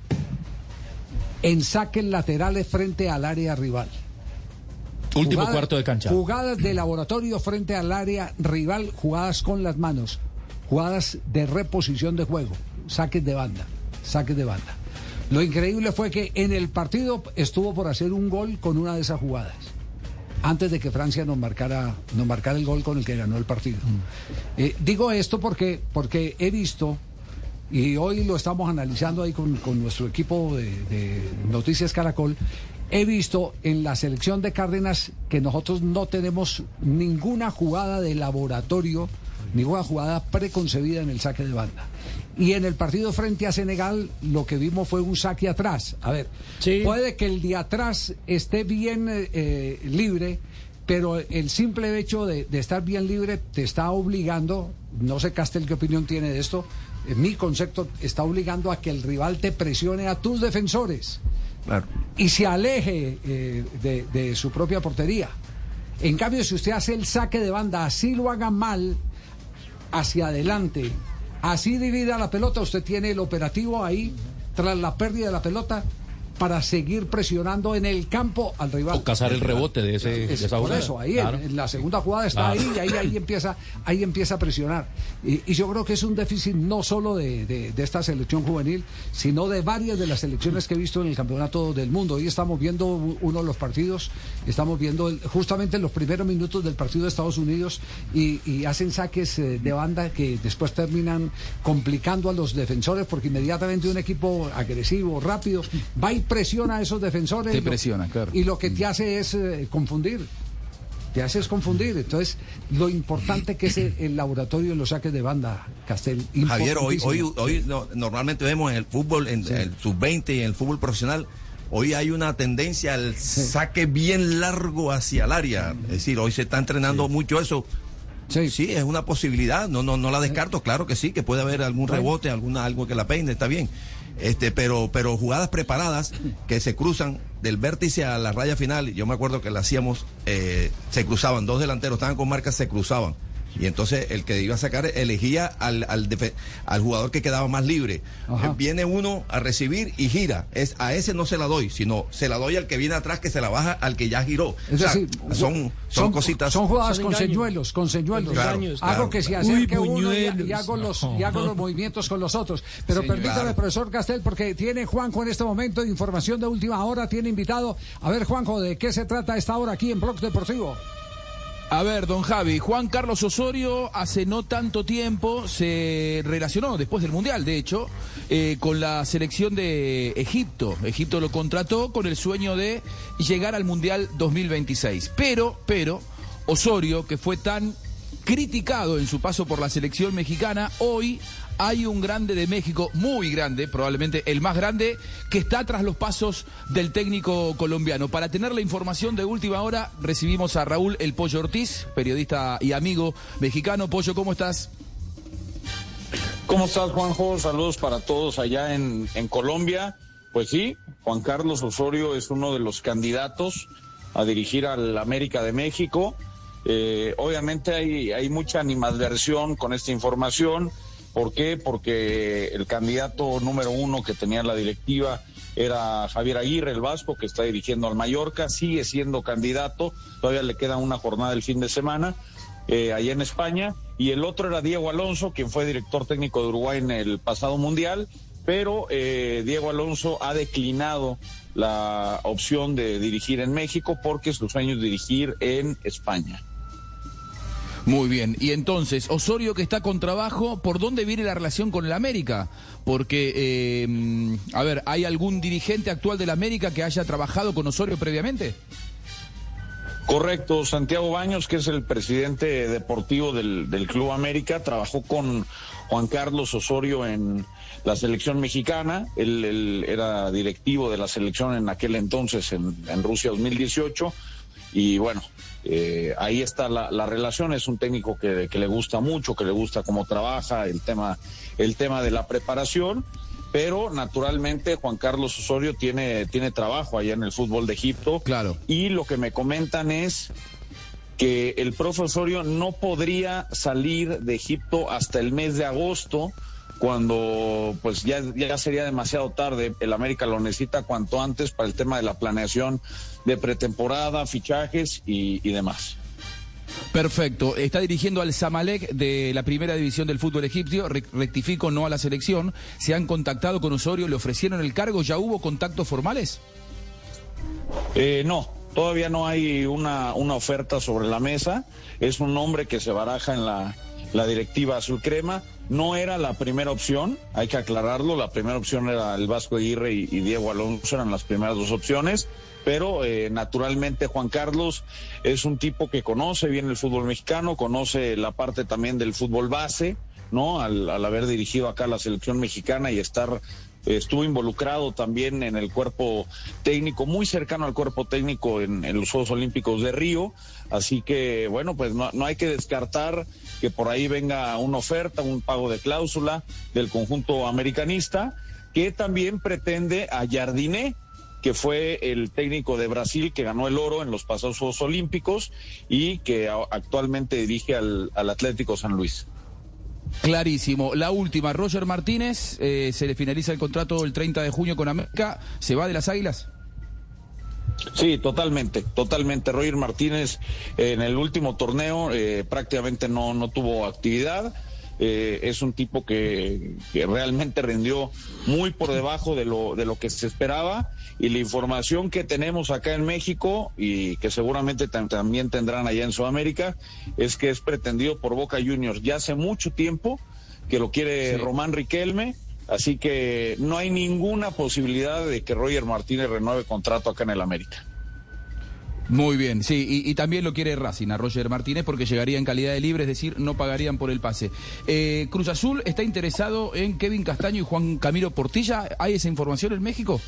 en saques laterales frente al área rival. Último Jugadas- cuarto de cancha. Jugadas de laboratorio frente al área rival, jugadas con las manos, jugadas de reposición de juego, saques de banda, saques de banda. Lo increíble fue que en el partido estuvo por hacer un gol con una de esas jugadas. Antes de que Francia nos marcara, nos marcara el gol con el que ganó el partido. Eh, digo esto porque, porque he visto, y hoy lo estamos analizando ahí con, con nuestro equipo de, de Noticias Caracol, he visto en la selección de Cárdenas que nosotros no tenemos ninguna jugada de laboratorio, ninguna jugada preconcebida en el saque de banda. Y en el partido frente a Senegal lo que vimos fue un saque atrás. A ver, puede que el de atrás esté bien eh, eh, libre, pero el simple hecho de, de estar bien libre te está obligando, no sé Castel qué opinión tiene de esto, en mi concepto está obligando a que el rival te presione a tus defensores y se aleje eh, de, de su propia portería. En cambio, si usted hace el saque de banda, así lo haga mal, hacia adelante, así divida la pelota, usted tiene el operativo ahí, tras la pérdida de la pelota, para seguir presionando en el campo al rival. O cazar el rebote de, ese, de Es esa por eso, ahí Claro. en, en la segunda jugada está Claro. ahí y ahí, ahí empieza, ahí empieza a presionar. Y, y yo creo que es un déficit no solo de, de- de esta selección juvenil, sino de varias de las selecciones que he visto en el campeonato del mundo. Hoy estamos viendo uno de los partidos, estamos viendo el- justamente los primeros minutos del partido de Estados Unidos y, y hacen saques eh, de banda que después terminan complicando a los defensores porque inmediatamente un equipo agresivo, rápido, va y presiona a esos defensores. Te y lo- presiona, claro. Y lo que te hace es eh, confundir. Te hace es confundir. Entonces, lo importante que es el, el laboratorio de los saques de banda, Castel. Javier, hoy, hoy, hoy no- normalmente vemos en el fútbol, en el sub-20 y en el fútbol profesional, hoy hay una tendencia al saque bien largo hacia el área. Es decir, hoy se está entrenando mucho eso. Sí. es una posibilidad, no, no, no la descarto, claro que sí, que puede haber algún rebote, alguna, algo que la peine, está bien. Este, pero, pero jugadas preparadas que se cruzan del vértice a la raya final, yo me acuerdo que la hacíamos, eh, se cruzaban, dos delanteros estaban con marcas, se cruzaban. Y entonces el que iba a sacar elegía al, al, jugador que quedaba más libre. Ajá. Eh, Viene uno a recibir y gira. Es, a ese no se la doy, sino se la doy al que viene atrás que se la baja al que ya giró. Es O sea, decir, son, son, cositas. Son jugadas Son con señuelos, con señuelos. Claro, Hago claro, que se acerque Uy, uno y, hago los, y hago los movimientos con los otros. Pero Señor. permítame, Claro. profesor Castel, porque tiene Juanjo en este momento información de última hora, tiene invitado. A ver, Juanjo, ¿de qué se trata esta hora aquí en Blog Deportivo? A ver, don Javi, Juan Carlos Osorio hace no tanto tiempo se relacionó, después del Mundial, de hecho, eh, con la selección de Egipto. Egipto lo contrató con el sueño de llegar al Mundial 2026. Pero, pero, Osorio, que fue tan criticado en su paso por la selección mexicana, hoy hay un grande de México, muy grande, probablemente el más grande, que está tras los pasos del técnico colombiano. Para tener la información de última hora, recibimos a Raúl El Pollo Ortiz, periodista y amigo mexicano. Pollo, ¿cómo estás? ¿Cómo estás, Juanjo? Saludos para todos allá en, Colombia. Pues sí, Juan Carlos Osorio es uno de los candidatos a dirigir al América de México. Eh, obviamente hay, hay mucha animadversión con esta información. ¿Por qué? Porque el candidato número uno que tenía la directiva era Javier Aguirre, el Vasco, que está dirigiendo al Mallorca, sigue siendo candidato, todavía le queda una jornada el fin de semana, eh, allá en España, y el otro era Diego Alonso, quien fue director técnico de Uruguay en el pasado Mundial, pero eh, Diego Alonso ha declinado la opción de dirigir en México porque su sueño es dirigir en España. Muy bien, y entonces, Osorio que está con trabajo, ¿por dónde viene la relación con el América? Porque, eh, a ver, ¿hay algún dirigente actual del América que haya trabajado con Osorio previamente? Correcto, Santiago Baños, que es el presidente deportivo del, Club América, trabajó con Juan Carlos Osorio en la selección mexicana. Él, él era directivo de la selección en aquel entonces, en, en Rusia 2018. Y bueno, eh, ahí está la, la, relación. Es un técnico que, que, le gusta mucho, que le gusta cómo trabaja, el tema, el tema de la preparación. Pero naturalmente Juan Carlos Osorio tiene, tiene trabajo allá en el fútbol de Egipto. Claro. Y lo que me comentan es que el profe Osorio no podría salir de Egipto hasta el mes de agosto cuando pues ya, ya sería demasiado tarde. El América lo necesita cuanto antes para el tema de la planeación de pretemporada, fichajes y, y demás. Perfecto. Está dirigiendo al Zamalek de la primera división del fútbol egipcio. Rectifico, no a la selección. Se han contactado con Osorio, le ofrecieron el cargo. ¿Ya hubo contactos formales? Eh, no, todavía no hay una, una oferta sobre la mesa. Es un nombre que se baraja en la, la directiva azul crema. No era la primera opción, hay que aclararlo. La primera opción era el Vasco Aguirre y, y Diego Alonso, eran las primeras dos opciones. Pero eh, naturalmente Juan Carlos es un tipo que conoce bien el fútbol mexicano, conoce la parte también del fútbol base, ¿no? Al, haber dirigido acá la selección mexicana y estar estuvo involucrado también en el cuerpo técnico, muy cercano al cuerpo técnico en, en los Juegos Olímpicos de Río. Así que, bueno, pues no, no, hay que descartar que por ahí venga una oferta, un pago de cláusula del conjunto americanista, que también pretende a Jardiné, que fue el técnico de Brasil que ganó el oro en los pasados Juegos Olímpicos y que actualmente dirige al, al Atlético San Luis. Clarísimo. La última, Roger Martínez, eh, se le finaliza el contrato el 30 de junio con América, ¿se va de las Águilas? Sí, totalmente, totalmente. Roger Martínez eh, en el último torneo eh, prácticamente no, no tuvo actividad. Eh, es un tipo que, que, realmente rindió muy por debajo de lo, de lo que se esperaba y la información que tenemos acá en México y que seguramente también tendrán allá en Sudamérica es que es pretendido por Boca Juniors ya hace mucho tiempo que lo quiere sí. Román Riquelme. Así que no hay ninguna posibilidad de que Roger Martínez renueve contrato acá en el América. Muy bien, sí, y, y, también lo quiere Racing a Roger Martínez porque llegaría en calidad de libre, es decir, no pagarían por el pase. Eh, Cruz Azul está interesado en Kevin Castaño y Juan Camilo Portilla. ¿Hay esa información en México?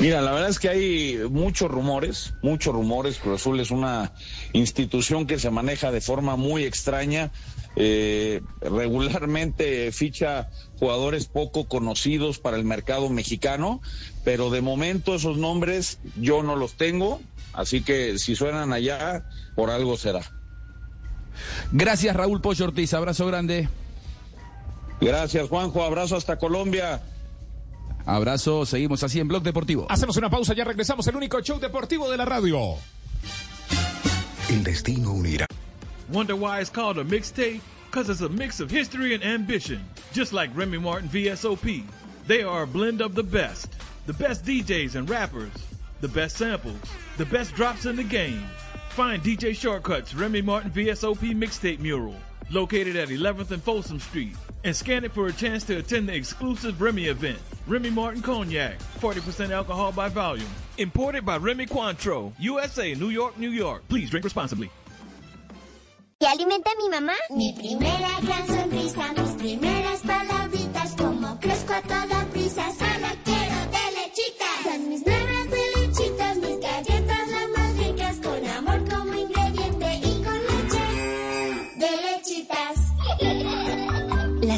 Mira, la verdad es que hay muchos rumores, muchos rumores. Cruz Azul es una institución que se maneja de forma muy extraña. Eh, regularmente ficha jugadores poco conocidos para el mercado mexicano, pero de momento esos nombres yo no los tengo, así que si suenan allá, por algo será. Gracias Raúl Pollo Ortiz, abrazo grande. Gracias Juanjo, abrazo hasta Colombia. Abrazo, seguimos así en Blog Deportivo. Hacemos una pausa, ya regresamos, el único show deportivo de la radio. El destino unirá. Wonder why it's called a mixtape? Because it's a mix of history and ambition. Just like Remy Martin VSOP. They are a blend of the best. The best DJs and rappers. The best samples. The best drops in the game. Find DJ Shortcuts Remy Martin VSOP mixtape mural. Located at 11th and Folsom Street. And scan it for a chance to attend the exclusive Remy event. Remy Martin Cognac. 40% alcohol by volume. Imported by Remy Cointreau. USA, New York, New York. Please drink responsibly. ¿Qué alimenta a mi mamá? Mi primera gran sonrisa, mis primeras palabritas, como crezco a toda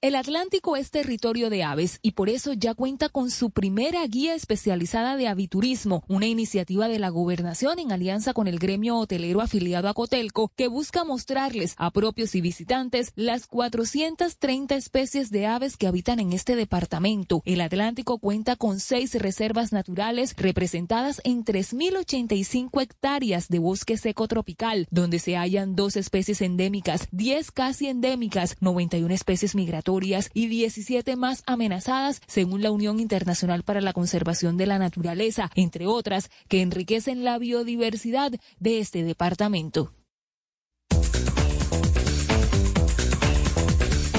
El Atlántico es territorio de aves y por eso ya cuenta con su primera guía especializada de aviturismo, una iniciativa de la gobernación en alianza con el gremio hotelero afiliado a Cotelco que busca mostrarles a propios y visitantes las 430 especies de aves que habitan en este departamento. El Atlántico cuenta con seis reservas naturales representadas en 3.085 hectáreas de bosque seco tropical, donde se hallan dos especies endémicas, 10 casi endémicas, 91 especies migratorias y 17 más amenazadas, según la Unión Internacional para la Conservación de la Naturaleza, entre otras que enriquecen la biodiversidad de este departamento.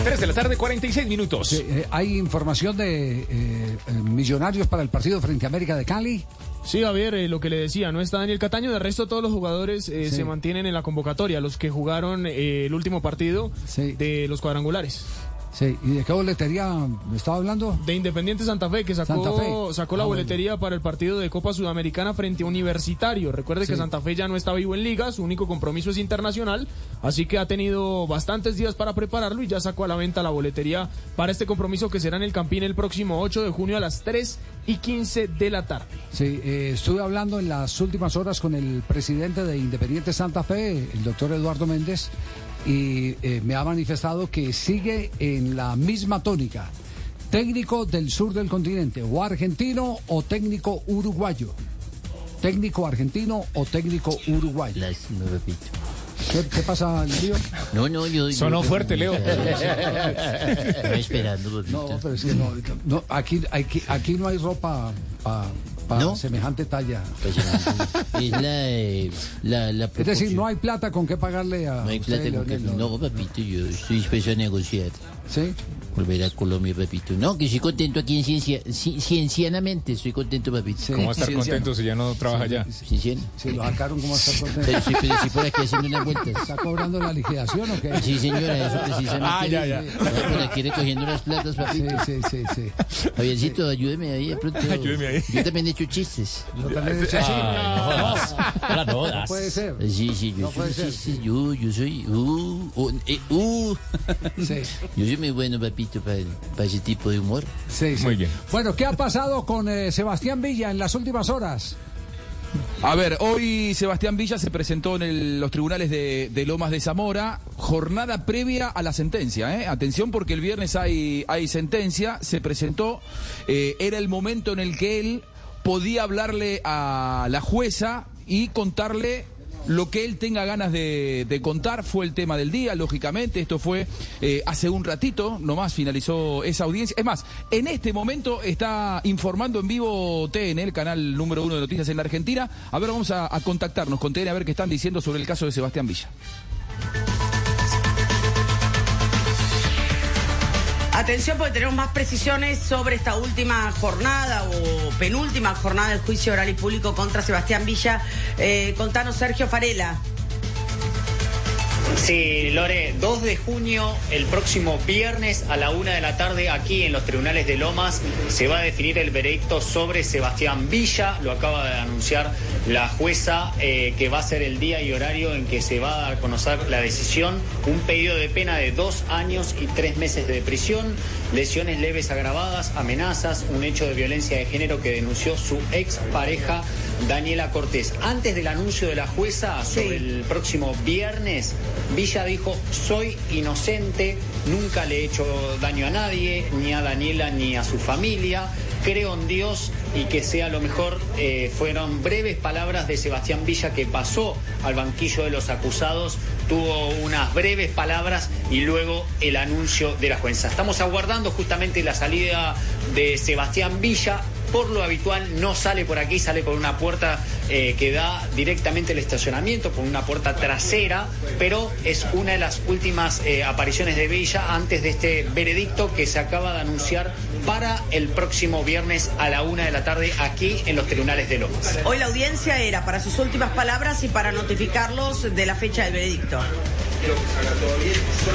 3 de la tarde, 46 minutos. Sí, eh, ¿Hay información de eh, eh, millonarios para el partido frente a América de Cali? Sí, Javier, eh, lo que le decía, no está Daniel Cataño, de resto todos los jugadores eh, se mantienen en la convocatoria, los que jugaron el último partido de los cuadrangulares. Sí, ¿y de qué boletería me estaba hablando? De Independiente Santa Fe, que sacó, Fe. sacó la Ah, boletería para el partido de Copa Sudamericana frente a Universitario. Recuerde Sí. que Santa Fe ya no está vivo en liga, su único compromiso es internacional, así que ha tenido bastantes días para prepararlo y ya sacó a la venta la boletería para este compromiso que será en el Campín el próximo 8 de junio a las 3 y 15 de la tarde. Sí, eh, estuve hablando en las últimas horas con el presidente de Independiente Santa Fe, el doctor Eduardo Méndez, y eh, me ha manifestado que sigue en la misma tónica. Técnico del sur del continente, o argentino o técnico uruguayo. Técnico argentino o técnico uruguayo. ¿Qué, qué pasa, Lío? No, no, yo. Sonó yo- fuerte, Leo. Estaba esperando. No, pero es que no, no, aquí, aquí, aquí no hay ropa para ¿No? semejante talla. Es la, eh, la, la Es decir, no hay plata con qué pagarle a No hay usted, plata con Leonel, No, papito, yo estoy dispuesto a negociar. ¿Sí? Volver a Colombia, repito. No, que estoy contento aquí en ciencia, ci- ciencianamente, estoy contento, papito. ¿Cómo va a estar contento si ya no trabaja allá? Cienciano. Si lo sacaron, ¿cómo va a estar contento? Pero sí, pero sí por aquí haciendo unas vueltas. ¿Está cobrando la liquidación o qué? Sí, señora, eso precisamente. Ah, ya, ya. Está por aquí recogiendo las platas, papito. Sí, sí, sí, sí. Javiercito, ayúdeme ahí de pronto. Ayúdeme ahí. Yo también he hecho chistes. Yo también he hecho Ay, chistes. no no. No puede ser. Sí, sí, yo No soy ser. chiste, yo, yo soy, uh, uh, eh, uh. Sí. Yo soy muy bueno, papito, para, para ese tipo de humor. Sí, sí. Muy bien. Bueno, ¿qué ha pasado con eh, Sebastián Villa en las últimas horas? A ver, hoy Sebastián Villa se presentó en el- los tribunales de, de Lomas de Zamora, jornada previa a la sentencia. ¿eh? Atención porque el viernes hay, hay sentencia, se presentó, eh, era el momento en el que él podía hablarle a la jueza y contarle lo que él tenga ganas de, contar. Fue el tema del día, lógicamente, esto fue eh, hace un ratito, nomás finalizó esa audiencia. Es más, en este momento está informando en vivo TN, el canal número uno de noticias en la Argentina. A ver, vamos a, a contactarnos con TN a ver qué están diciendo sobre el caso de Sebastián Villa. Atención porque tenemos más precisiones sobre esta última jornada o penúltima jornada del juicio oral y público contra Sebastián Villa. Eh, contanos, Sergio Farela. Sí, Lore, 2 de junio, el próximo viernes a la una de la tarde, aquí en los tribunales de Lomas, se va a definir el veredicto sobre Sebastián Villa. Lo acaba de anunciar la jueza, eh, que va a ser el día y horario en que se va a dar a conocer la decisión. Un pedido de pena de dos años y tres meses de prisión, lesiones leves agravadas, amenazas, un hecho de violencia de género que denunció su ex pareja Daniela Cortés. Antes del anuncio de la jueza sobre el próximo viernes, Villa dijo, soy inocente, nunca le he hecho daño a nadie, ni a Daniela ni a su familia. Creo en Dios y que sea lo mejor. Eh, fueron breves palabras de Sebastián Villa que pasó al banquillo de los acusados, tuvo unas breves palabras y luego el anuncio de la jueza. Estamos aguardando justamente la salida de Sebastián Villa por lo habitual no sale por aquí, sale por una puerta eh, que da directamente al estacionamiento, por una puerta trasera, pero es una de las últimas eh, apariciones de Villa antes de este veredicto que se acaba de anunciar para el próximo viernes a la una de la tarde aquí en los tribunales de Lomas. Hoy la audiencia era para sus últimas palabras y para notificarlos de la fecha del veredicto.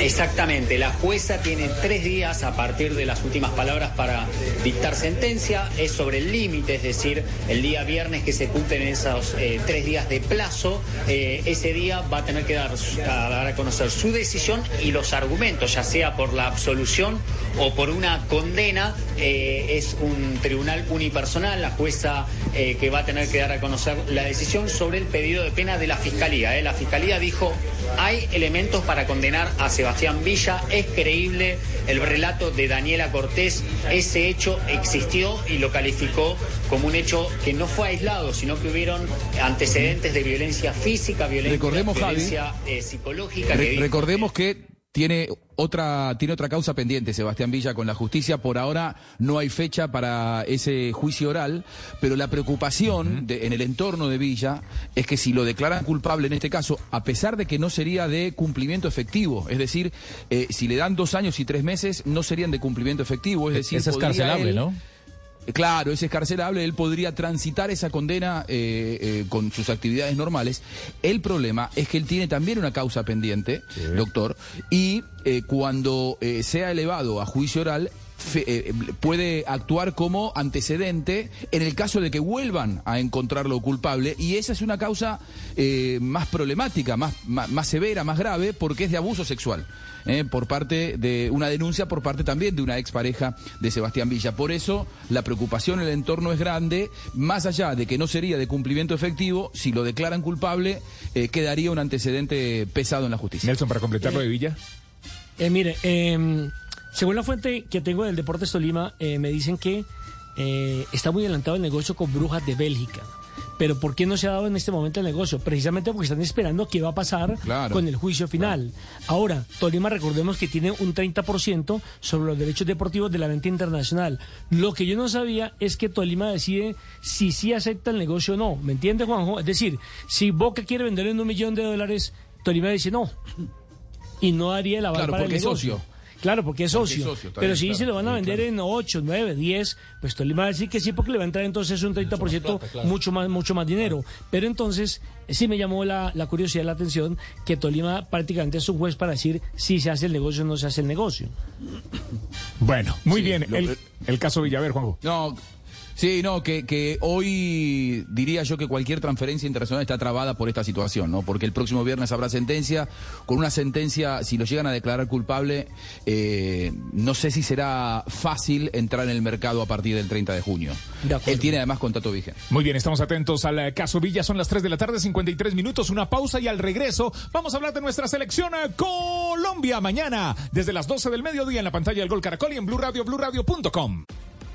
Exactamente, la jueza tiene tres días a partir de las últimas palabras para dictar sentencia, es sobre el límite, es decir, el día viernes que se cumplen esos eh, tres días de plazo, eh, ese día va a tener que dar, a dar a conocer su decisión y los argumentos, ya sea por la absolución o por una condena, eh, es un tribunal unipersonal, la jueza que va a tener que dar a conocer la decisión sobre el pedido de pena de la Fiscalía. La Fiscalía dijo, hay elementos para condenar a Sebastián Villa, es creíble el relato de Daniela Cortés, ese hecho existió y lo calificó como un hecho que no fue aislado, sino que hubieron antecedentes de violencia física, violencia, Recordemos, Javi, violencia eh, psicológica. Re- que recordemos que tiene otra, tiene otra causa pendiente, Sebastián Villa, con la justicia. Por ahora no hay fecha para ese juicio oral, pero la preocupación de- en el entorno de Villa es que si lo declaran culpable en este caso, a pesar de que no sería de cumplimiento efectivo, es decir, eh, si le dan dos años y tres meses, no serían de cumplimiento efectivo, es decir, Ese es podría carcelable, él- ¿no? Claro, es escarcelable, él podría transitar esa condena eh, eh, con sus actividades normales. El problema es que él tiene también una causa pendiente, doctor, y eh, cuando sea elevado a juicio oral, fe- eh, puede actuar como antecedente en el caso de que vuelvan a encontrarlo culpable, y esa es una causa eh, más problemática, más, más, más severa, más grave, porque es de abuso sexual. Eh, por parte de una denuncia por parte también de una expareja de Sebastián Villa. Por eso la preocupación en el entorno es grande, más allá de que no sería de cumplimiento efectivo, si lo declaran culpable, eh, quedaría un antecedente pesado en la justicia. Nelson, para completar lo de Villa. Eh, mire, eh, según la fuente que tengo del Deportes Tolima, eh, me dicen que eh, está muy adelantado el negocio con Brujas de Bélgica. Pero ¿por qué no se ha dado en este momento el negocio? Precisamente porque están esperando qué va a pasar Claro. con el juicio final. Ahora, Tolima recordemos que tiene un 30% sobre los derechos deportivos de la venta internacional. Lo que yo no sabía es que Tolima decide si sí acepta el negocio o no. ¿Me entiende, Juanjo? Es decir, si Boca quiere vender en un millón de dólares, Tolima dice no. Y no daría el aval Claro, para el es negocio. socio. Claro, porque es Porque socio. es socio, está Pero si claro, se lo van a vender en 8, 9, 10, pues Tolima va a decir que sí, porque le va a entrar entonces un 30%, mucho más, mucho más dinero. Pero entonces sí me llamó la, la curiosidad, la atención, que Tolima prácticamente es un juez para decir si se hace el negocio o no se hace el negocio. Bueno, muy Sí, bien. El, el caso Villaver, Juanjo. No, sí, no, que, que hoy diría yo que cualquier transferencia internacional está trabada por esta situación, ¿no? Porque el próximo viernes habrá sentencia. Con una sentencia, si lo llegan a declarar culpable, eh, no sé si será fácil entrar en el mercado a partir del 30 de junio. Él tiene además contrato vigente. Muy bien, estamos atentos al eh, caso Villa. Son las 3 de la tarde, 53 minutos. Una pausa y al regreso vamos a hablar de nuestra selección eh, Colombia mañana desde las 12 del mediodía en la pantalla del Gol Caracol y en Blue Radio, BlueRadio.com.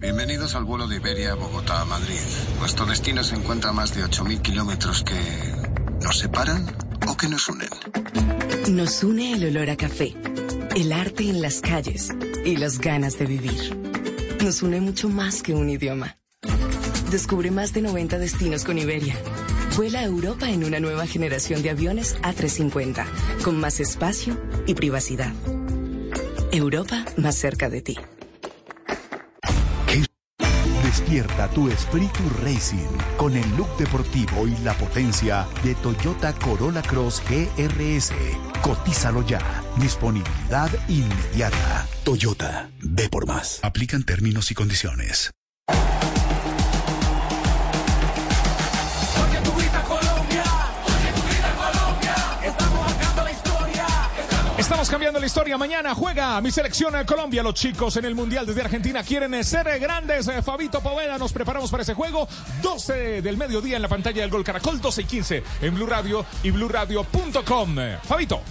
Bienvenidos al vuelo de Iberia Bogotá Madrid. Nuestro destino se encuentra a más de 8.000 kilómetros que nos separan o que nos unen. Nos une el olor a café, el arte en las calles y las ganas de vivir. Nos une mucho más que un idioma. Descubre más de 90 destinos con Iberia. Vuela a Europa en una nueva generación de aviones A350, con más espacio y privacidad. Europa más cerca de ti. Despierta tu espíritu racing con el look deportivo y la potencia de Toyota Corolla Cross GRS. Cotízalo ya. Disponibilidad inmediata. Toyota, ve por más. Aplican términos y condiciones. Estamos cambiando la historia. Mañana juega mi selección eh, Colombia. Los chicos en el Mundial desde Argentina quieren eh, ser eh, grandes. Fabito Poveda, nos preparamos para ese juego. 12 del mediodía en la pantalla del Gol Caracol, 12 y 15 en Blue Radio y BlueRadio.com. Eh, Fabito.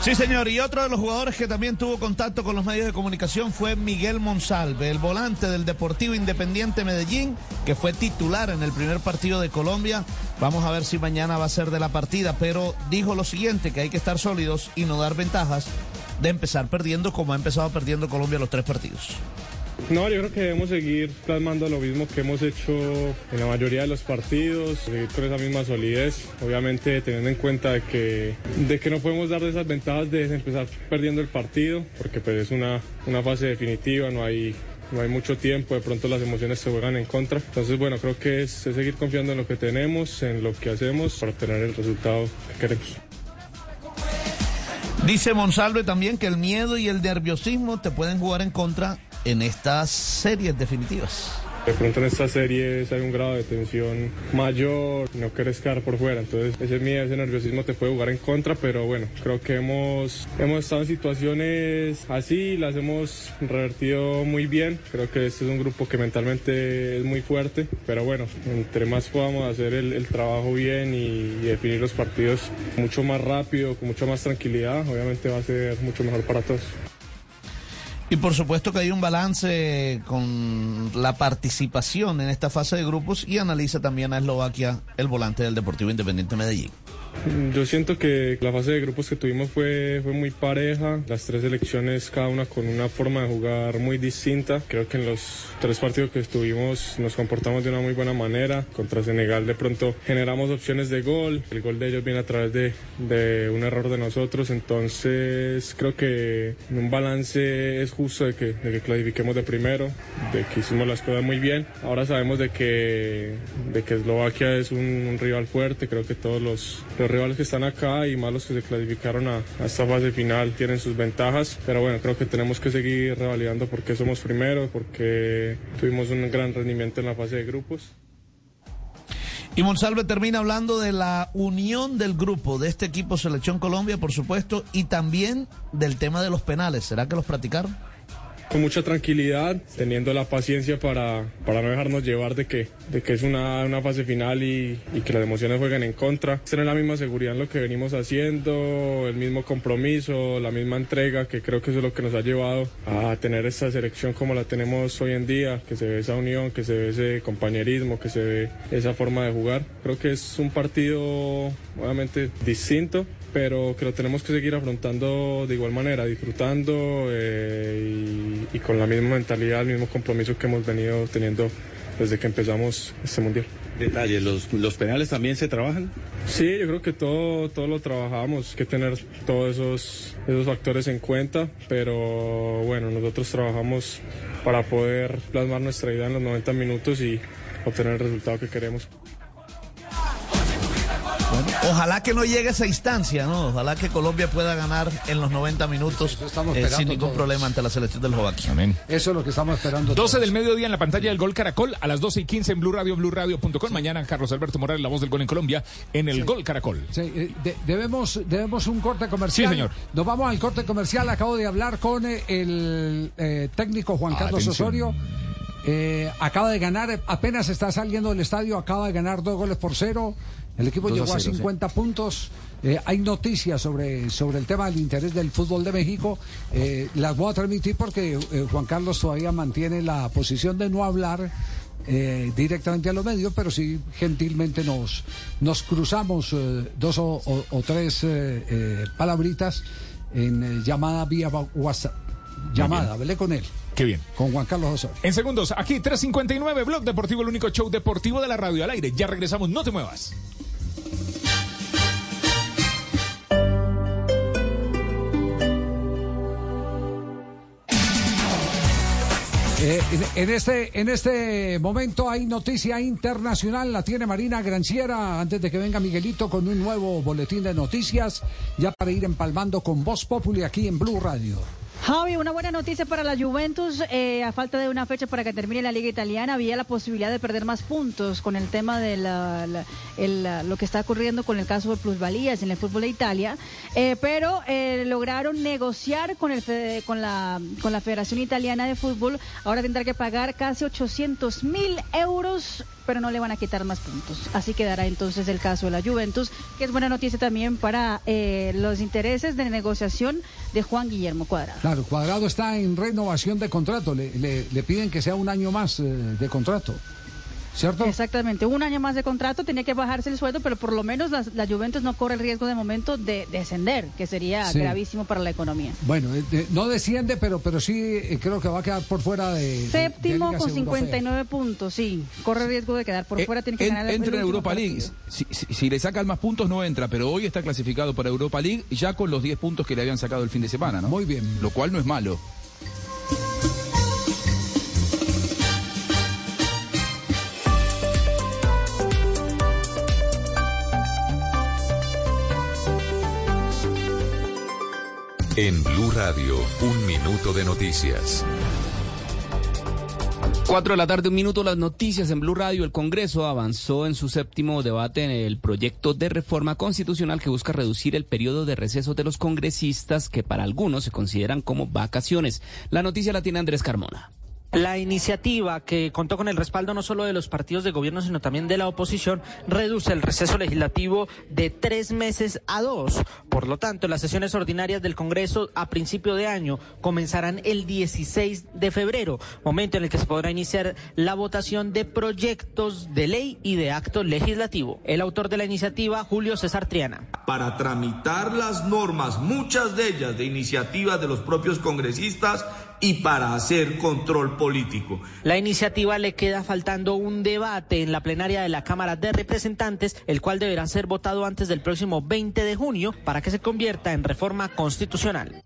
Sí, señor. Y otro de los jugadores que también tuvo contacto con los medios de comunicación fue Miguel Monsalve, el volante del Deportivo Independiente Medellín, que fue titular en el primer partido de Colombia. Vamos a ver si mañana va a ser de la partida, pero dijo lo siguiente, que hay que estar sólidos y no dar ventajas de empezar perdiendo como ha empezado perdiendo Colombia los tres partidos. No, yo creo que debemos seguir plasmando lo mismo que hemos hecho en la mayoría de los partidos, seguir con esa misma solidez, obviamente teniendo en cuenta de que, de que no podemos dar esas ventajas de empezar perdiendo el partido, porque pues es una, una fase definitiva, no hay, no hay mucho tiempo, de pronto las emociones se juegan en contra. Entonces, bueno, creo que es, es seguir confiando en lo que tenemos, en lo que hacemos para obtener el resultado que queremos. Dice Monsalve también que el miedo y el nerviosismo te pueden jugar en contra en estas series definitivas. De pronto en estas series hay un grado de tensión mayor, no quieres quedar por fuera, entonces ese miedo, ese nerviosismo te puede jugar en contra, pero bueno, creo que hemos, hemos estado en situaciones así, las hemos revertido muy bien, creo que este es un grupo que mentalmente es muy fuerte, pero bueno, entre más podamos hacer el, el trabajo bien y, y definir los partidos mucho más rápido, con mucha más tranquilidad, obviamente va a ser mucho mejor para todos. Y por supuesto que hay un balance con la participación en esta fase de grupos y analiza también a Eslovaquia el volante del Deportivo Independiente Medellín. Yo siento que la fase de grupos que tuvimos fue, fue muy pareja, las tres selecciones cada una con una forma de jugar muy distinta. Creo que en los tres partidos que estuvimos nos comportamos de una muy buena manera. Contra Senegal de pronto generamos opciones de gol, el gol de ellos viene a través de, de un error de nosotros, entonces creo que un balance es justo de que, de que clasifiquemos de primero, de que hicimos las cosas muy bien. Ahora sabemos de que, de que Eslovaquia es un, un rival fuerte, creo que todos los, los rivales que están acá y más los que se clasificaron a, a, esta fase final tienen sus ventajas, pero bueno, creo que tenemos que seguir revalidando porque somos primeros, porque tuvimos un gran rendimiento en la fase de grupos. Y Monsalve termina hablando de la unión del grupo de este equipo Selección Colombia, por supuesto, y también del tema de los penales. ¿Será que los practicaron? Con mucha tranquilidad, teniendo la paciencia para, para no dejarnos llevar de que, de que es una, una fase final y, y, que las emociones jueguen en contra. Tener la misma seguridad en lo que venimos haciendo, el mismo compromiso, la misma entrega, que creo que eso es lo que nos ha llevado a tener esta selección como la tenemos hoy en día, que se ve esa unión, que se ve ese compañerismo, que se ve esa forma de jugar. Creo que es un partido obviamente distinto, pero que lo tenemos que seguir afrontando de igual manera, disfrutando eh, y, y, con la misma mentalidad, el mismo compromiso que hemos venido teniendo desde que empezamos este mundial. Detalles, ¿los, los penales también se trabajan? Sí, yo creo que todo, todo lo trabajamos, hay que tener todos esos, esos factores en cuenta, pero bueno, nosotros trabajamos para poder plasmar nuestra idea en los 90 minutos y obtener el resultado que queremos. Bueno, ojalá que no llegue a esa instancia, ¿no? Ojalá que Colombia pueda ganar en los 90 minutos eh, sin ningún todos. problema ante la selección del Eslovaquia. Amén. Eso es lo que estamos esperando. 12 todos. del mediodía en la pantalla del Gol Caracol, a las 12 y 15 en Blue Radio, BlueRadio.com. Mañana Carlos Alberto Morales, la voz del gol en Colombia, en el sí. Gol Caracol. Sí, eh, de, debemos, debemos un corte comercial. Sí, señor. Nos vamos al corte comercial. Acabo de hablar con eh, el técnico Juan Carlos Atención. Osorio. Eh, acaba de ganar, apenas está saliendo del estadio, acaba de ganar dos goles por cero. El equipo llegó a, 0, a 50 sí. puntos. Eh, hay noticias sobre, sobre el tema del interés del fútbol de México. Eh, las voy a transmitir porque eh, Juan Carlos todavía mantiene la posición de no hablar directamente a los medios, pero sí gentilmente nos, nos cruzamos dos o, o, o tres palabritas en llamada vía WhatsApp. Llamada, hablé con él. Qué bien. Con Juan Carlos Osorio. En segundos, aquí 359, Blog Deportivo, el único show deportivo de la radio al aire. Ya regresamos, no te muevas. Eh, en, este, en este momento hay noticia internacional, la tiene Marina Granciera, antes de que venga Miguelito con un nuevo boletín de noticias, ya para ir empalmando con Voz Populi aquí en Blue Radio. Javi, una buena noticia para la Juventus. Eh, a falta de una fecha para que termine la Liga Italiana, había la posibilidad de perder más puntos con el tema de la, lo que está ocurriendo con el caso de plusvalías en el fútbol de Italia. Eh, pero eh, lograron negociar con, el, con, la, con la Federación Italiana de Fútbol. Ahora tendrá que pagar casi 800 mil euros pero no le van a quitar más puntos. Así quedará entonces el caso de la Juventus, que es buena noticia también para eh, los intereses de negociación de Juan Guillermo Cuadrado. Claro, Cuadrado está en renovación de contrato, le, le, le piden que sea un año más eh, de contrato. ¿Cierto? Exactamente, un año más de contrato, tenía que bajarse el sueldo, pero por lo menos la, la Juventus no corre el riesgo de momento de descender, que sería sí. gravísimo para la economía. Bueno, de, no desciende, pero pero sí eh, creo que va a quedar por fuera de. Séptimo de, de con 59 puntos, sí, corre riesgo de quedar por eh, fuera, tiene que en, ganar el Entra en Europa League, si, si, si, le sacan más puntos no entra, pero hoy está clasificado para Europa League ya con los 10 puntos que le habían sacado el fin de semana, ¿no? Muy bien. Lo cual no es malo. En Blue Radio, un minuto de noticias. Cuatro de la tarde, un minuto, las noticias en Blue Radio. El Congreso avanzó en su séptimo debate en el proyecto de reforma constitucional que busca reducir el periodo de receso de los congresistas que para algunos se consideran como vacaciones. La noticia la tiene Andrés Carmona. La iniciativa, que contó con el respaldo no solo de los partidos de gobierno, sino también de la oposición, reduce el receso legislativo de tres meses a dos. Por lo tanto, las sesiones ordinarias del Congreso a principio de año comenzarán el 16 de febrero, momento en el que se podrá iniciar la votación de proyectos de ley y de acto legislativo. El autor de la iniciativa, Julio César Triana. Para tramitar las normas, muchas de ellas de iniciativas de los propios congresistas, y para hacer control político. La iniciativa le queda faltando un debate en la plenaria de la Cámara de Representantes, el cual deberá ser votado antes del próximo 20 de junio para que se convierta en reforma constitucional.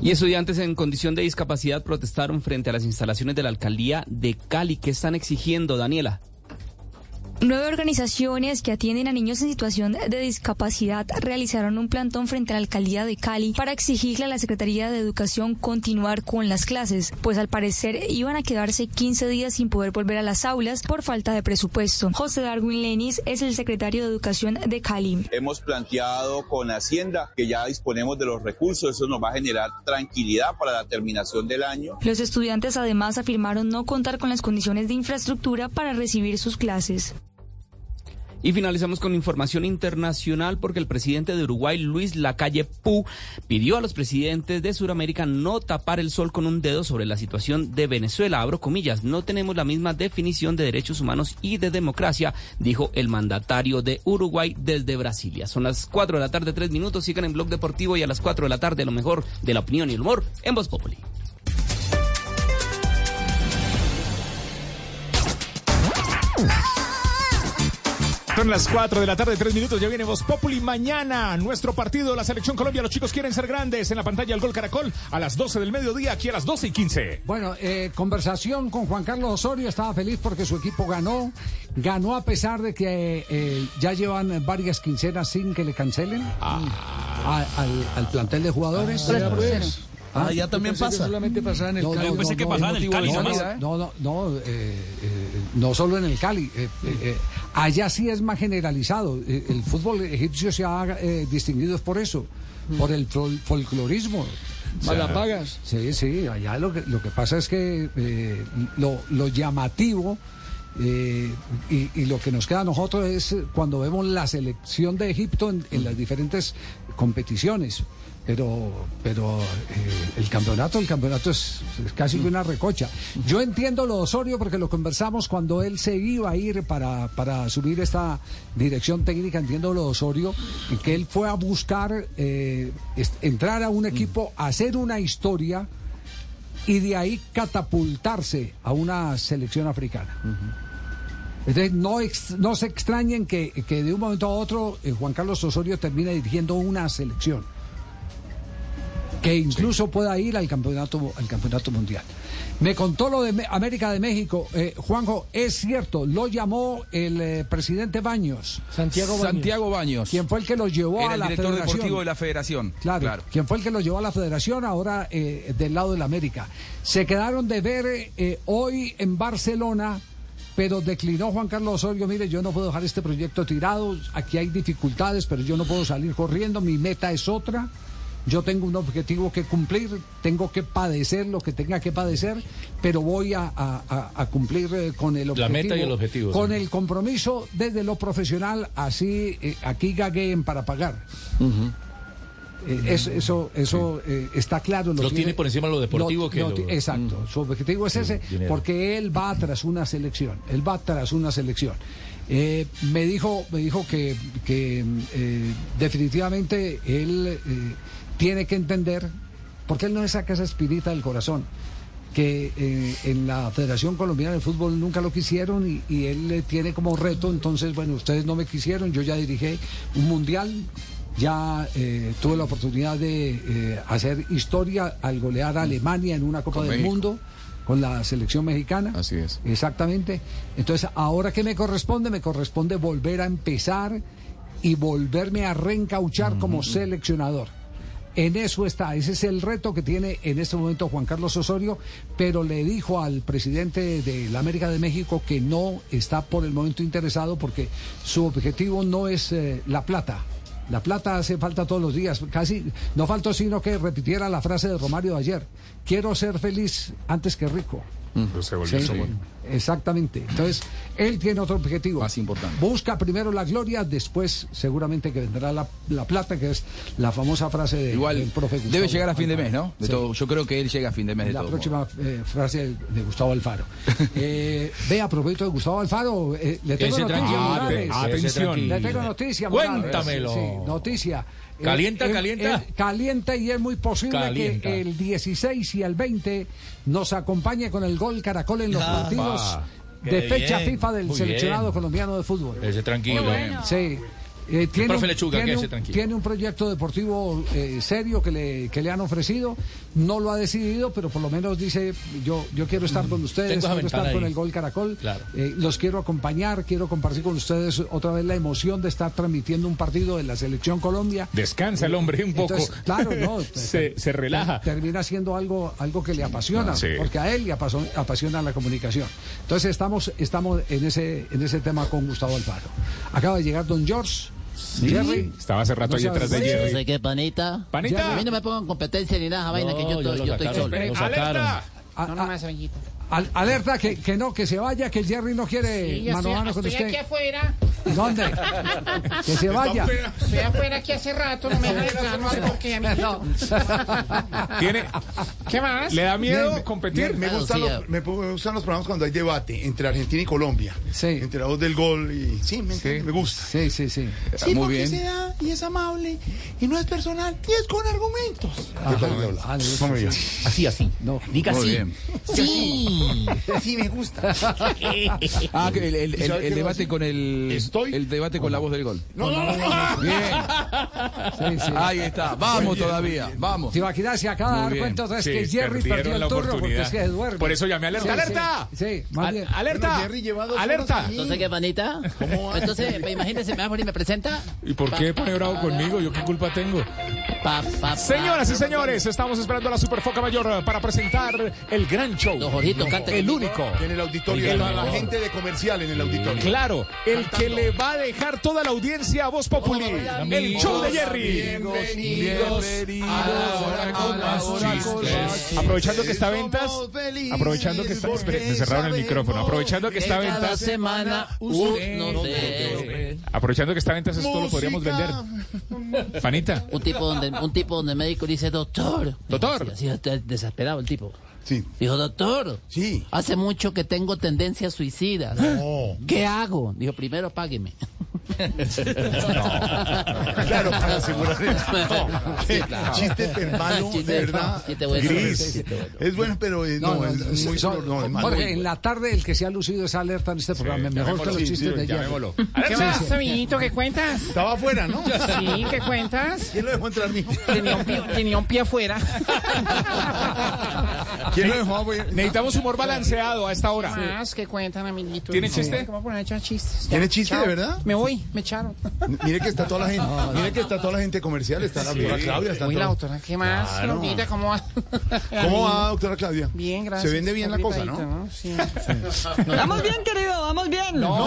Y estudiantes en condición de discapacidad protestaron frente a las instalaciones de la alcaldía de Cali. ¿Qué están exigiendo, Daniela? Nueve organizaciones que atienden a niños en situación de discapacidad realizaron un plantón frente a la alcaldía de Cali para exigirle a la Secretaría de Educación continuar con las clases, pues al parecer iban a quedarse 15 días sin poder volver a las aulas por falta de presupuesto. José Darwin Lenis es el secretario de Educación de Cali. Hemos planteado con Hacienda que ya disponemos de los recursos, eso nos va a generar tranquilidad para la terminación del año. Los estudiantes además afirmaron no contar con las condiciones de infraestructura para recibir sus clases. Y finalizamos con información internacional porque el presidente de Uruguay, Luis Lacalle Pou, pidió a los presidentes de Sudamérica no tapar el sol con un dedo sobre la situación de Venezuela. Abro comillas, no tenemos la misma definición de derechos humanos y de democracia, dijo el mandatario de Uruguay desde Brasilia. Son las 4 de la tarde, 3 minutos. Sigan en Blog Deportivo y a las 4 de la tarde lo mejor de la opinión y el humor en Voz Populi. Son las 4 de la tarde, 3 minutos. Ya viene Voz Populi. Mañana, nuestro partido, la Selección Colombia. Los chicos quieren ser grandes. En la pantalla, el gol Caracol a las 12 del mediodía, aquí a las 12 y 15. Bueno, eh, conversación con Juan Carlos Osorio. Estaba feliz porque su equipo ganó. Ganó a pesar de que eh, ya llevan varias quincenas sin que le cancelen a- al, al plantel de jugadores. Ah. Ah, ya también Yo pensé que pasa. solamente pasaba en el No, Cali. no, Yo pensé que pasaba en el Cali no, nomás. no, no, no, eh, eh, no solo en el Cali. eh, eh, eh, allá sí es más generalizado. El fútbol egipcio se ha distinguido por eso, por el fol- folclorismo. Malapagas. Sí, sí, allá lo que, lo que pasa es que lo, lo llamativo eh, y, y lo que nos queda a nosotros es cuando vemos la selección de Egipto en, en las diferentes competiciones. Pero, pero eh, el campeonato, el campeonato es, es casi una recocha. Yo entiendo lo de Osorio porque lo conversamos cuando él se iba a ir para, para asumir esta dirección técnica. Entiendo lo de Osorio, en que él fue a buscar eh, entrar a un equipo, hacer una historia y de ahí catapultarse a una selección africana. Entonces, no, ex- no se extrañen que, que de un momento a otro eh, Juan Carlos Osorio termine dirigiendo una selección que incluso pueda ir al campeonato, al campeonato mundial. Me contó lo de América de México. Eh, Juanjo, es cierto, lo llamó el eh, presidente Baños. Santiago Baños. Santiago Baños. Quien fue el que lo llevó Era a el la director federación. deportivo de la federación. Claro, quien fue el que lo llevó a la federación, ahora eh, del lado de la América. Se quedaron de ver eh, hoy en Barcelona, pero declinó Juan Carlos Osorio, mire, yo no puedo dejar este proyecto tirado, aquí hay dificultades, pero yo no puedo salir corriendo, mi meta es otra. Yo tengo un objetivo que cumplir, tengo que padecer lo que tenga que padecer, pero voy a, a- cumplir eh, con el La objetivo. meta y el objetivo, Con sí. el compromiso desde lo profesional, así eh, aquí gagueen para pagar. Eh, es- eso eso eh, está claro. Lo tiene por encima de lo deportivo que lo- Exacto, su objetivo es ese, dinero. porque él va tras una selección, él va tras una selección. Eh, me dijo me dijo que, que, definitivamente él tiene que entender, porque él no le saca esa espinita del corazón, que eh, en la Federación Colombiana de Fútbol nunca lo quisieron y, y él eh, tiene como reto, entonces, bueno, ustedes no me quisieron, yo ya dirigí un mundial, ya eh, tuve la oportunidad de eh, hacer historia al golear a Alemania en una Copa Con del México. Mundo con la selección mexicana. Así es. Exactamente. Entonces, ahora que me corresponde, me corresponde volver a empezar y volverme a reencauchar como seleccionador. En eso está, ese es el reto que tiene en este momento Juan Carlos Osorio, pero le dijo al presidente de la América de México que no está por el momento interesado porque su objetivo no es eh, la plata. La plata hace falta todos los días, casi no faltó sino que repitiera la frase de Romario de ayer, quiero ser feliz antes que rico. Se volvió Sí, somos. exactamente. Entonces, él tiene otro objetivo. Más importante. Busca primero la gloria, después seguramente que vendrá la, la plata, que es la famosa frase de, Igual del profe Gustavo debe llegar a fin de mes, ¿no? De Sí. todo- yo creo que él llega a fin de mes de La todo. próxima eh, frase de Gustavo Alfaro. Eh, ve, a propósito de Gustavo Alfaro, eh, le tengo noticia, Morales. tranquilo. Le tengo noticia, Morales. Cuéntamelo. Sí, noticia. ¿Calienta, eh, calienta? eh, calienta y es muy posible Calienta. que el 16 y el 20 nos acompañe con el gol Caracol en los Ah, partidos va. de Qué fecha bien, FIFA del muy seleccionado bien. colombiano de fútbol. Ese tranquilo. Bueno. Sí. Eh, tiene, profe un, Lechuga, tiene, quédese un, tranquilo. tiene un proyecto deportivo eh, serio que le, que le han ofrecido. No lo ha decidido, pero por lo menos dice, yo, yo quiero estar con ustedes, Tengo quiero estar con el Gol Caracol. Claro. Eh, los quiero acompañar, quiero compartir con ustedes otra vez la emoción de estar transmitiendo un partido de la Selección Colombia. Descansa el hombre un poco. Entonces, claro, no. se, se relaja. Termina siendo algo, algo que le apasiona, Ah, sí. porque a él le apaso- apasiona la comunicación. Entonces estamos, estamos en ese, en ese tema con Gustavo Alfaro. Acaba de llegar Don George. Jerry. Estaba hace rato No ahí sabe detrás de. Jerry. No sé qué, panita. Panita. A mí no me pongan competencia ni nada, vaina, que yo, No, estoy- ya lo yo estoy solo. Lo sacaron. ¡Alerta! A- No, a- nomás, amiguito. Al- alerta que, que no, que se vaya, que el Jerry no quiere Sí, mano a mano con estoy usted. aquí afuera. ¿Dónde? Que se vaya. Estoy afuera aquí hace rato, no me dejan entrar, no sé por qué, amiguito. ¿Tiene, ¿Qué más? ¿Le da miedo Me- competir? Me, me Claro, gustan sí, los, me gustan los programas cuando hay debate entre Argentina y Colombia. Sí. Entre la voz del gol y. Sí, me, me gusta. Sí, sí, sí. Sí, Muy porque bien. se da y es amable y no es personal y es con argumentos. Ajá. ¿Qué tal? Ah. No. Así, así. No. Diga Muy sí. Sí. Me gusta. Ah, el, el- ¿Y el- sabe qué el me debate con el Estoy- el debate con la voz del gol. No, no, no. no. Bien. Sí, sí. Ahí está. Vamos todavía. Vamos. Tibaquirá se acaba de dar cuenta otra vez Sí, que Jerry perdió el turno porque es que se duerme. Por eso llamé alerta. Sí, ¡Alerta! Sí, sí, más bien. ¡Alerta! Bueno, Jerry lleva dos ¡Alerta! Entonces, ¿qué, panita? Entonces, imagínese, me va y me presenta. ¿Y por qué pone bravo conmigo? ¿Yo qué culpa tengo? Pa, pa, pa. Señoras y señores, estamos esperando a la Superfoca Mayor para presentar el gran show. Don El conmigo. único. En el auditorio, El a la gente de comercial en el auditorio. Claro, el que le va a dejar toda la audiencia a Voz Populi. El show de Jerry. Aprovechando que está a ventas, aprovechando que está, espere, me cerraron el micrófono. Aprovechando que está a Cada ventas, semana uno de... aprovechando que está a ventas, esto lo podríamos vender. Panita, Un tipo donde, un tipo donde el médico dice, doctor. Doctor. Así, así, desesperado el tipo. Sí. Dijo, doctor. Sí. Hace mucho que tengo tendencias suicidas. No. ¿Qué hago? Dijo, primero págueme. Claro, para asegurar eso. No, Sí, claro. Chiste Chiste de verdad. chiste bueno. Gris. Chiste bueno. Es bueno, pero eh, no, es muy son-. Jorge, en la tarde el que se ha lucido esa alerta en este programa, mejor que los sí, chistes sí, de. ¿Qué más, amiguito? ¿Qué cuentas? Estaba afuera, ¿no? Sí, ¿qué cuentas? ¿Quién lo dejó entrar, mijo? Tenía un pie, tenía un pie afuera. ¿Quién lo dejó afuera? necesitamos humor balanceado a esta hora. Más, ¿qué cuentan, amiguito? ¿Tiene chiste? ¿Cómo poner a echar chistes? ¿Tiene chiste, de verdad? Me voy, me echaron. Mire que está toda la gente, mire que está toda la gente comercial, está la doctora Claudia, está la doctora, ¿qué más? Mira, ¿cómo va? ¿Cómo va, doctora Claudia? Bien, gracias. Se vende bien la cosa, ¿no? Sí. Vamos bien, querido, vamos bien. No,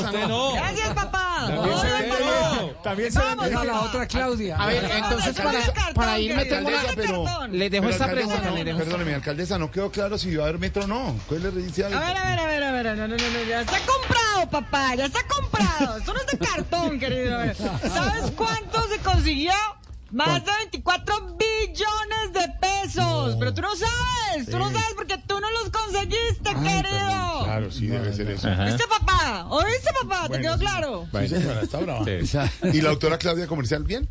usted no. Gracias, papá. También se vende bien. la otra Claudia. A ver, entonces para, para irme tengo una... pero- cartón. Le dejo Pero, esta pregunta, Perdóneme, alcaldesa, no quedó claro si iba a haber metro o no. ¿Cuál le dice algo? A ver, a ver, a ver, a ver, no, no, no, no, ya está comprado, papá, ya está comprado. Eso no es de cartón, querido. ¿Sabes cuánto se consiguió? Más de 24 billones de pesos. Pero tú no sabes, tú no sabes porque tú no los conseguiste, querido. Claro, sí, debe ser eso. ¿Viste, papá? ¿Oíste, papá? ¿Te quedó claro? Sí, señora, está brava. ¿Y la doctora Claudia comercial bien?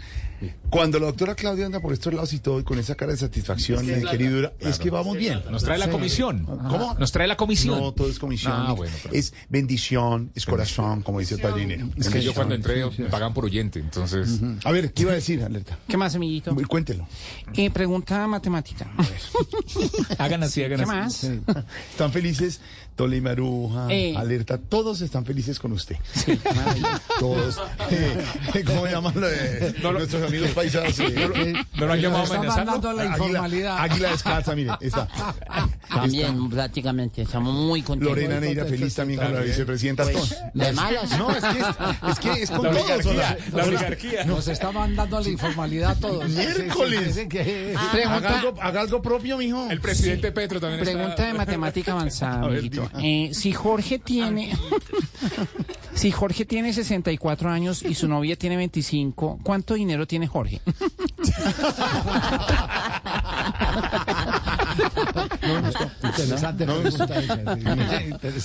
Cuando la doctora Claudia anda por estos lados y todo, y con esa cara de satisfacción, eh, querida, es que vamos bien. Nos trae la comisión. ¿Cómo? Nos trae la comisión. No, todo es comisión. Ah, bueno, pero- Es bendición, es corazón, como dice el padrinero. Es que yo cuando entré me pagan por oyente, entonces. A ver, ¿qué iba a decir, Alerta? ¿Qué más, amiguito? Cuéntelo. Eh, pregunta matemática. Hagan así, hagan ¿Qué así. más? Están felices Tolima Aruja, Eh. Alerta, todos están felices con usted. todos. Eh, ¿Cómo llaman lo de nuestros amigos paisanos? Eh, ¿No lo han llamado a Está amenazarlo? mandando la informalidad. Águila descalza, mire, está. También, prácticamente, estamos muy contentos. Lorena Neira feliz también con la vicepresidenta. Pues, de malas. No, es que es, es que es con La todos. oligarquía, la oligarquía. Nos está mandando a la informalidad a todos. Miércoles. Sí, sí, sí, sí. Haga algo, haga algo propio, mijo. El presidente Petro también Pregunta está... de matemática avanzada, amiguito. Eh, si Jorge tiene. Si Jorge tiene 64 años y su novia tiene 25, ¿cuánto dinero tiene Jorge?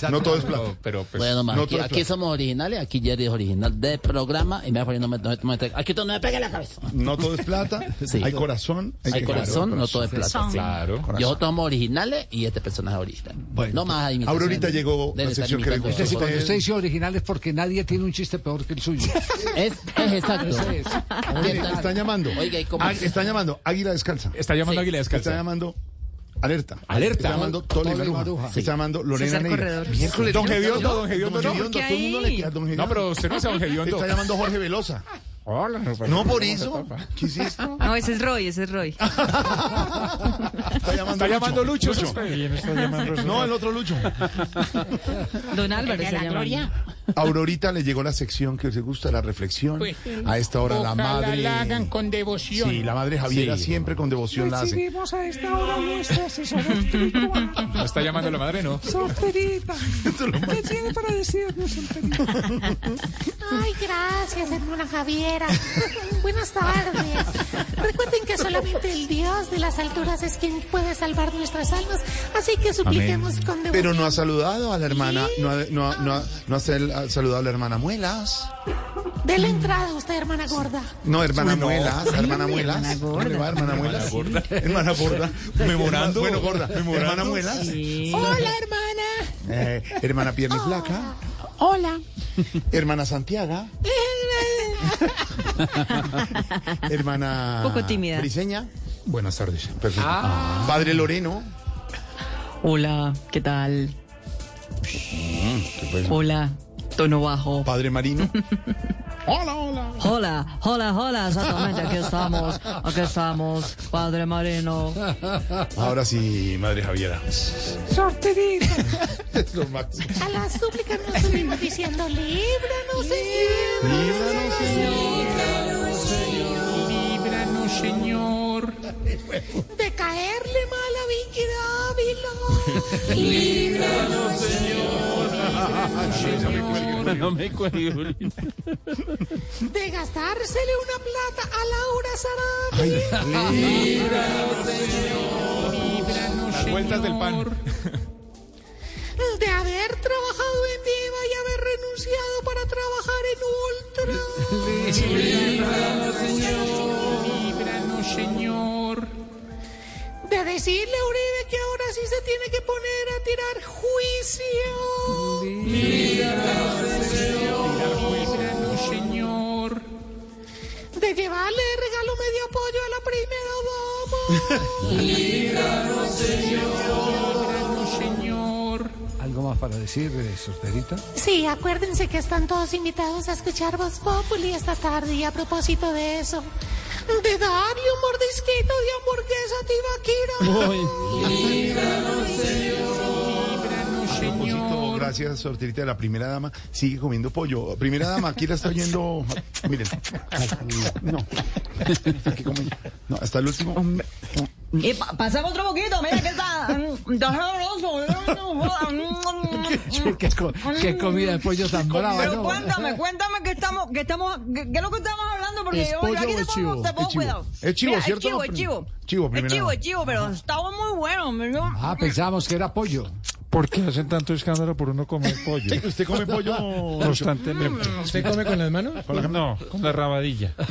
No, todo es plata. Pero pues... Bueno, ma, No, aquí, todo es aquí somos originales, aquí Jerry es original del programa y me va poniendo, no me, no me- aquí tú no me pegues la cabeza. No todo es plata. Sí. Hay corazón. Hay que- corazón, claro, no todo es plata. Claro. Nosotros somos originales y este personaje es original. Bueno, no más imitaciones. Aurorita llegó la sección que le gusta. Es decir, a cuando usted dice original es porque nadie tiene un chiste peor que el suyo. Es, es exacto. Ese es. Mire, ¿Qué tal? están llamando. Oiga, ¿y cómo? Ah, están llamando Águila Descalza. Está llamando Sí. Águila Descalza. Está llamando Alerta. Alerta. Está llamando Tolima Tolima Aruja. Aruja. Está llamando Lorena César Neira. Corredor. Miércoles. Don ¿no? Gediondo, don Gediondo, no. Don a todo el mundo le queda Don Gediondo. No, pero usted no se don Gediondo. Está llamando Jorge Velosa. Hola. No por eso. ¿Qué hiciste? No, ese es Roy, ese es Roy. Está llamando Está llamando Lucho. No, el otro Lucho. Don Álvarez se llama. Aurorita le llegó la sección que os gusta, la reflexión. A esta hora la madre. la hagan con devoción. Sí, la madre Javiera Sí. siempre con devoción la hace. Recibimos a esta hora nuestra asesora espiritual, ¿No está llamando la madre, no? Solterita. ¿Qué tiene para decirnos, Solterita? Ay, gracias, hermana Javiera. Buenas tardes. Recuerden que solamente el Dios de las alturas es quien puede salvar nuestras almas, así que supliquemos con devoción. Pero no ha saludado a la hermana, no ha, no ha- no ha- no ha sal- ha saludado a la hermana Muelas. De la entrada, usted, hermana gorda. No, hermana Uy, no. Muelas, hermana Muelas. ¿Cómo le va, hermana Muelas? Hermana gorda. Memorando. Bueno, gorda. Hermana Muelas. Hola, hermana. Eh, hermana Pierna Flaca. Hola. Hermana Santiago. hermana. Poco tímida. Briseña. Buenas tardes. Perfecto. Padre Loreno. Hola, ¿qué tal? ¿Qué fue eso? Hola, tono bajo. Padre Marino. Hola, hola, hola, exactamente, aquí estamos, aquí estamos, Padre Marino. Ahora sí, Madre Javiera. Solterita. Es lo máximo. A la súplica nos subimos diciendo, líbranos, Señor. Líbranos, Señor. Líbranos, Señor. De caerle mal a Vicky Dávila. Líbranos, Señor. No me. De gastársele una plata a Laura Sarabia. Las vueltas del pan. De haber trabajado en Diva y haber renunciado para trabajar en Ultra. Líbranos, Señor. De decirle a Uribe que ahora sí se tiene que poner a tirar juicio. Líbranos, Señor. De llevarle de regalo medio pollo a la primera dama. Líbranos, Señor. ¿Algo más para decir, eh, Solterita? Sí, acuérdense que están todos invitados a escuchar Voz Populi esta tarde y a propósito de eso, de darle un mordisquito de hamburguesa a Tibaquira. Líbranos, A propósito, gracias, sorterita de la primera dama. Sigue comiendo pollo. Primera dama, aquí la está oyendo. Miren. No. No, hasta el último. Y pa- pasamos otro poquito, mira que está. mm, está sabroso. ¿Qué, co- qué comida de pollo tan brava, Pero ¿no? cuéntame, cuéntame que estamos, que estamos, que, que es lo que estamos hablando, porque ¿Es yo, pollo yo aquí te pongo, chivo? te pongo cuidado. Es chivo, Mira, ¿cierto? Es chivo, es chivo. chivo, es chivo, es chivo, pero estaba muy bueno. yo- Ah, pensábamos que era pollo. ¿Por qué hacen tanto escándalo por uno comer pollo? ¿Usted come pollo? Constantemente. ¿Usted come con las manos? No, con la rabadilla.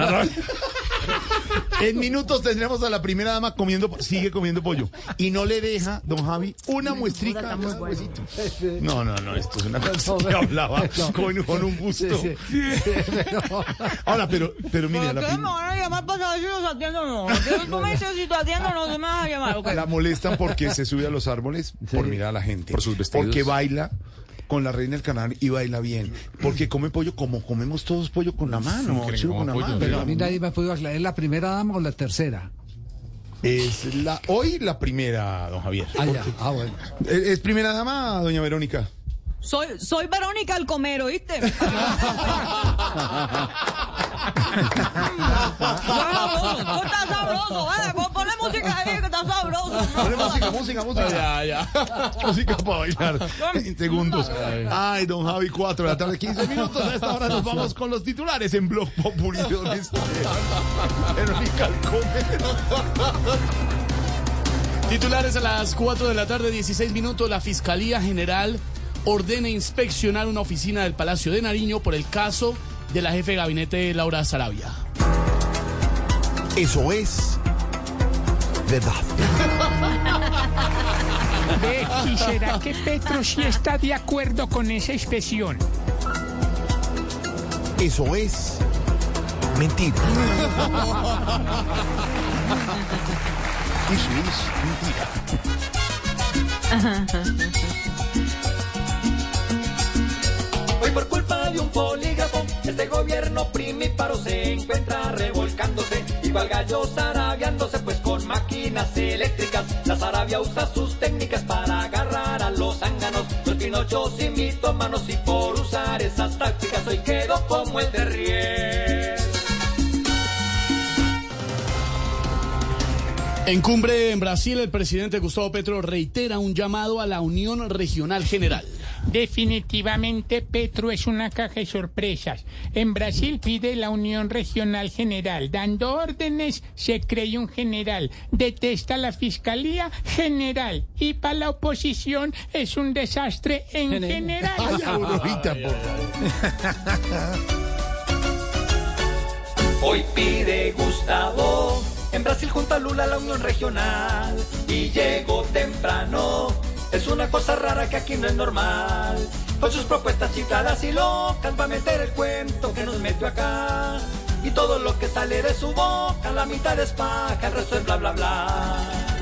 En minutos tendremos a la primera dama comiendo, sigue comiendo pollo. Y no le deja, don Javi, una muestrica. de huesito. No, no, no, esto es una cosa que hablaba con, con un gusto. Ahora, pero, pero mire, la, ¿Por qué prim- me van a llamar para saber si los atiendo o no? Si tú me dices si te atiendo o no, se me vas a llamar. ok. la molestan porque se sube a los árboles por mirar a la gente. Por sus vestidos. Porque baila con la reina del canal y baila bien. Porque come pollo como comemos todos pollo con la mano. Sí, que chivo con la pollo, mano. Pero a mí nadie me ha podido aclarar, ¿es la primera dama o la tercera? Es la, hoy la primera, don Javier. Ah, ya. Ah, bueno. ¿Es, es primera dama, doña Verónica? Soy, soy Verónica el Comero, ¿viste? sabroso, estás sabroso, ¿vale? Pon- Ponle música ahí que está sabroso. Ponle música, música, música. Ya, ya. Música para bailar en segundos. Ay, don Javi, 4 de la tarde, 15 minutos. A esta hora nos vamos con los titulares en Blog Populi. Don. Verónica Alcomer. Titulares a las 4 de la tarde, 16 minutos. La Fiscalía General ordena inspeccionar una oficina del Palacio de Nariño por el caso de la jefe de gabinete Laura Sarabia. Eso es verdad. Ve, ¿y será que Petro sí está de acuerdo con esa inspección? Eso es mentira. Eso es mentira. Hoy por culpa de un polígrafo, este gobierno primíparo se encuentra revolcándose. Igual gallos arabiándose, pues con máquinas eléctricas. La Sarabia usa sus técnicas para agarrar a los zánganos. Los pinochos y mitómanos, y por usar esas tácticas hoy quedó como el de. En cumbre en Brasil, el presidente Gustavo Petro reitera un llamado a la Unión Regional General. Definitivamente Petro es una caja de sorpresas. En Brasil pide la Unión Regional General. Dando órdenes se cree un general. Detesta la Fiscalía General. Y para la oposición es un desastre en general. Ay, Aurorita. Hoy pide Gustavo en Brasil junto a Lula la unión regional y llegó temprano. Es una cosa rara que aquí no es normal. Con sus propuestas cifradas y locas va a meter el cuento que nos metió acá. Y todo lo que sale de su boca, la mitad es paja, el resto es bla bla bla.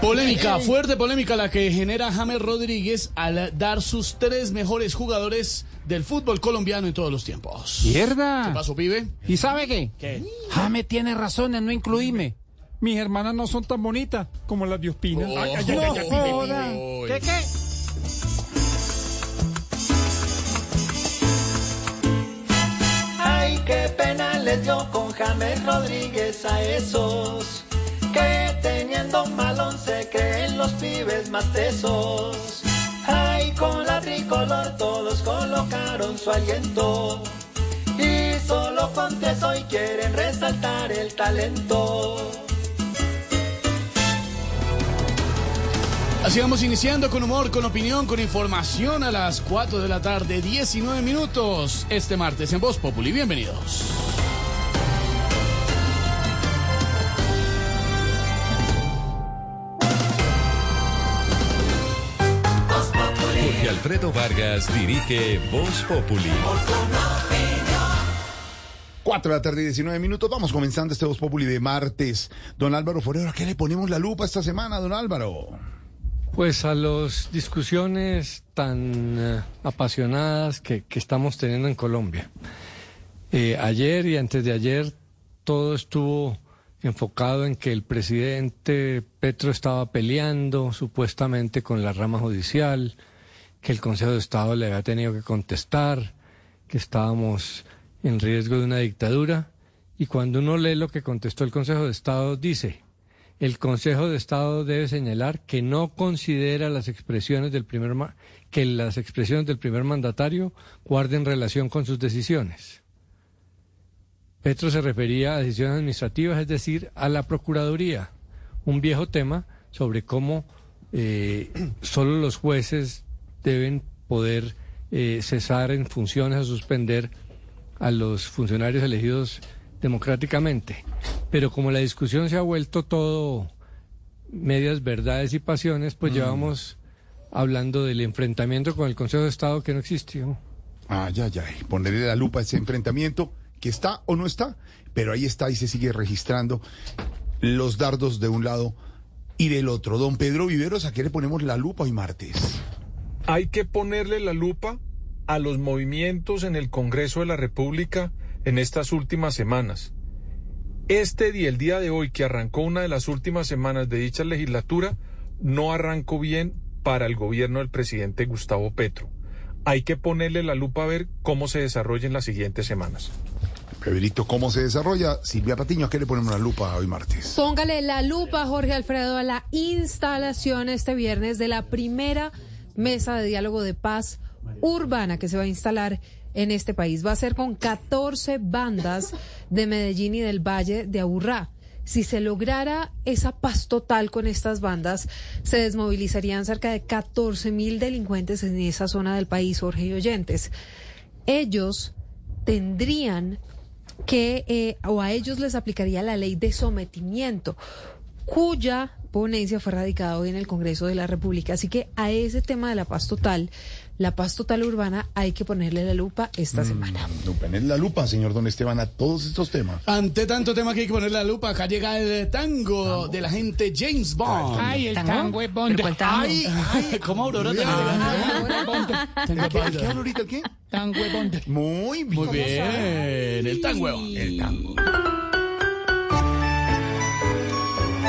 Polémica, fuerte polémica la que genera James Rodríguez al dar sus tres mejores jugadores del fútbol colombiano en todos los tiempos. ¡Mierda! ¿Qué pasó, pibe? ¿Y sabe qué? ¿Qué? Jame tiene razón en no incluirme. Mis hermanas no son tan bonitas como las de Ospina. Oh. Ay, ay, No ay, ay, ay, joda. Uy. ¿Qué qué? Ay, qué pena les dio con James Rodríguez a esos un malón se creen los pibes más tesos. Ay, con la tricolor todos colocaron su aliento y solo con tres hoy quieren resaltar el talento. Así vamos iniciando con humor, con opinión, con información a las 4 de la tarde, 19 minutos, este martes en Voz Populi. Bienvenidos. Alfredo Vargas dirige Voz Populi. 4 de la tarde, 19 minutos. Vamos comenzando este Voz Populi de martes. Don Álvaro Forero, ¿a qué le ponemos la lupa esta semana, don Álvaro? Pues a las discusiones tan eh, apasionadas que, que estamos teniendo en Colombia. Eh, ayer y antes de ayer todo estuvo enfocado en que el presidente Petro estaba peleando supuestamente con la rama judicial, que el Consejo de Estado le había tenido que contestar, que estábamos en riesgo de una dictadura. Y cuando uno lee lo que contestó el Consejo de Estado, dice, el Consejo de Estado debe señalar que no considera las expresiones del primer ma- que las expresiones del primer mandatario guarden relación con sus decisiones. Petro se refería a decisiones administrativas, es decir, a la Procuraduría, un viejo tema sobre cómo eh, solo los jueces deben poder eh, cesar en funciones o suspender a los funcionarios elegidos democráticamente. Pero como la discusión se ha vuelto todo medias verdades y pasiones, pues Mm. llevamos hablando del enfrentamiento con el Consejo de Estado que no existió. Ah, ya, ya. Ponerle la lupa a ese enfrentamiento que está o no está, pero ahí está y se sigue registrando los dardos de un lado y del otro. Don Pedro Viveros, ¿a qué le ponemos la lupa hoy martes? Hay que ponerle la lupa a los movimientos en el Congreso de la República en estas últimas semanas. Este día, el día de hoy, que arrancó una de las últimas semanas de dicha legislatura, no arrancó bien para el gobierno del presidente Gustavo Petro. Hay que ponerle la lupa a ver cómo se desarrolla en las siguientes semanas. Pedrito, ¿cómo se desarrolla? Silvia Patiño, ¿a qué le ponemos la lupa hoy martes? Póngale la lupa, Jorge Alfredo, a la instalación este viernes de la primera mesa de diálogo de paz urbana que se va a instalar en este país. Va a ser con 14 bandas de Medellín y del Valle de Aburrá. Si se lograra esa paz total con estas bandas, se desmovilizarían cerca de 14 mil delincuentes en esa zona del país, Jorge y oyentes. Ellos tendrían que, eh, o a ellos les aplicaría la ley de sometimiento, cuya ponencia fue radicada hoy en el Congreso de la República. Así que a ese tema de la paz total, la paz total urbana, hay que ponerle la lupa esta semana. No, ponerle la lupa, señor Don Esteban, a todos estos temas. Ante tanto tema que hay que ponerle la lupa, acá llega el tango de la gente James Bond. Ay, el tango es Bond. ¿Pero cuál tango? Ay, ay, ¿cómo Aurora qué, qué ahorita qué? Tango es Bond. Muy bien. Muy bien, el tango. El tango.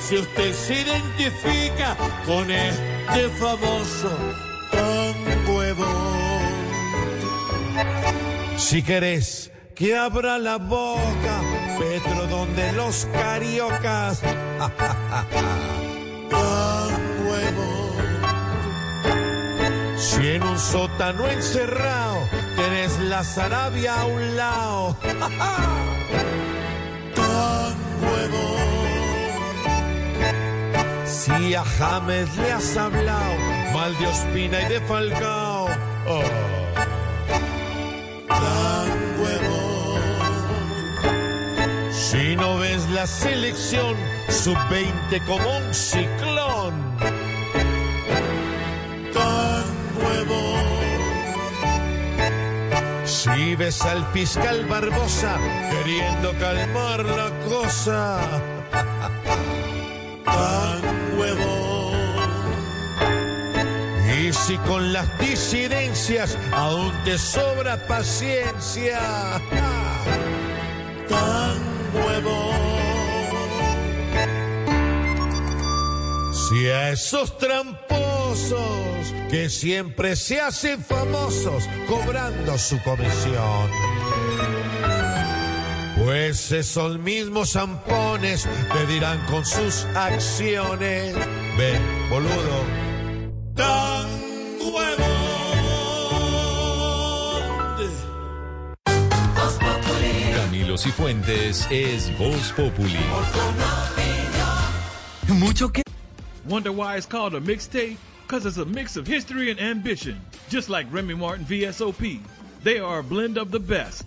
si usted se identifica con este famoso de Bond. Si querés que abra la boca, Petro, donde los cariocas. Tango de Bond. Si en un sótano encerrado tenés la Sarabia a un lado. De Bond. Si a James le has hablado mal de Ospina y de Falcao. Oh. De Bond. Si no ves la selección sub-20 como un ciclón. De Bond. Si ves al fiscal Barbosa queriendo calmar la cosa. De Bond. Y si con las disidencias aún te sobra paciencia. De Bond. Si a esos tramposos que siempre se hacen famosos cobrando su comisión. Pues esos mismos zampones te dirán con sus acciones, ven, boludo, tan huevo. Camilo Cifuentes es Voz Populi. Mucho que. Wonder why it's called a mixtape? Because it's a mix of history and ambition, just like Remy Martin VSOP. They are a blend of the best.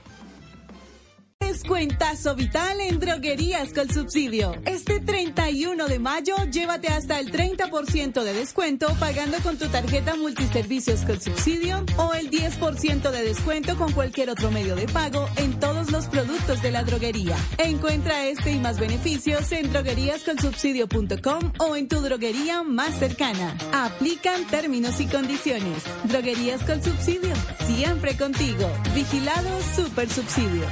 Descuentazo vital en droguerías con subsidio. Este 31 de mayo, llévate hasta el 30% de descuento pagando con tu tarjeta multiservicios con subsidio o el 10% de descuento con cualquier otro medio de pago en todos los productos de la droguería. Encuentra este y más beneficios en drogueríascolsubsidio.com o en tu droguería más cercana. Aplican términos y condiciones. Droguerías con subsidio, siempre contigo. Vigilado Super Subsidio.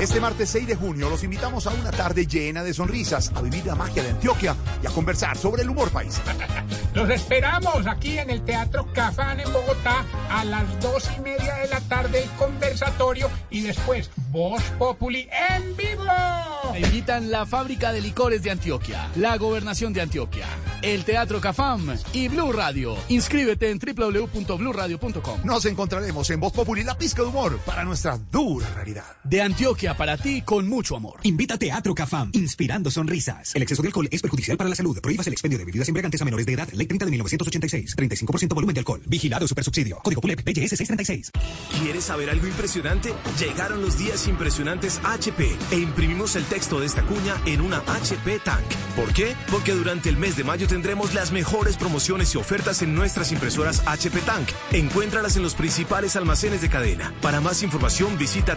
Este martes 6 de junio los invitamos a una tarde llena de sonrisas, a vivir la magia de Antioquia y a conversar sobre el humor país. Los esperamos aquí en el Teatro Cafán en Bogotá a las dos y media de la tarde el conversatorio y después Voz Populi en vivo. Invitan la Fábrica de Licores de Antioquia, la Gobernación de Antioquia, el Teatro Cafam y Blue Radio. Inscríbete en www.bluradio.com. Nos encontraremos en Voz Populi, la pizca de humor para nuestra dura realidad. De Antioquia para ti con mucho amor. Invita a Teatro Cafam, inspirando sonrisas. El exceso de alcohol es perjudicial para la salud. Prohíbas el expendio de bebidas embriagantes a menores de edad. Ley 30 de 1986. 35% volumen de alcohol. Vigilado Supersubsidio. Código PULEP PGS 636. ¿Quieres saber algo impresionante? Llegaron los días impresionantes HP e imprimimos el texto de esta cuña en una HP Tank. ¿Por qué? Porque durante el mes de mayo tendremos las mejores promociones y ofertas en nuestras impresoras HP Tank. Encuéntralas en los principales almacenes de cadena. Para más información visita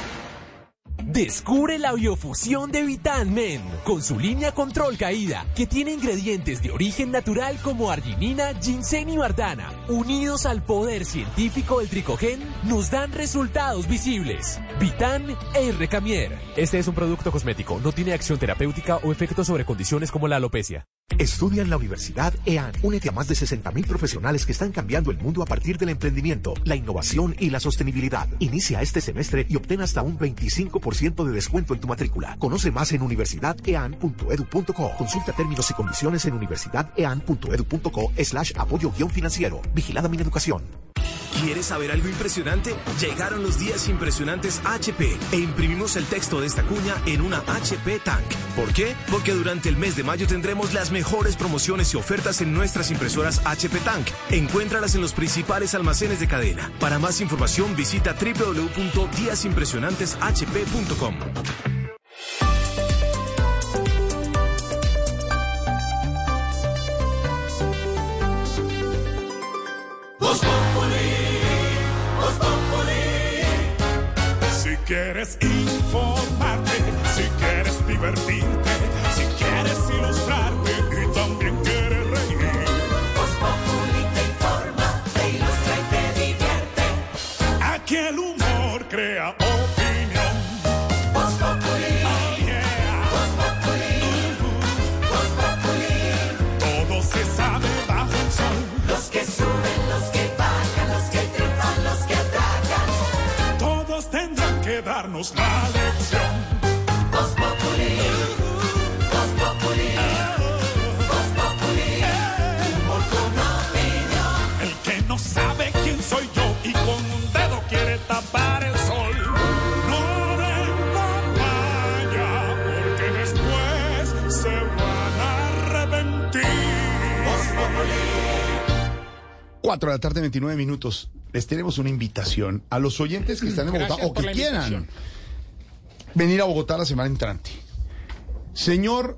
Descubre la biofusión de Vitanmen con su línea control caída que tiene ingredientes de origen natural como arginina, ginseng y bardana. Unidos al poder científico del tricogen, nos dan resultados visibles. Vitan e Recamier. Este es un producto cosmético, no tiene acción terapéutica o efectos sobre condiciones como la alopecia. Estudia en la Universidad EAN. Únete a más de 60.000 profesionales que están cambiando el mundo a partir del emprendimiento, la innovación y la sostenibilidad. Inicia este semestre y obtén hasta un 25% de descuento en tu matrícula. Conoce más en universidadean.edu.co. Consulta términos y condiciones en universidadean.edu.co slash apoyo guion financiero. Vigilada mi educación. ¿Quieres saber algo impresionante? Llegaron los días impresionantes HP e imprimimos el texto de esta cuña en una HP Tank. ¿Por qué? Porque durante el mes de mayo tendremos las mejores promociones y ofertas en nuestras impresoras HP Tank. Encuéntralas en los principales almacenes de cadena. Para más información visita www.díasimpresionanteshp.com. Populi. Si quieres informarte, si quieres divertirte, si quieres ilustrarte y también quieres reír. Voz Populi te informa, te ilustra y te divierte. Aquí el humor crea darnos la lección. 4 de la tarde, 29 minutos. Les tenemos una invitación a los oyentes que están en Bogotá Gracias o que quieran invitación. venir a Bogotá la semana entrante. Señor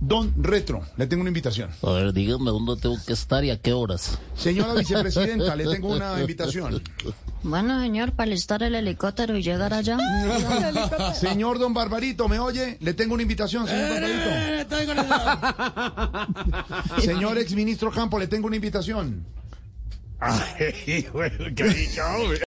Don Retro, le tengo una invitación. A ver, dígame dónde tengo que estar y a qué horas. Señora vicepresidenta, le tengo una invitación. Bueno, señor, para listar el helicóptero y llegar allá. Señor Don Barbarito, ¿me oye? Le tengo una invitación, señor Eh, Barbarito. Señor exministro Campo, le tengo una invitación. Ay, bueno, qué dicho, hombre.